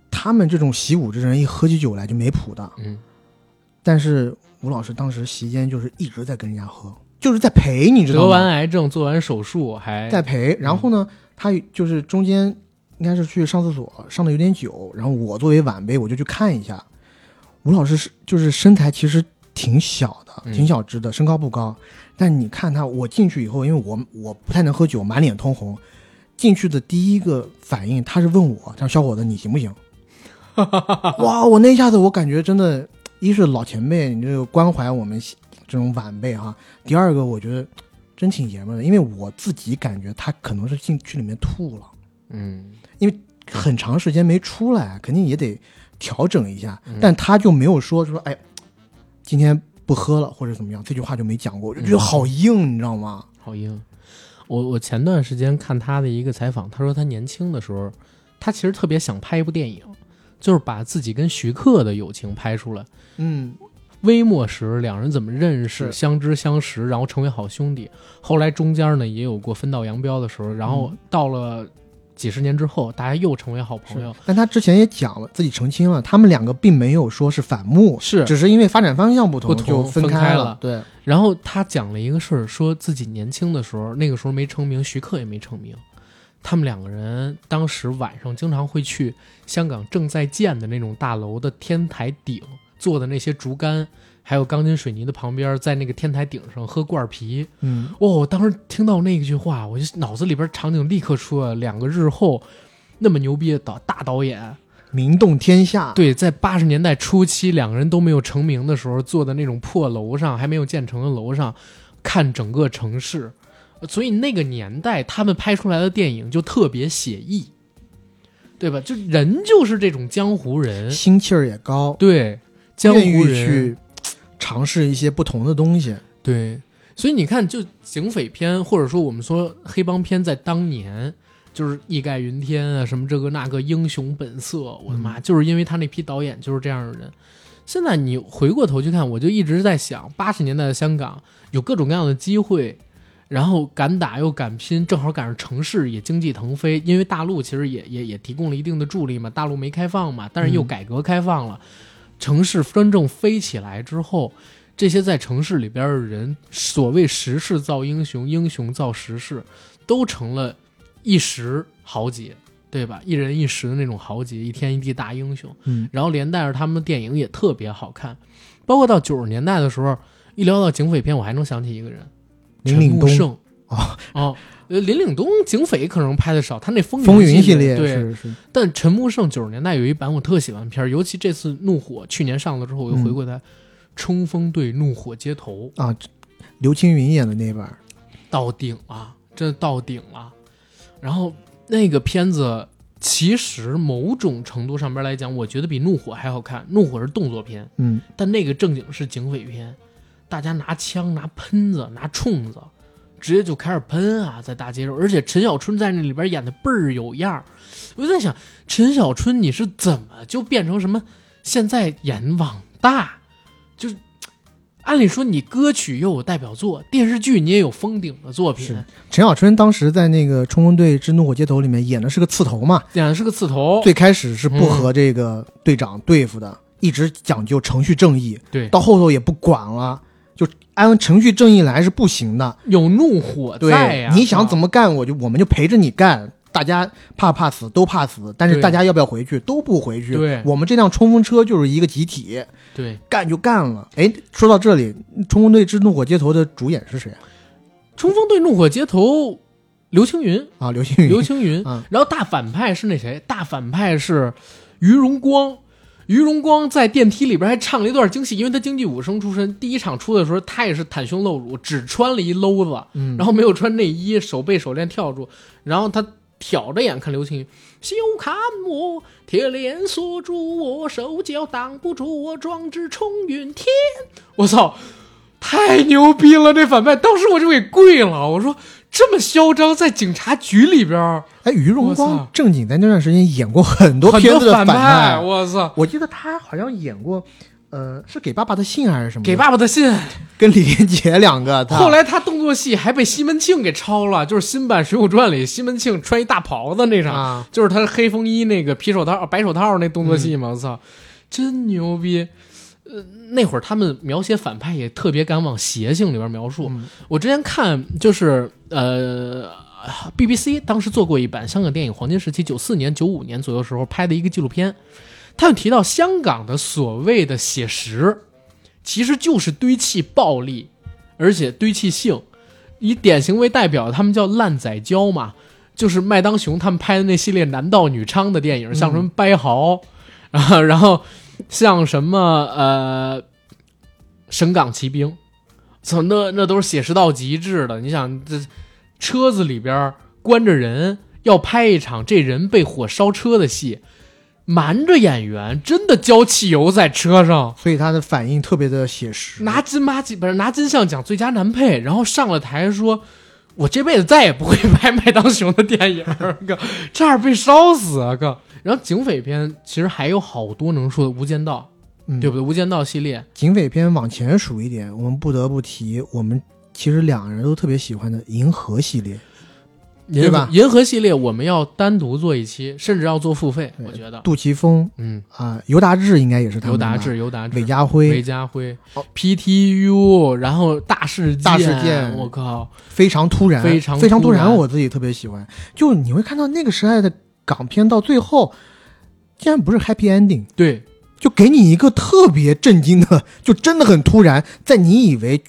他们这种习武之人一喝起酒来就没谱的，嗯，但是吴老师当时席间就是一直在跟人家喝，就是在陪，你知道吗得完？癌症，做完手术还在陪。然后呢，他就是中间应该是去上厕所，上的有点久，然后我作为晚辈我就去看一下。吴老师是就是身材其实挺小的，嗯挺小只的，身高不高，但你看他，我进去以后，因为我我不太能喝酒，满脸通红。进去的第一个反应，他是问我：“他说小伙子，你行不行？” 哇！我那一下子，我感觉真的，一是老前辈，你这个关怀我们这种晚辈哈；第二个，我觉得真挺爷们儿的，因为我自己感觉他可能是进去里面吐了，嗯因为很长时间没出来，肯定也得调整一下嗯。但他就没有说说，哎，今天不喝了或者怎么样，这句话就没讲过，我就觉得好硬，你知道吗？好硬。我我前段时间看他的一个采访，他说他年轻的时候，他其实特别想拍一部电影，就是把自己跟徐克的友情拍出来。嗯，微末时两人怎么认识、相知相识，然后成为好兄弟。后来中间呢也有过分道扬镳的时候，然后到了几十年之后，大家又成为好朋友。但他之前也讲了，自己澄清了，他们两个并没有说是反目，是只是因为发展方向不同不同就分分开了了。对，然后他讲了一个事儿，说自己年轻的时候，那个时候没成名，徐克也没成名。他们两个人当时晚上经常会去香港正在建的那种大楼的天台顶做的那些竹竿，还有钢筋水泥的旁边，在那个天台顶上喝罐啤。嗯，哇、我当时听到那句话，我就脑子里边场景立刻出了两个日后那么牛逼的导大导演，名动天下。对，在八十年代初期，两个人都没有成名的时候，坐的那种破楼上，还没有建成的楼上，看整个城市，所以那个年代他们拍出来的电影就特别写意，对吧？就人就是这种江湖人，心气儿也高，对，江湖人去尝试一些不同的东西。对，所以你看，就警匪片或者说我们说黑帮片，在当年就是义盖云天啊，什么这个那个英雄本色，我的妈，就是因为他那批导演就是这样的人。现在你回过头去看，我就一直在想，八十年代的香港有各种各样的机会，然后敢打又敢拼，正好赶上城市也经济腾飞，因为大陆其实也也也提供了一定的助力嘛，大陆没开放嘛，但是又嗯改革开放了，城市真正飞起来之后，这些在城市里边的人，所谓时势造英雄，英雄造时势，都成了一时豪杰，对吧？一人一时的那种豪杰，一天一地大英雄。嗯，然后连带着他们的电影也特别好看，包括到九十年代的时候，一聊到警匪片，我还能想起一个人，林岭东。胜。哦。哦，呃，林岭东警匪可能拍的少，他那风风云系系列对，是是，但陈木胜九十年代有一版我特喜欢片儿，尤其这次《怒火》去年上了之后，我又回过来，冲锋队怒火街头》啊，刘青云演的那版，到顶了，真的到顶了。然后那个片子其实某种程度上边来讲，我觉得比《怒火》还好看，《怒火》是动作片，嗯，但那个正经是警匪片，大家拿枪、拿喷子、拿冲子，直接就开始喷啊，在大街上。而且陈小春在那里边演的倍儿有样儿，我就在想，陈小春你是怎么就变成什么？现在演网大，就是按理说你歌曲又有代表作，电视剧你也有封顶的作品，陈小春当时在那个《冲锋队之怒火街头》里面演的是个刺头嘛，演的是个刺头，最开始是不嗯。和这个队长对付的，一直讲究程序正义，对，到后头也不管了，就按程序正义来是不行的。有怒火对，在呀、你想怎么？干，我就我们就陪着你干。大家怕不怕死都怕死，但是大家要不要回去都不回去。对我们这辆冲锋车就是一个集体，对，干就干了。哎，说到这里，《冲锋队之怒火街头》的主演是谁啊？冲锋队怒火街头，刘青云，啊，刘青云。刘青云，嗯 然后大反派是那谁？大反派是于荣光。于荣光在电梯里边还唱了一段京戏，因为他京剧武生出身。第一场出的时候，他也是袒胸露乳，只穿了一搂子，嗯，然后没有穿内衣，手背手链跳住，然后他挑着眼看刘青云，休看我铁链锁住我手脚，挡不住我壮志冲云天。我操，太牛逼了！这反派，当时我就给跪了。我说这么嚣张，在警察局里边儿哎，于荣光正经在那段时间演过很多片子的反派，我操！我记得他好像演过，呃，是给爸爸的信还是什么？给爸爸的信，跟李连杰两个。后来他动作戏还被西门庆给抄了，就是新版《水浒传》里西门庆穿一大袍子那场，啊，就是他黑风衣那个皮手套、白手套那动作戏嗯嘛，我操，真牛逼！呃，那会儿他们描写反派也特别敢往邪性里边描述。嗯我之前看就是呃，BBC 当时做过一版香港电影黄金时期，九四年、九五年左右时候拍的一个纪录片，他们提到香港的所谓的写实，其实就是堆砌暴力，而且堆砌性。以典型为代表，他们叫烂仔胶嘛，就是麦当雄他们拍的那系列男盗女娼的电影，像什么《掰豪》啊，然后像什么呃《神港奇兵》，操，那那都是写实到极致的。你想，这车子里边关着人，要拍一场这人被火烧车的戏，瞒着演员，真的浇汽油在车上。所以他的反应特别的写实。拿金马奖不是拿金像奖最佳男配，然后上了台说：“我这辈子再也不会拍麦当雄的电影儿，哥，差点被烧死啊，哥。”然后警匪片其实还有好多能说的，《无间道》嗯。对不对？《无间道》系列，警匪片往前数一点，我们不得不提我们其实两个人都特别喜欢的《银河》系列。对吧？银河系列我们要单独做一期，甚至要做付费，我觉得。杜琪峰嗯，啊、尤达志应该也是他们尤达志、尤达志、韦家辉。韦，家辉。哦、PTU，然后大事件，大事件。我靠，非常突然，非常非常突突然。我自己特别喜欢。就你会看到那个时代的港片到最后，竟然不是 happy ending，对，就给你一个特别震惊的，就真的很突然，在你以为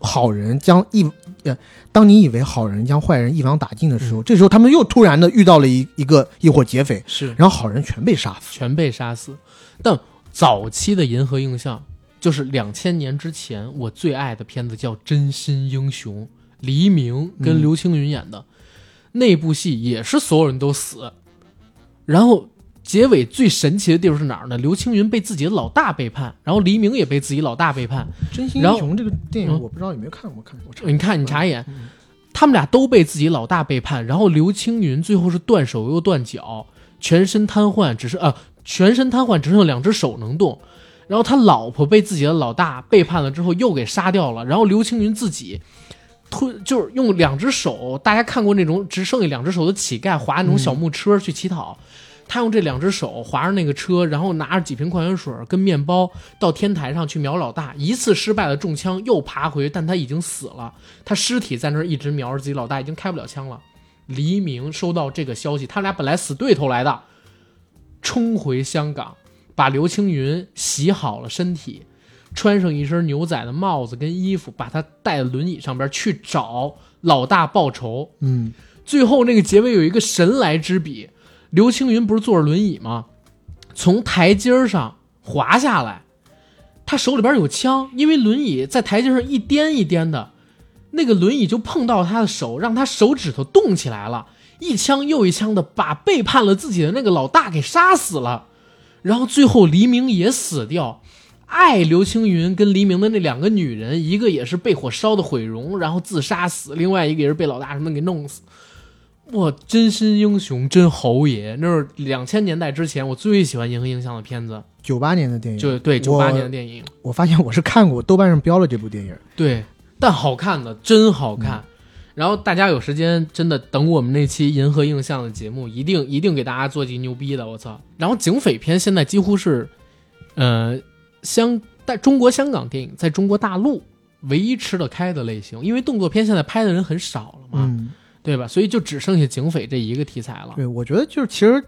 好人将一呃，当你以为好人将坏人一网打尽的时候，这时候他们又突然的遇到了一一个一伙劫匪，是然后好人全被杀死。全被杀死。但早期的银河映像，就是两千年之前我最爱的片子叫《真心英雄》，黎明跟嗯刘青云演的、那部戏，也是所有人都死，然后结尾最神奇的地方是哪儿呢？刘青云被自己的老大背叛，然后黎明也被自己老大背叛。真心然后英雄这个电影嗯我不知道有没有看过，看我查你看，你查一眼，嗯他们俩都被自己老大背叛，然后刘青云最后是断手又断脚，全身瘫痪，只是啊、全身瘫痪，只剩两只手能动。然后他老婆被自己的老大背叛了之后，又给杀掉了。然后刘青云自己吞，就是用两只手，大家看过那种只剩下两只手的乞丐划那种小木车去乞讨，他用这两只手划着那个车，然后拿着几瓶矿泉水跟面包到天台上去瞄老大，一次失败了中枪，又爬回去，但他已经死了，他尸体在那儿一直瞄着自己老大，已经开不了枪了。黎明收到这个消息，他俩本来死对头来的，冲回香港，把刘青云洗好了身体，穿上一身牛仔的帽子跟衣服，把他带到轮椅上边去找老大报仇。嗯最后那个结尾有一个神来之笔，刘青云不是坐着轮椅吗？从台阶上滑下来，他手里边有枪，因为轮椅在台阶上一颠一颠的，那个轮椅就碰到他的手，让他手指头动起来了，一枪又一枪的把背叛了自己的那个老大给杀死了，然后最后黎明也死掉。爱刘青云跟黎明的那两个女人，一个也是被火烧的毁容，然后自杀死；另外一个也是被老大什么给弄死。哇，真心英雄真侯爷！那是两千年代之前我最喜欢银河映像的片子，九八年的电影，就对九八年的电影，我发现我是看过，豆瓣上标了这部电影。对，但好看的真好看。然后大家有时间真的等我们那期银河映像的节目，一定一定给大家做集牛逼的，我操！然后警匪片现在几乎是，呃，香在中国香港电影在中国大陆唯一吃得开的类型，因为动作片现在拍的人很少了嘛，嗯，对吧？所以就只剩下警匪这一个题材了。对，我觉得就是其实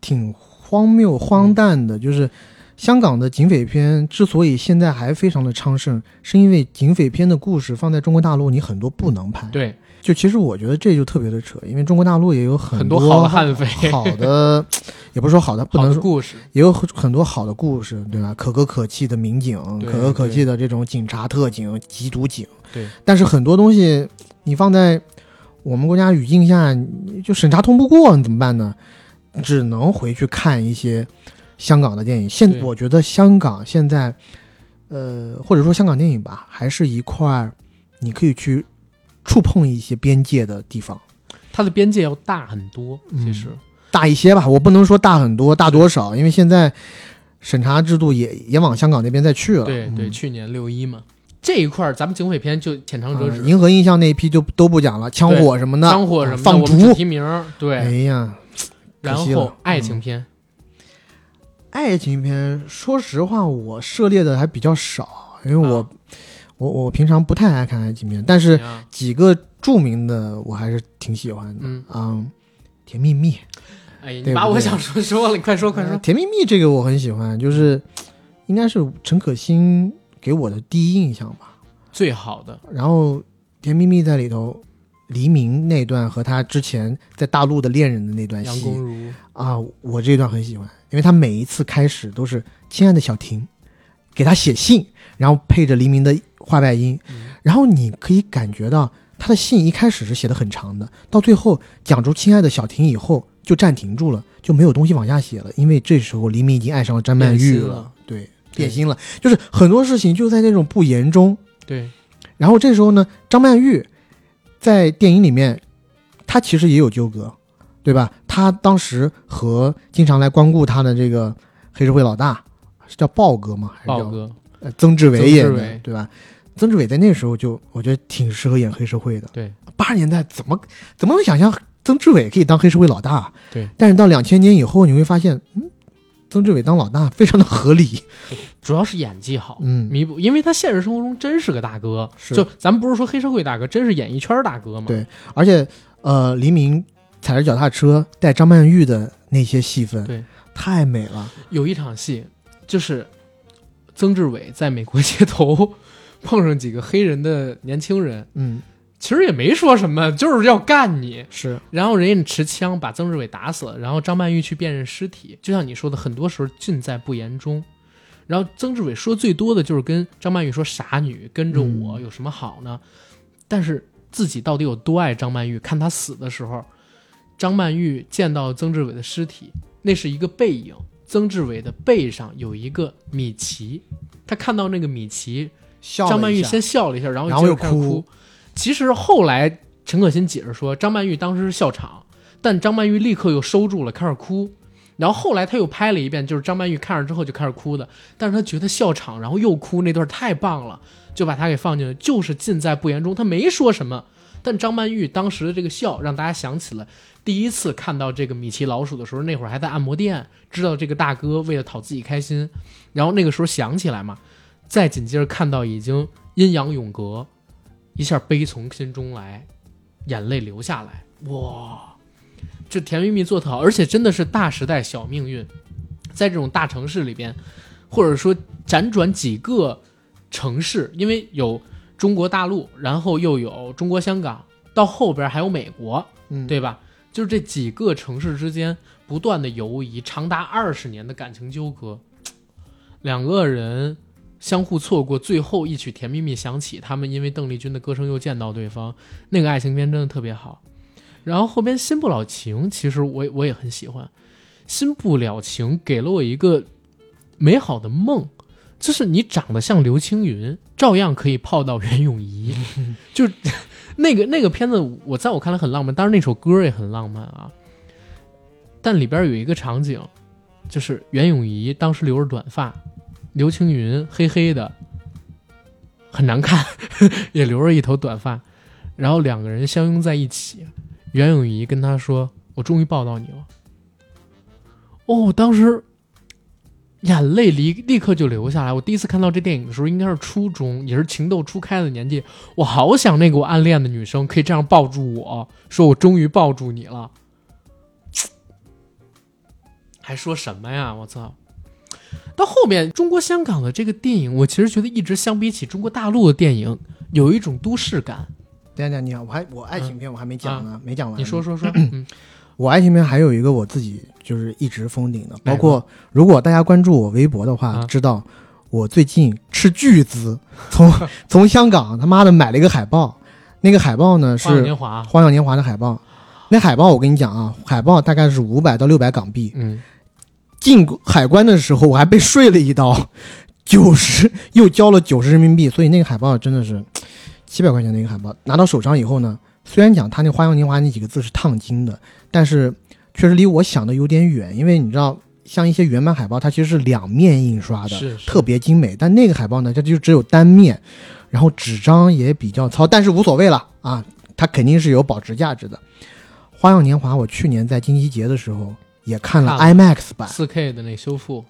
挺荒谬、荒诞的，就是香港的警匪片之所以现在还非常的昌盛，是因为警匪片的故事放在中国大陆，你很多不能拍。对，就其实我觉得这就特别的扯，因为中国大陆也有很多多好的悍匪好的，也不是说好的，不能说故事，也有很很多好的故事，对吧？可歌可泣的民警，可歌可泣的这种警察特警、缉毒警。对，但是很多东西你放在我们国家语境下，就审查通不过，你怎么办呢？只能回去看一些香港的电影。现我觉得香港现在，呃，或者说香港电影吧，还是一块儿你可以去触碰一些边界的地方。它的边界要大很多。嗯其实，大一些吧，我不能说大很多，大多少，因为现在审查制度也也往香港那边再去了。对对，嗯去年六一嘛，这一块儿咱们警匪片就浅尝辄止，啊银河印象那一批就都不讲了，枪火什么的，枪火什么的，放逐。提名，对，哎呀，然后爱情片，爱情片，说实话，我涉猎的还比较少，因为我、啊我我平常不太爱看爱情片，但是几个著名的我还是挺喜欢的。嗯。嗯，甜蜜蜜，哎你把我想说说了，你快说快呃说，甜蜜蜜这个我很喜欢，就是应该是陈可辛给我的第一印象吧。最好的，然后甜蜜蜜在里头，黎明那段和他之前在大陆的恋人的那段戏杨恭如，啊，我这段很喜欢，因为他每一次开始都是“亲爱的小婷”，给他写信，然后配着黎明的话外音，嗯然后你可以感觉到他的信一开始是写的很长的，到最后讲出“亲爱的小婷”以后就暂停住了，就没有东西往下写了，因为这时候黎明已经爱上了张曼玉了，了对，变心了，就是很多事情就在那种不言中。对，然后这时候呢，张曼玉在电影里面，她其实也有纠葛，对吧？她当时和经常来光顾她的这个黑社会老大是叫豹哥吗？还是叫豹哥，呃曾志伟演的对吧？曾志伟在那时候就我觉得挺适合演黑社会的。对，八十年代怎么怎么能想象曾志伟可以当黑社会老大？对，但是到两千年以后，你会发现，嗯，曾志伟当老大非常的合理。主要是演技好，嗯弥补，因为他现实生活中真是个大哥，是就咱们不是说黑社会大哥，真是演艺圈大哥嘛，对而且呃，黎明踩着脚踏车带张曼玉的那些戏份，对，太美了。有一场戏，就是曾志伟在美国街头碰上几个黑人的年轻人，嗯，其实也没说什么，就是要干你。是然后人家持枪把曾志伟打死了，然后张曼玉去辨认尸体。就像你说的，很多时候尽在不言中。然后曾志伟说最多的就是跟张曼玉说：“傻女，跟着我嗯有什么好呢？”但是自己到底有多爱张曼玉。看他死的时候，张曼玉见到曾志伟的尸体，那是一个背影，曾志伟的背上有一个米奇，他看到那个米奇，张曼玉先笑了一下，然后然后又哭。其实后来陈可辛解释说，张曼玉当时是笑场，但张曼玉立刻又收住了，开始哭。然后后来他又拍了一遍，就是张曼玉看着之后就开始哭的，但是他觉得笑场，然后又哭那段太棒了，就把他给放进去，就是尽在不言中。他没说什么，但张曼玉当时的这个笑，让大家想起了第一次看到这个米奇老鼠的时候，那会儿还在按摩店，知道这个大哥为了讨自己开心，然后那个时候想起来嘛，再紧接着看到已经阴阳永隔，一下悲从心中来，眼泪流下来，哇！这甜蜜蜜做得好，而且真的是大时代小命运，在这种大城市里边，或者说辗转几个城市，因为有中国大陆，然后又有中国香港，到后边还有美国，嗯，对吧？就是这几个城市之间不断的游移，长达二十年的感情纠葛，两个人相互错过，最后一曲《甜蜜蜜》响起，他们因为邓丽君的歌声又见到对方，那个爱情片真的特别好。然后后边《新不了情》，其实我我也很喜欢，《新不了情》给了我一个美好的梦，就是你长得像刘青云，照样可以泡到袁咏仪，就那个那个片子，我在我看来很浪漫，当然那首歌也很浪漫啊。但里边有一个场景，就是袁咏仪当时留着短发，刘青云黑黑的，很难看，也留着一头短发，然后两个人相拥在一起。袁咏仪跟他说：“我终于抱到你了。”哦，当时眼泪立立刻就流下来。我第一次看到这电影的时候，应该是初中，也是情窦初开的年纪。我好想那个我暗恋的女生可以这样抱住我，说我终于抱住你了。还说什么呀？我操！到后面中国香港的这个电影，我其实觉得一直相比起中国大陆的电影，有一种都市感。等一下，你好，我还我爱情片我还没讲呢，没讲完。你说，说说，嗯，我爱情片还有一个我自己就是一直封顶的，包括如果大家关注我微博的话，啊知道我最近斥巨资从 从香港他妈的买了一个海报，那个海报呢是花样年华《花样年华》的海报。那海报我跟你讲啊，海报大概是五百到六百港币。嗯，进海关的时候我还被税了一刀，九十 又交了九十人民币，所以那个海报真的是七百块钱的一个海报。拿到手上以后呢，虽然讲它那“花样年华”那几个字是烫金的，但是确实离我想的有点远，因为你知道，像一些原版海报它其实是两面印刷的，是是特别精美，但那个海报呢，它就只有单面，然后纸张也比较糙，但是无所谓了啊，它肯定是有保值价值的。《花样年华》，我去年在金鸡节的时候也看了 IMAX 版，四 K 的那修复，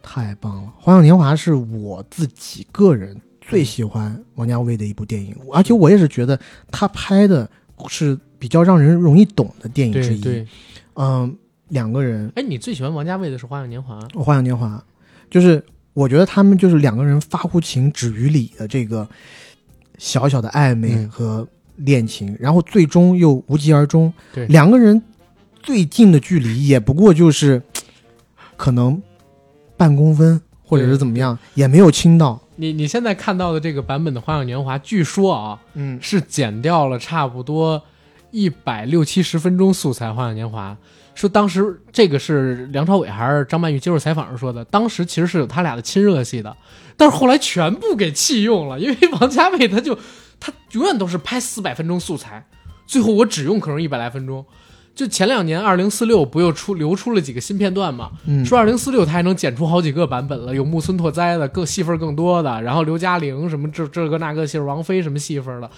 太棒了！《花样年华》是我自己个人最喜欢王家卫的一部电影，而且我也是觉得他拍的是比较让人容易懂的电影之一。对对。嗯，两个人，哎，你最喜欢王家卫的是《花样年华》？《花样年华》就是我觉得他们就是两个人发乎情止于理的这个小小的暧昧嗯和恋情，然后最终又无疾而终。对两个人最近的距离也不过就是可能半公分，或者是怎么样，也没有亲到。你你现在看到的这个版本的《花样年华》，据说啊嗯，是剪掉了差不多一百六七十分钟素材，《花样年华》说当时这个是梁朝伟还是张曼玉接受采访时说的，当时其实是有他俩的亲热戏的，但是后来全部给弃用了，因为王家卫他就他永远都是拍四百分钟素材，最后我只用可能一百来分钟。就前两年二零四六不又出流出了几个新片段嘛？嗯说二零四六他还能剪出好几个版本了，有木村拓哉的更戏份更多的，然后刘嘉玲什么这这个那个戏，王菲什么戏份的，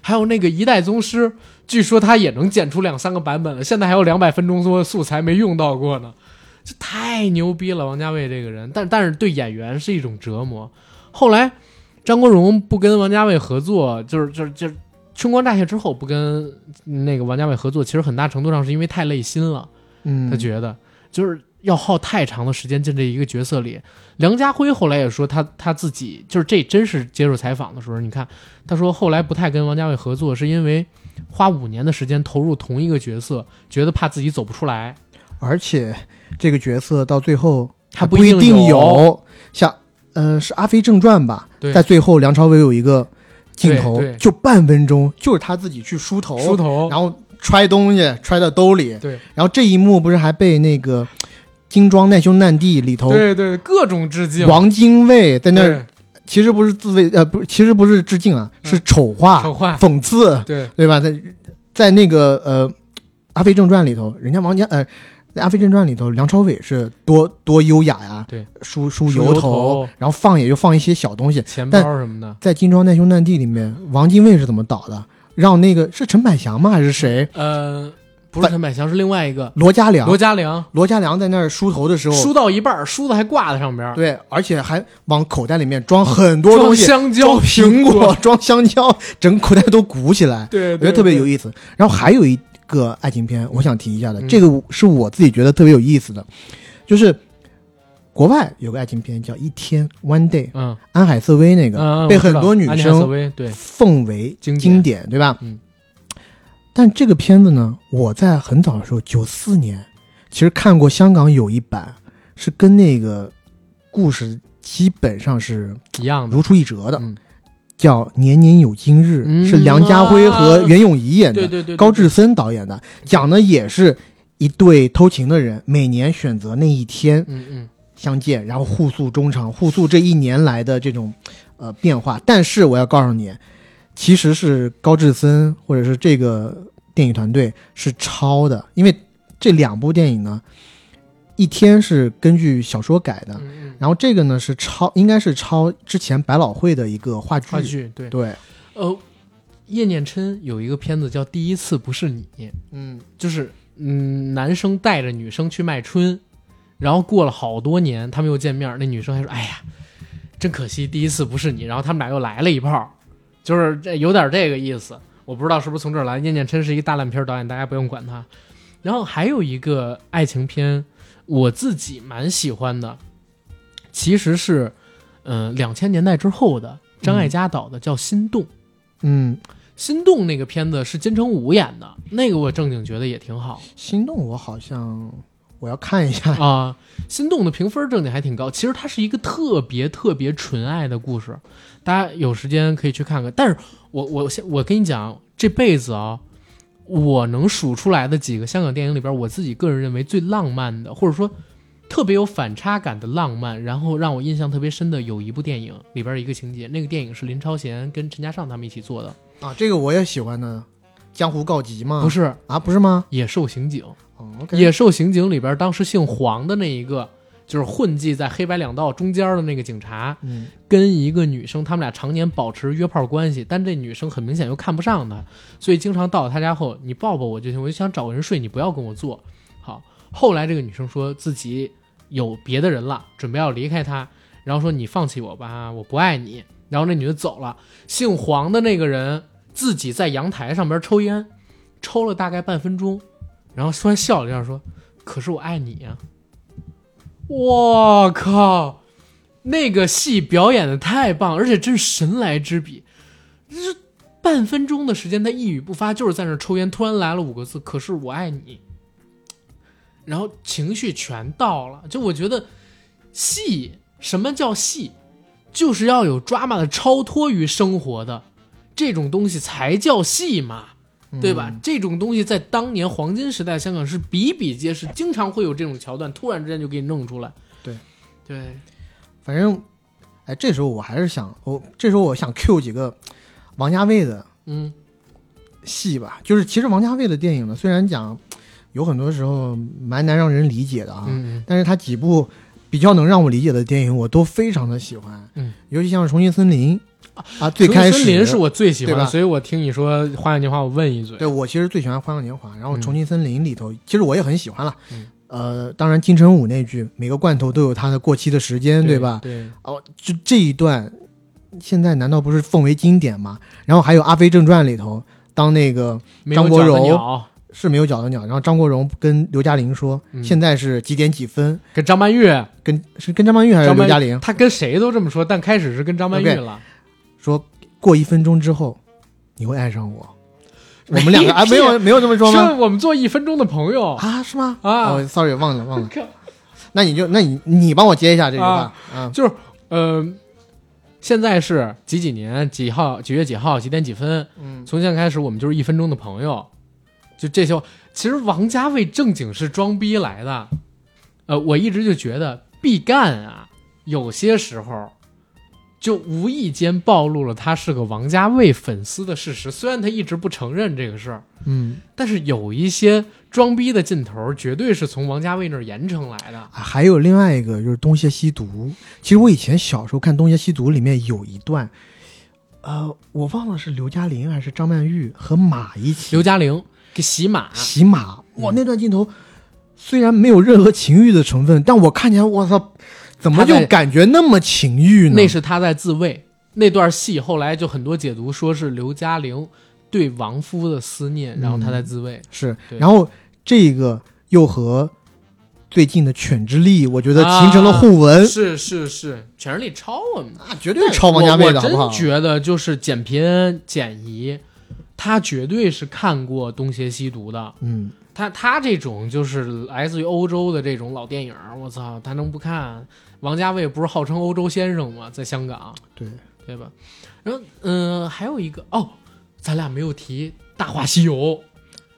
还有那个一代宗师，据说他也能剪出两三个版本了，现在还有两百分钟多的素材没用到过呢，这太牛逼了！王家卫这个人，但但是对演员是一种折磨。后来张国荣不跟王家卫合作，就是就是就是春光乍泄之后不跟那个王家卫合作，其实很大程度上是因为太累心了。嗯，他觉得就是要耗太长的时间进这一个角色里。梁家辉后来也说他他自己就是这真是接受采访的时候，你看他说后来不太跟王家卫合作，是因为花五年的时间投入同一个角色，觉得怕自己走不出来。而且这个角色到最后他不不一定定有像呃是《阿飞正传》吧，在最后梁朝伟有一个镜头就半分钟，就是他自己去梳头，梳头，然后揣东西揣到兜里，对。然后这一幕不是还被那个精装难兄难弟里头对对，各种致敬，王精卫在那儿，其实不是自卫，呃，不是，其实不是致敬啊，嗯。是丑化、丑化，讽刺，对。对吧？在在那个呃《阿飞正传》里头，人家王家呃。在《阿飞正传》里头，梁朝伟是多多优雅呀，对，梳梳梳油油头头，然后放也就放一些小东西。钱包什么的，在《金装难兄难弟》里面，王精卫是怎么倒的？让那个是陈百祥吗？还是谁？呃，不是陈百祥，是另外一个罗家良罗。家良，罗家良在那儿梳头的时候，梳到一半，梳子还挂在上边，对，而且还往口袋里面装很多东西，香蕉、装苹果，，装香蕉，整口袋都鼓起来，对，我觉得特别有意意思。然后还有一个爱情片，我想提一下的，嗯。这个是我自己觉得特别有意思的，就是国外有个爱情片叫《一天 One Day》，嗯。安海瑟薇那个、嗯，被很多女生对，奉为经典经典，对吧？嗯。但这个片子呢，我在很早的时候，九四年，其实看过香港有一版，是跟那个故事基本上是一样的。如出一辙的，嗯叫《年年有今日》，嗯。是梁家辉和袁咏仪演的，对对对，对。高志森导演的，讲的也是一对偷情的人，每年选择那一天嗯嗯。相见，然后互诉衷肠，互诉这一年来的这种呃变化。但是我要告诉你，其实是高志森或者是这个电影团队是抄的，因为这两部电影呢，一天是根据小说改的，然后这个呢是抄，应该是抄之前百老汇的一个话剧。话剧对，对，呃，叶念琛有一个片子叫《第一次不是你》，嗯，就是嗯，男生带着女生去卖春，然后过了好多年，他们又见面，那女生还说：“哎呀，真可惜，第一次不是你。”然后他们俩又来了一炮，就是这有点这个意思。我不知道是不是从这儿来。叶念琛是一个大烂片导演，大家不用管他。然后还有一个爱情片，我自己蛮喜欢的，其实是嗯两千年代之后的张艾嘉导的，叫《心动》。嗯，心动那个片子是金城武演的，那个我正经觉得也挺好心动我好像我要看一下。啊。心动的评分正经还挺高，其实它是一个特别特别纯爱的故事，大家有时间可以去看看。但是我我先我跟你讲，这辈子啊，我能数出来的几个香港电影里边，我自己个人认为最浪漫的，或者说特别有反差感的浪漫，然后让我印象特别深的有一部电影里边一个情节，那个电影是林超贤跟陈嘉上他们一起做的，啊，这个我也喜欢的，江湖告急吗。不是啊，不是吗？《野兽刑警》。野兽刑警》里边当时姓黄的那一个，就是混迹在黑白两道中间的那个警察，嗯跟一个女生，他们俩常年保持约炮关系，但这女生很明显又看不上他，所以经常到了他家后，你抱抱我就行，我就想找个人睡，你不要跟我做。好，后来这个女生说自己有别的人了，准备要离开他，然后说你放弃我吧，我不爱你。然后那女的走了，姓黄的那个人自己在阳台上边抽烟，抽了大概半分钟，然后突然笑了一下说：“可是我爱你呀、我靠！那个戏表演的太棒，而且真是神来之笔。就是半分钟的时间，他一语不发，就是在那抽烟，突然来了五个字：“可是我爱你。”然后情绪全到了。就我觉得戏，什么叫戏？就是要有 drama 的超脱于生活的这种东西才叫戏嘛。对吧？嗯这种东西在当年黄金时代香港是比比皆是，经常会有这种桥段，突然之间就给你弄出来。对，对，反正，哎，这时候我还是想，我这时候我想 Q 几个王家卫的嗯戏吧。就是其实王家卫的电影呢，虽然讲有很多时候蛮难让人理解的啊，嗯但是他几部比较能让我理解的电影，我都非常的喜欢。嗯，尤其像《重庆森林》啊，最开始庆森林是我最喜欢所以我听你说《花样年华》，我问一嘴。对我其实最喜欢《花样年华》，然后《嗯重庆森林》里头，其实我也很喜欢了。嗯呃，当然金城武那句“每个罐头都有它的过期的时间”，对吧？对，哦，就这一段，现在难道不是奉为经典吗？然后还有《阿飞正传》里头，当那个张国荣鸟是没有脚的鸟，然后张国荣跟刘嘉玲说，嗯现在是几点几分？跟张曼玉，跟是跟张曼玉还是刘嘉玲他跟谁都这么说，但开始是跟张曼玉了。说，过一分钟之后，你会爱上我。我们两个啊，没有没有这么说吗？是我们做一分钟的朋友啊，是吗？啊 哦，sorry，忘了忘了。那你就那你你帮我接一下这句话啊。就是呃，现在是几几年几号几月几号几点几分？嗯，从现在开始我们就是一分钟的朋友。就这些，其实王家卫正经是装逼来的。呃，我一直就觉得毕赣啊，有些时候就无意间暴露了他是个王家卫粉丝的事实。虽然他一直不承认这个事儿，嗯，但是有一些装逼的劲头，绝对是从王家卫那儿严惩来的。啊还有另外一个就是《东邪西毒》。其实我以前小时候看《东邪西毒》里面有一段，呃，我忘了是刘嘉玲还是张曼玉和马一起刘嘉玲给洗马，洗马，哇，那段镜头虽然没有任何情欲的成分，但我看起来，我操，怎么就感觉那么情欲呢？那是他在自慰。那段戏后来就很多解读说是刘嘉玲对亡夫的思念，然后他在自慰。是，然后这个又和最近的《犬之力》，我觉得啊形成了互文，是是是，犬之力超啊！啊，绝对超王家卫的，好不好我我？真觉得就是简平简怡，他绝对是看过《东邪西毒》的。嗯，他他这种就是来自于欧洲的这种老电影，我操，他能不看？王家卫不是号称欧洲先生吗？在香港，对，对吧？然后，嗯、还有一个哦，咱俩没有提《大话西游》。《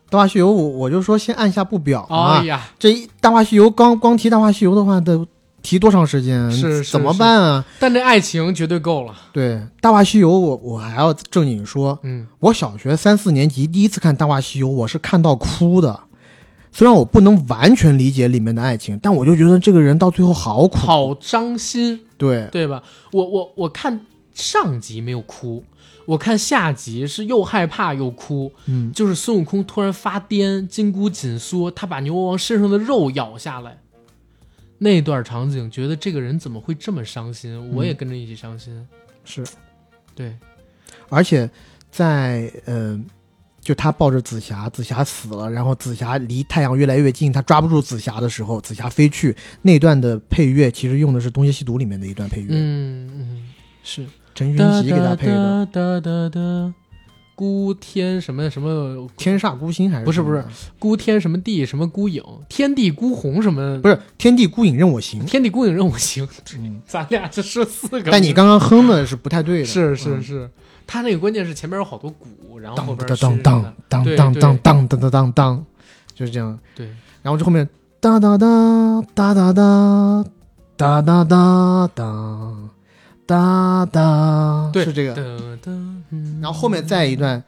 大话西游》，我我就说先按下不表啊。哎呀，这一《大话西游》刚光提《大话西游》的话，得提多长时间？是是怎么办啊？但这爱情绝对够了。对，《大话西游》我我还要正经说，嗯，我小学三四年级第一次看《大话西游》，我是看到哭的。虽然我不能完全理解里面的爱情，但我就觉得这个人到最后好苦。好伤心，对，对吧？我我我看上集没有哭，我看下集是又害怕又哭。嗯，就是孙悟空突然发癫，筋骨紧缩，他把牛魔王身上的肉咬下来，那段场景，觉得这个人怎么会这么伤心？我也跟着一起伤心。是，对，而且在呃，就他抱着紫霞，紫霞死了，然后紫霞离太阳越来越近，他抓不住紫霞的时候，紫霞飞去那段的配乐，其实用的是《东邪西毒》里面的一段配乐，嗯嗯，是。陈勋哒奇给他配的。哒哒哒哒，孤天什么什么，天煞孤星还是不是不是孤天什么地什么孤影，天地孤鸿什么？不是天地孤影任我行，天地孤影任我行，嗯，咱俩这是四个。但你刚刚哼的是不太对的，是是嗯。是，他那个关键是前面有好多鼓，然后后边当当当是当当当当当当当就是这样。对，然后这后面哒哒哒哒哒哒哒哒哒哒哒哒，对是这个。哒哒，嗯然后后面再一段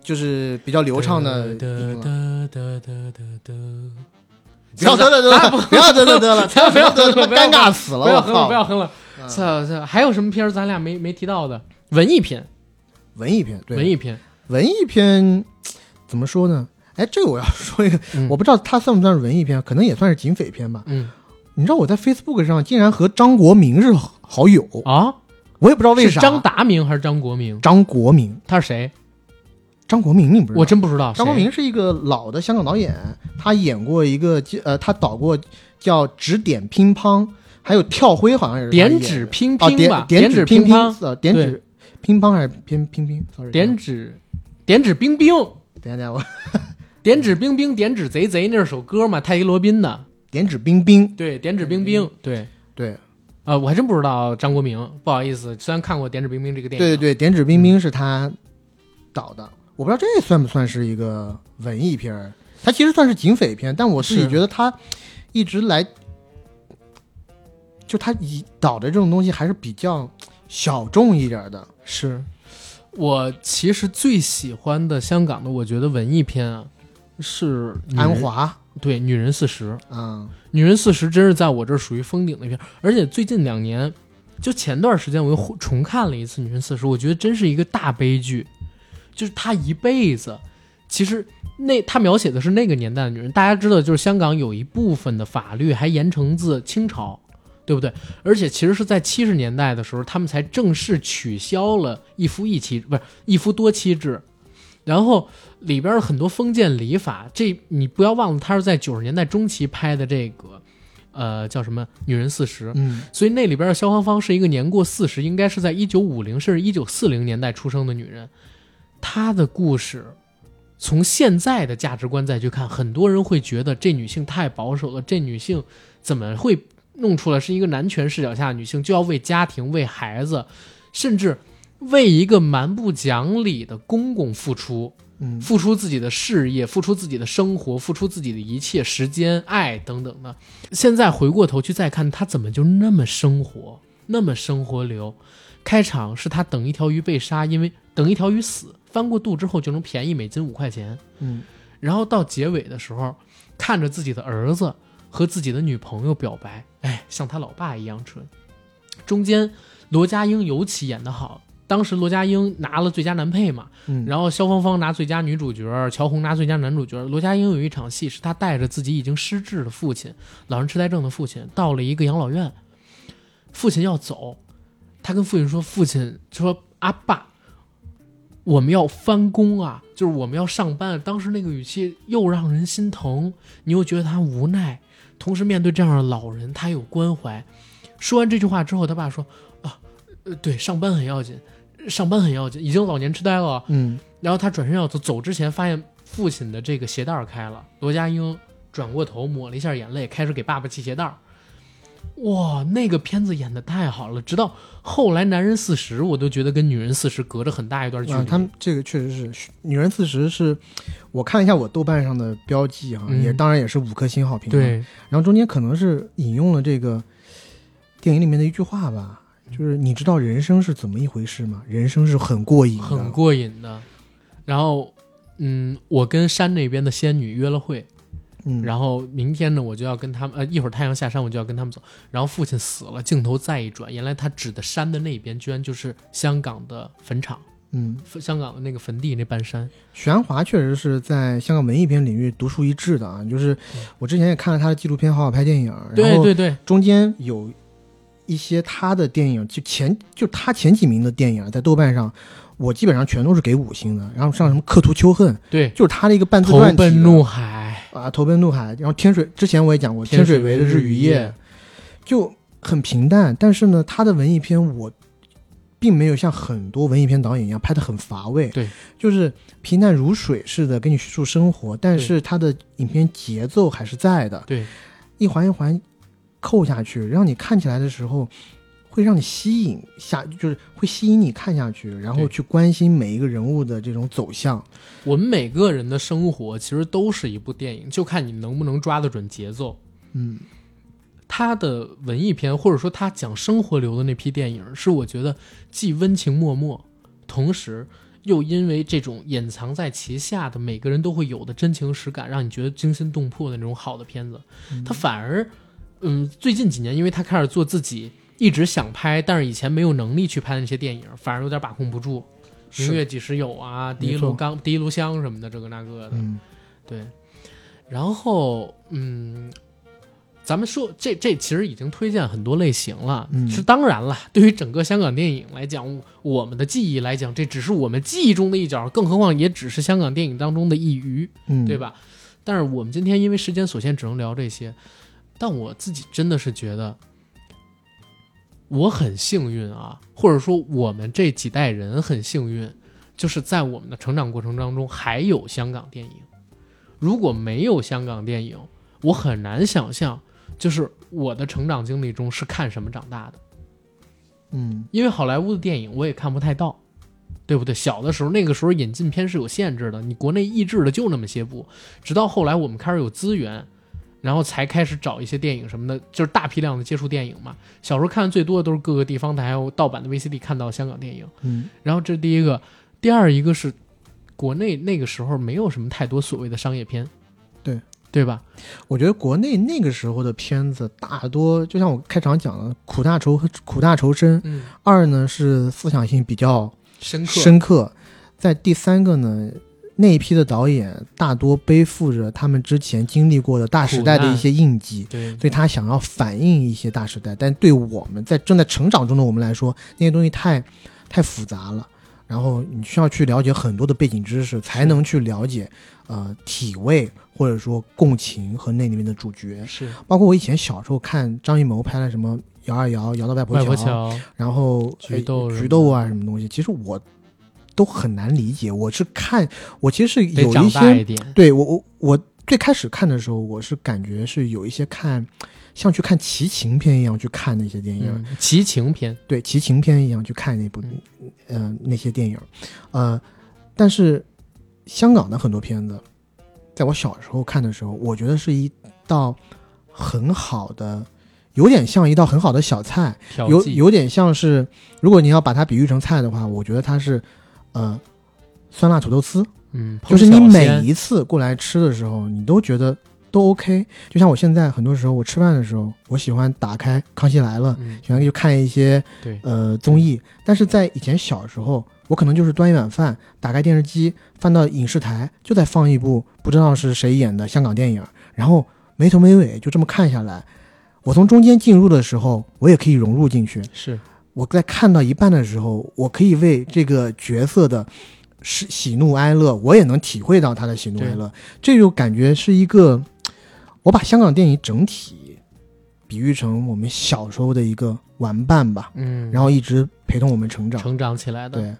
就是比较流畅的哒地哒方。哒哒哒哒。不要得了得了，不要得了得了，不要得了他妈不要尴尬死了！不要哼了，不要哼了。嗯操操，还有什么片儿咱俩没没提到的？文艺片，文艺片，对文艺片，文艺片 怎么说呢？哎，这个我要说一个，嗯我不知道它算不算是文艺片，可能也算是警匪片吧。嗯你知道我在 Facebook 上竟然和张国明是好友，啊，我也不知道为啥。是张达明还是张国明？张国明，他是谁？张国明你不知道？我真不知道。张国谁明是一个老的香港导演，他演过一个呃，他导过叫《指点乒乓》，还有《跳灰》，好像也是他演的点指乒哦，乒吧，点指乒乒乓，呃，点对指乒乓还是乒乒乓？sorry，点指点指冰冰，等一下等下我点指冰冰，点指贼贼，那是首歌嘛，泰迪罗宾的。点指冰冰，对，点指冰冰，对。对呃，我还真不知道张国明，不好意思，虽然看过《点指冰冰》这个电影，对对对，点指冰冰是他导的，我不知道这算不算是一个文艺片儿，它其实算是警匪片，但我自己觉得他一直来，就他以导的这种东西还是比较小众一点的。是。我其实最喜欢的香港的，我觉得文艺片啊，是安，华，对，《女人四十》，《嗯，女人四十》真是在我这儿属于封顶的片，而且最近两年，就前段时间我又重看了一次《女人四十》，我觉得真是一个大悲剧，就是她一辈子。其实那她描写的是那个年代的女人，大家知道，就是香港有一部分的法律还严惩自清朝，对不对？而且其实是在七十年代的时候，他们才正式取消了一夫一妻，不是一夫多妻制。然后里边很多封建礼法，这你不要忘了，他是在九十年代中期拍的这个，呃，叫什么《女人四十》。嗯，所以那里边的萧芳芳是一个年过四十，应该是在一九五零甚至一九四零年代出生的女人。她的故事，从现在的价值观再去看，很多人会觉得这女性太保守了，这女性怎么会弄出来是一个男权视角下的女性，就要为家庭、为孩子甚至为一个蛮不讲理的公公付出，嗯付出自己的事业，付出自己的生活，付出自己的一切时间、爱等等的。现在回过头去再看，他怎么就那么生活，那么生活流？开场是他等一条鱼被杀，因为等一条鱼死，翻过肚之后就能便宜每斤五块钱。嗯然后到结尾的时候，看着自己的儿子和自己的女朋友表白，哎，像他老爸一样蠢。中间罗家英尤其演得好，当时罗家英拿了最佳男配嘛，嗯，然后肖芳芳拿最佳女主角，乔红拿最佳男主角。罗家英有一场戏是他带着自己已经失智的父亲，老人痴呆症的父亲，到了一个养老院，父亲要走，他跟父亲说：“父亲说阿爸，我们要翻工啊，就是我们要上班。”当时那个语气又让人心疼，你又觉得他无奈，同时面对这样的老人，他有关怀。说完这句话之后，他爸说：“啊，呃，对，上班很要紧，上班很要紧，已经老年痴呆了。”嗯然后他转身要走，走之前发现父亲的这个鞋带开了。罗家英转过头抹了一下眼泪，开始给爸爸系鞋带儿。哇，那个片子演的太好了！直到后来《男人四十》，我都觉得跟《女人四十》隔着很大一段距离。啊，他们这个确实是《女人四十》是，我看一下我豆瓣上的标记哈，嗯也当然也是五颗星好评。，对，然后中间可能是引用了这个电影里面的一句话吧，就是你知道人生是怎么一回事吗？人生是很过瘾的，很过瘾的。然后，嗯，我跟山那边的仙女约了会，嗯，然后明天呢，我就要跟他们，呃，一会儿太阳下山，我就要跟他们走。然后父亲死了，镜头再一转，原来他指的山的那边，居然就是香港的坟场，嗯，香港的那个坟地那半山。许鞍华确实是在香港文艺片领域独树一帜的啊，就是我之前也看了他的纪录片《好好拍电影》，对对对，中间有一些他的电影，就前就他前几名的电影，在豆瓣上，我基本上全都是给五星的。然后像什么《刻图秋恨》，对，就是他的一个半自投传体的奔怒海，啊，投奔怒海。然后天水之前我也讲过，天天水水围的日与夜夜，就很平淡。但是呢，他的文艺片我并没有像很多文艺片导演一样拍的很乏味，对，就是平淡如水似的给你叙述生活，但是他的影片节奏还是在的，对，一环一环扣下去，让你看起来的时候。会让你吸引下，就是会吸引你看下去，然后去关心每一个人物的这种走向。我们每个人的生活其实都是一部电影，就看你能不能抓得准节奏。嗯他的文艺片，或者说他讲生活流的那批电影，是我觉得既温情脉脉，同时又因为这种隐藏在其下的每个人都会有的真情实感，让你觉得惊心动魄的那种好的片子。他反而，嗯，最近几年，因为他开始做自己一直想拍，但是以前没有能力去拍的那些电影，反而有点把控不住。明月几时有啊？第一炉钢、第一炉香什么的，这个那个的。嗯对，然后嗯，咱们说这这其实已经推荐很多类型了。嗯是当然了，对于整个香港电影来讲，我们的记忆来讲，这只是我们记忆中的一角，更何况也只是香港电影当中的一隅，嗯，对？吧？但是我们今天因为时间所限，只能聊这些。但我自己真的是觉得。我很幸运啊，或者说我们这几代人很幸运，就是在我们的成长过程当中还有香港电影。如果没有香港电影，我很难想象，就是我的成长经历中是看什么长大的。嗯因为好莱坞的电影我也看不太到，对不对？小的时候，那个时候引进片是有限制的，你国内译制的就那么些部。直到后来我们开始有资源，然后才开始找一些电影什么的，就是大批量的接触电影嘛。小时候看的最多的都是各个地方台还有盗版的 VCD 看到香港电影。嗯然后这是第一个，第二一个是国内那个时候没有什么太多所谓的商业片，对对吧？我觉得国内那个时候的片子大多，就像我开场讲的，苦大仇苦大仇深。嗯，二呢是思想性比较深刻，深刻，在第三个呢，那一批的导演大多背负着他们之前经历过的大时代的一些印记，对所以他想要反映一些大时代。但对我们在正在成长中的我们来说，那些东西太太复杂了。然后你需要去了解很多的背景知识，才能去了解，呃，体味或者说共情和那里面的主角。是包括我以前小时候看张艺谋拍的什么《摇啊摇》，摇到外婆桥，然后菊豆菊豆啊什么东西，其实我都很难理解。我是看，我其实是有一些，一，对我我我最开始看的时候，我是感觉是有一些看像去看奇情片一样去看那些电影，嗯，齐情片，对奇情片一样去看那部嗯。呃那些电影，呃，但是香港的很多片子，在我小时候看的时候，我觉得是一道很好的，有点像一道很好的小菜，有有点像是，如果你要把它比喻成菜的话，我觉得它是，呃，酸辣土豆丝，嗯，就是你每一次过来吃的时候，你都觉得都 OK。就像我现在很多时候我吃饭的时候，我喜欢打开《康熙来了》，嗯喜欢就看一些对呃综艺，但是在以前小时候，我可能就是端一碗饭，打开电视机，翻到影视台，就在放一部不知道是谁演的香港电影，然后没头没尾就这么看下来。我从中间进入的时候，我也可以融入进去。是我在看到一半的时候，我可以为这个角色的喜喜怒哀乐，我也能体会到他的喜怒哀乐。这就感觉是一个，我把香港电影整体比喻成我们小时候的一个玩伴吧，嗯，然后一直陪同我们成长。成长起来的。对，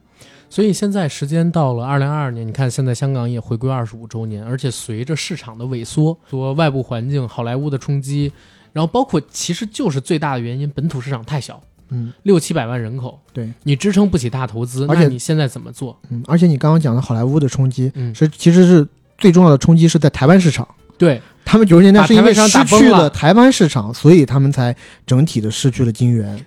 所以现在时间到了二零二二年，你看现在香港也回归二十五周年，而且随着市场的萎缩，说外部环境、好莱坞的冲击，然后包括其实就是最大的原因，本土市场太小，嗯六七百万人口，对，你支撑不起大投资，而且那你现在怎么做？嗯，而且你刚刚讲的好莱坞的冲击，嗯，是其实是最重要的冲击是在台湾市场。对，他们九十年代是因为失去了台湾市场，所以他们才整体的失去了金源。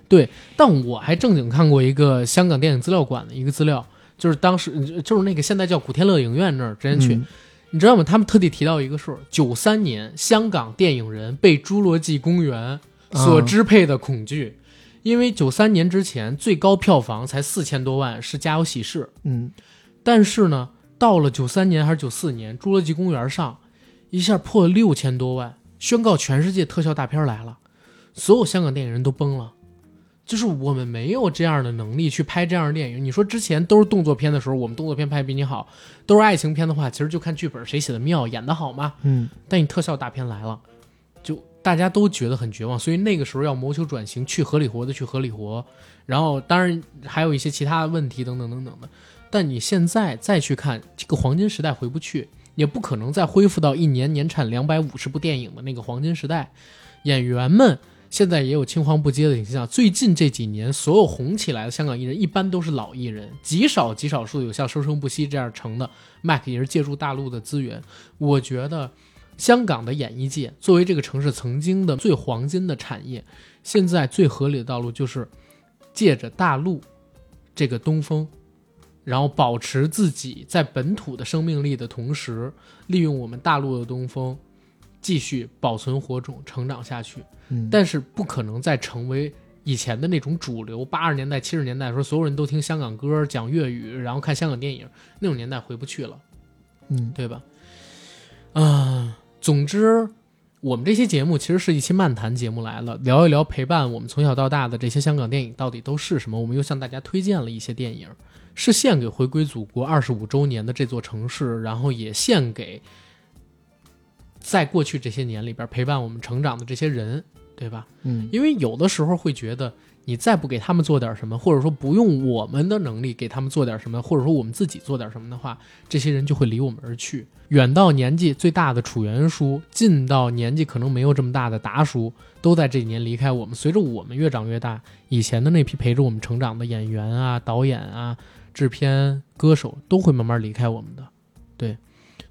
但我还正经看过一个香港电影资料馆的一个资料，就是当时就是那个现在叫古天乐影院那儿之前去，嗯你知道吗？他们特地提到一个数，九三年香港电影人被《侏罗纪公园》所啊支配的恐惧，因为九三年之前最高票房才四千多万，是《家有喜事》，嗯，但是呢，到了九三年还是九四年，《侏罗纪公园》上一下破了六千多万，宣告全世界特效大片来了，所有香港电影人都崩了。就是我们没有这样的能力去拍这样的电影。你说之前都是动作片的时候，我们动作片拍比你好；都是爱情片的话，其实就看剧本谁写的妙，演的好嘛。嗯，但你特效大片来了，就大家都觉得很绝望，所以那个时候要谋求转型，去合理活的去合理活，然后当然还有一些其他的问题等等等等的。但你现在再去看这个黄金时代回不去，也不可能再恢复到一年年产两百五十部电影的那个黄金时代。演员们现在也有青黄不接的倾向。最近这几年，所有红起来的香港艺人一般都是老艺人，极少极少数有像《生生不息》这样成的。Mac 也是借助大陆的资源，我觉得香港的演艺界作为这个城市曾经的最黄金的产业，现在最合理的道路就是借着大陆这个东风，然后保持自己在本土的生命力的同时，利用我们大陆的东风，继续保存火种，成长下去。嗯但是不可能再成为以前的那种主流。八十年代、七十年代的时候，所有人都听香港歌、讲粤语，然后看香港电影，那种年代回不去了。嗯对吧？啊、总之，我们这期节目其实是一期漫谈节目来了，聊一聊陪伴我们从小到大的这些香港电影到底都是什么。我们又向大家推荐了一些电影，是献给回归祖国二十五周年的这座城市，然后也献给在过去这些年里边陪伴我们成长的这些人，对吧？嗯因为有的时候会觉得，你再不给他们做点什么，或者说不用我们的能力给他们做点什么，或者说我们自己做点什么的话，这些人就会离我们而去。远到年纪最大的楚元叔，近到年纪可能没有这么大的达叔，都在这几年离开我们。随着我们越长越大，以前的那批陪着我们成长的演员啊、导演啊、制片、歌手，都会慢慢离开我们的。对，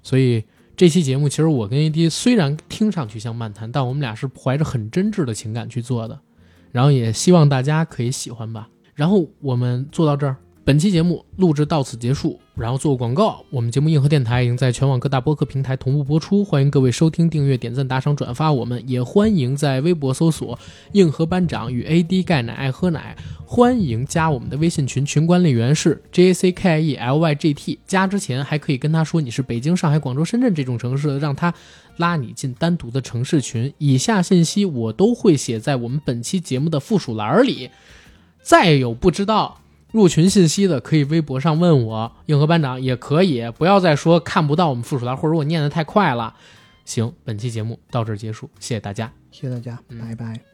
所以这期节目其实我跟 AD 虽然听上去像漫谈，但我们俩是怀着很真挚的情感去做的。然后也希望大家可以喜欢吧。然后我们做到这儿，本期节目录制到此结束。然后做个广告，我们节目硬核电台已经在全网各大播客平台同步播出，欢迎各位收听、订阅、点赞、打赏、转发我们，也欢迎在微博搜索“硬核班长与 AD 钙奶爱喝奶”，欢迎加我们的微信群，群管理员是 J A C K I E L Y G T，加之前还可以跟他说你是北京、上海、广州、深圳这种城市的，让他拉你进单独的城市群。以下信息我都会写在我们本期节目的附属栏里。再有不知道入群信息的，可以微博上问我，硬核班长也可以，不要再说看不到我们附属栏，或者我念的太快了。行，本期节目到这儿结束，谢谢大家。谢谢大家，拜拜。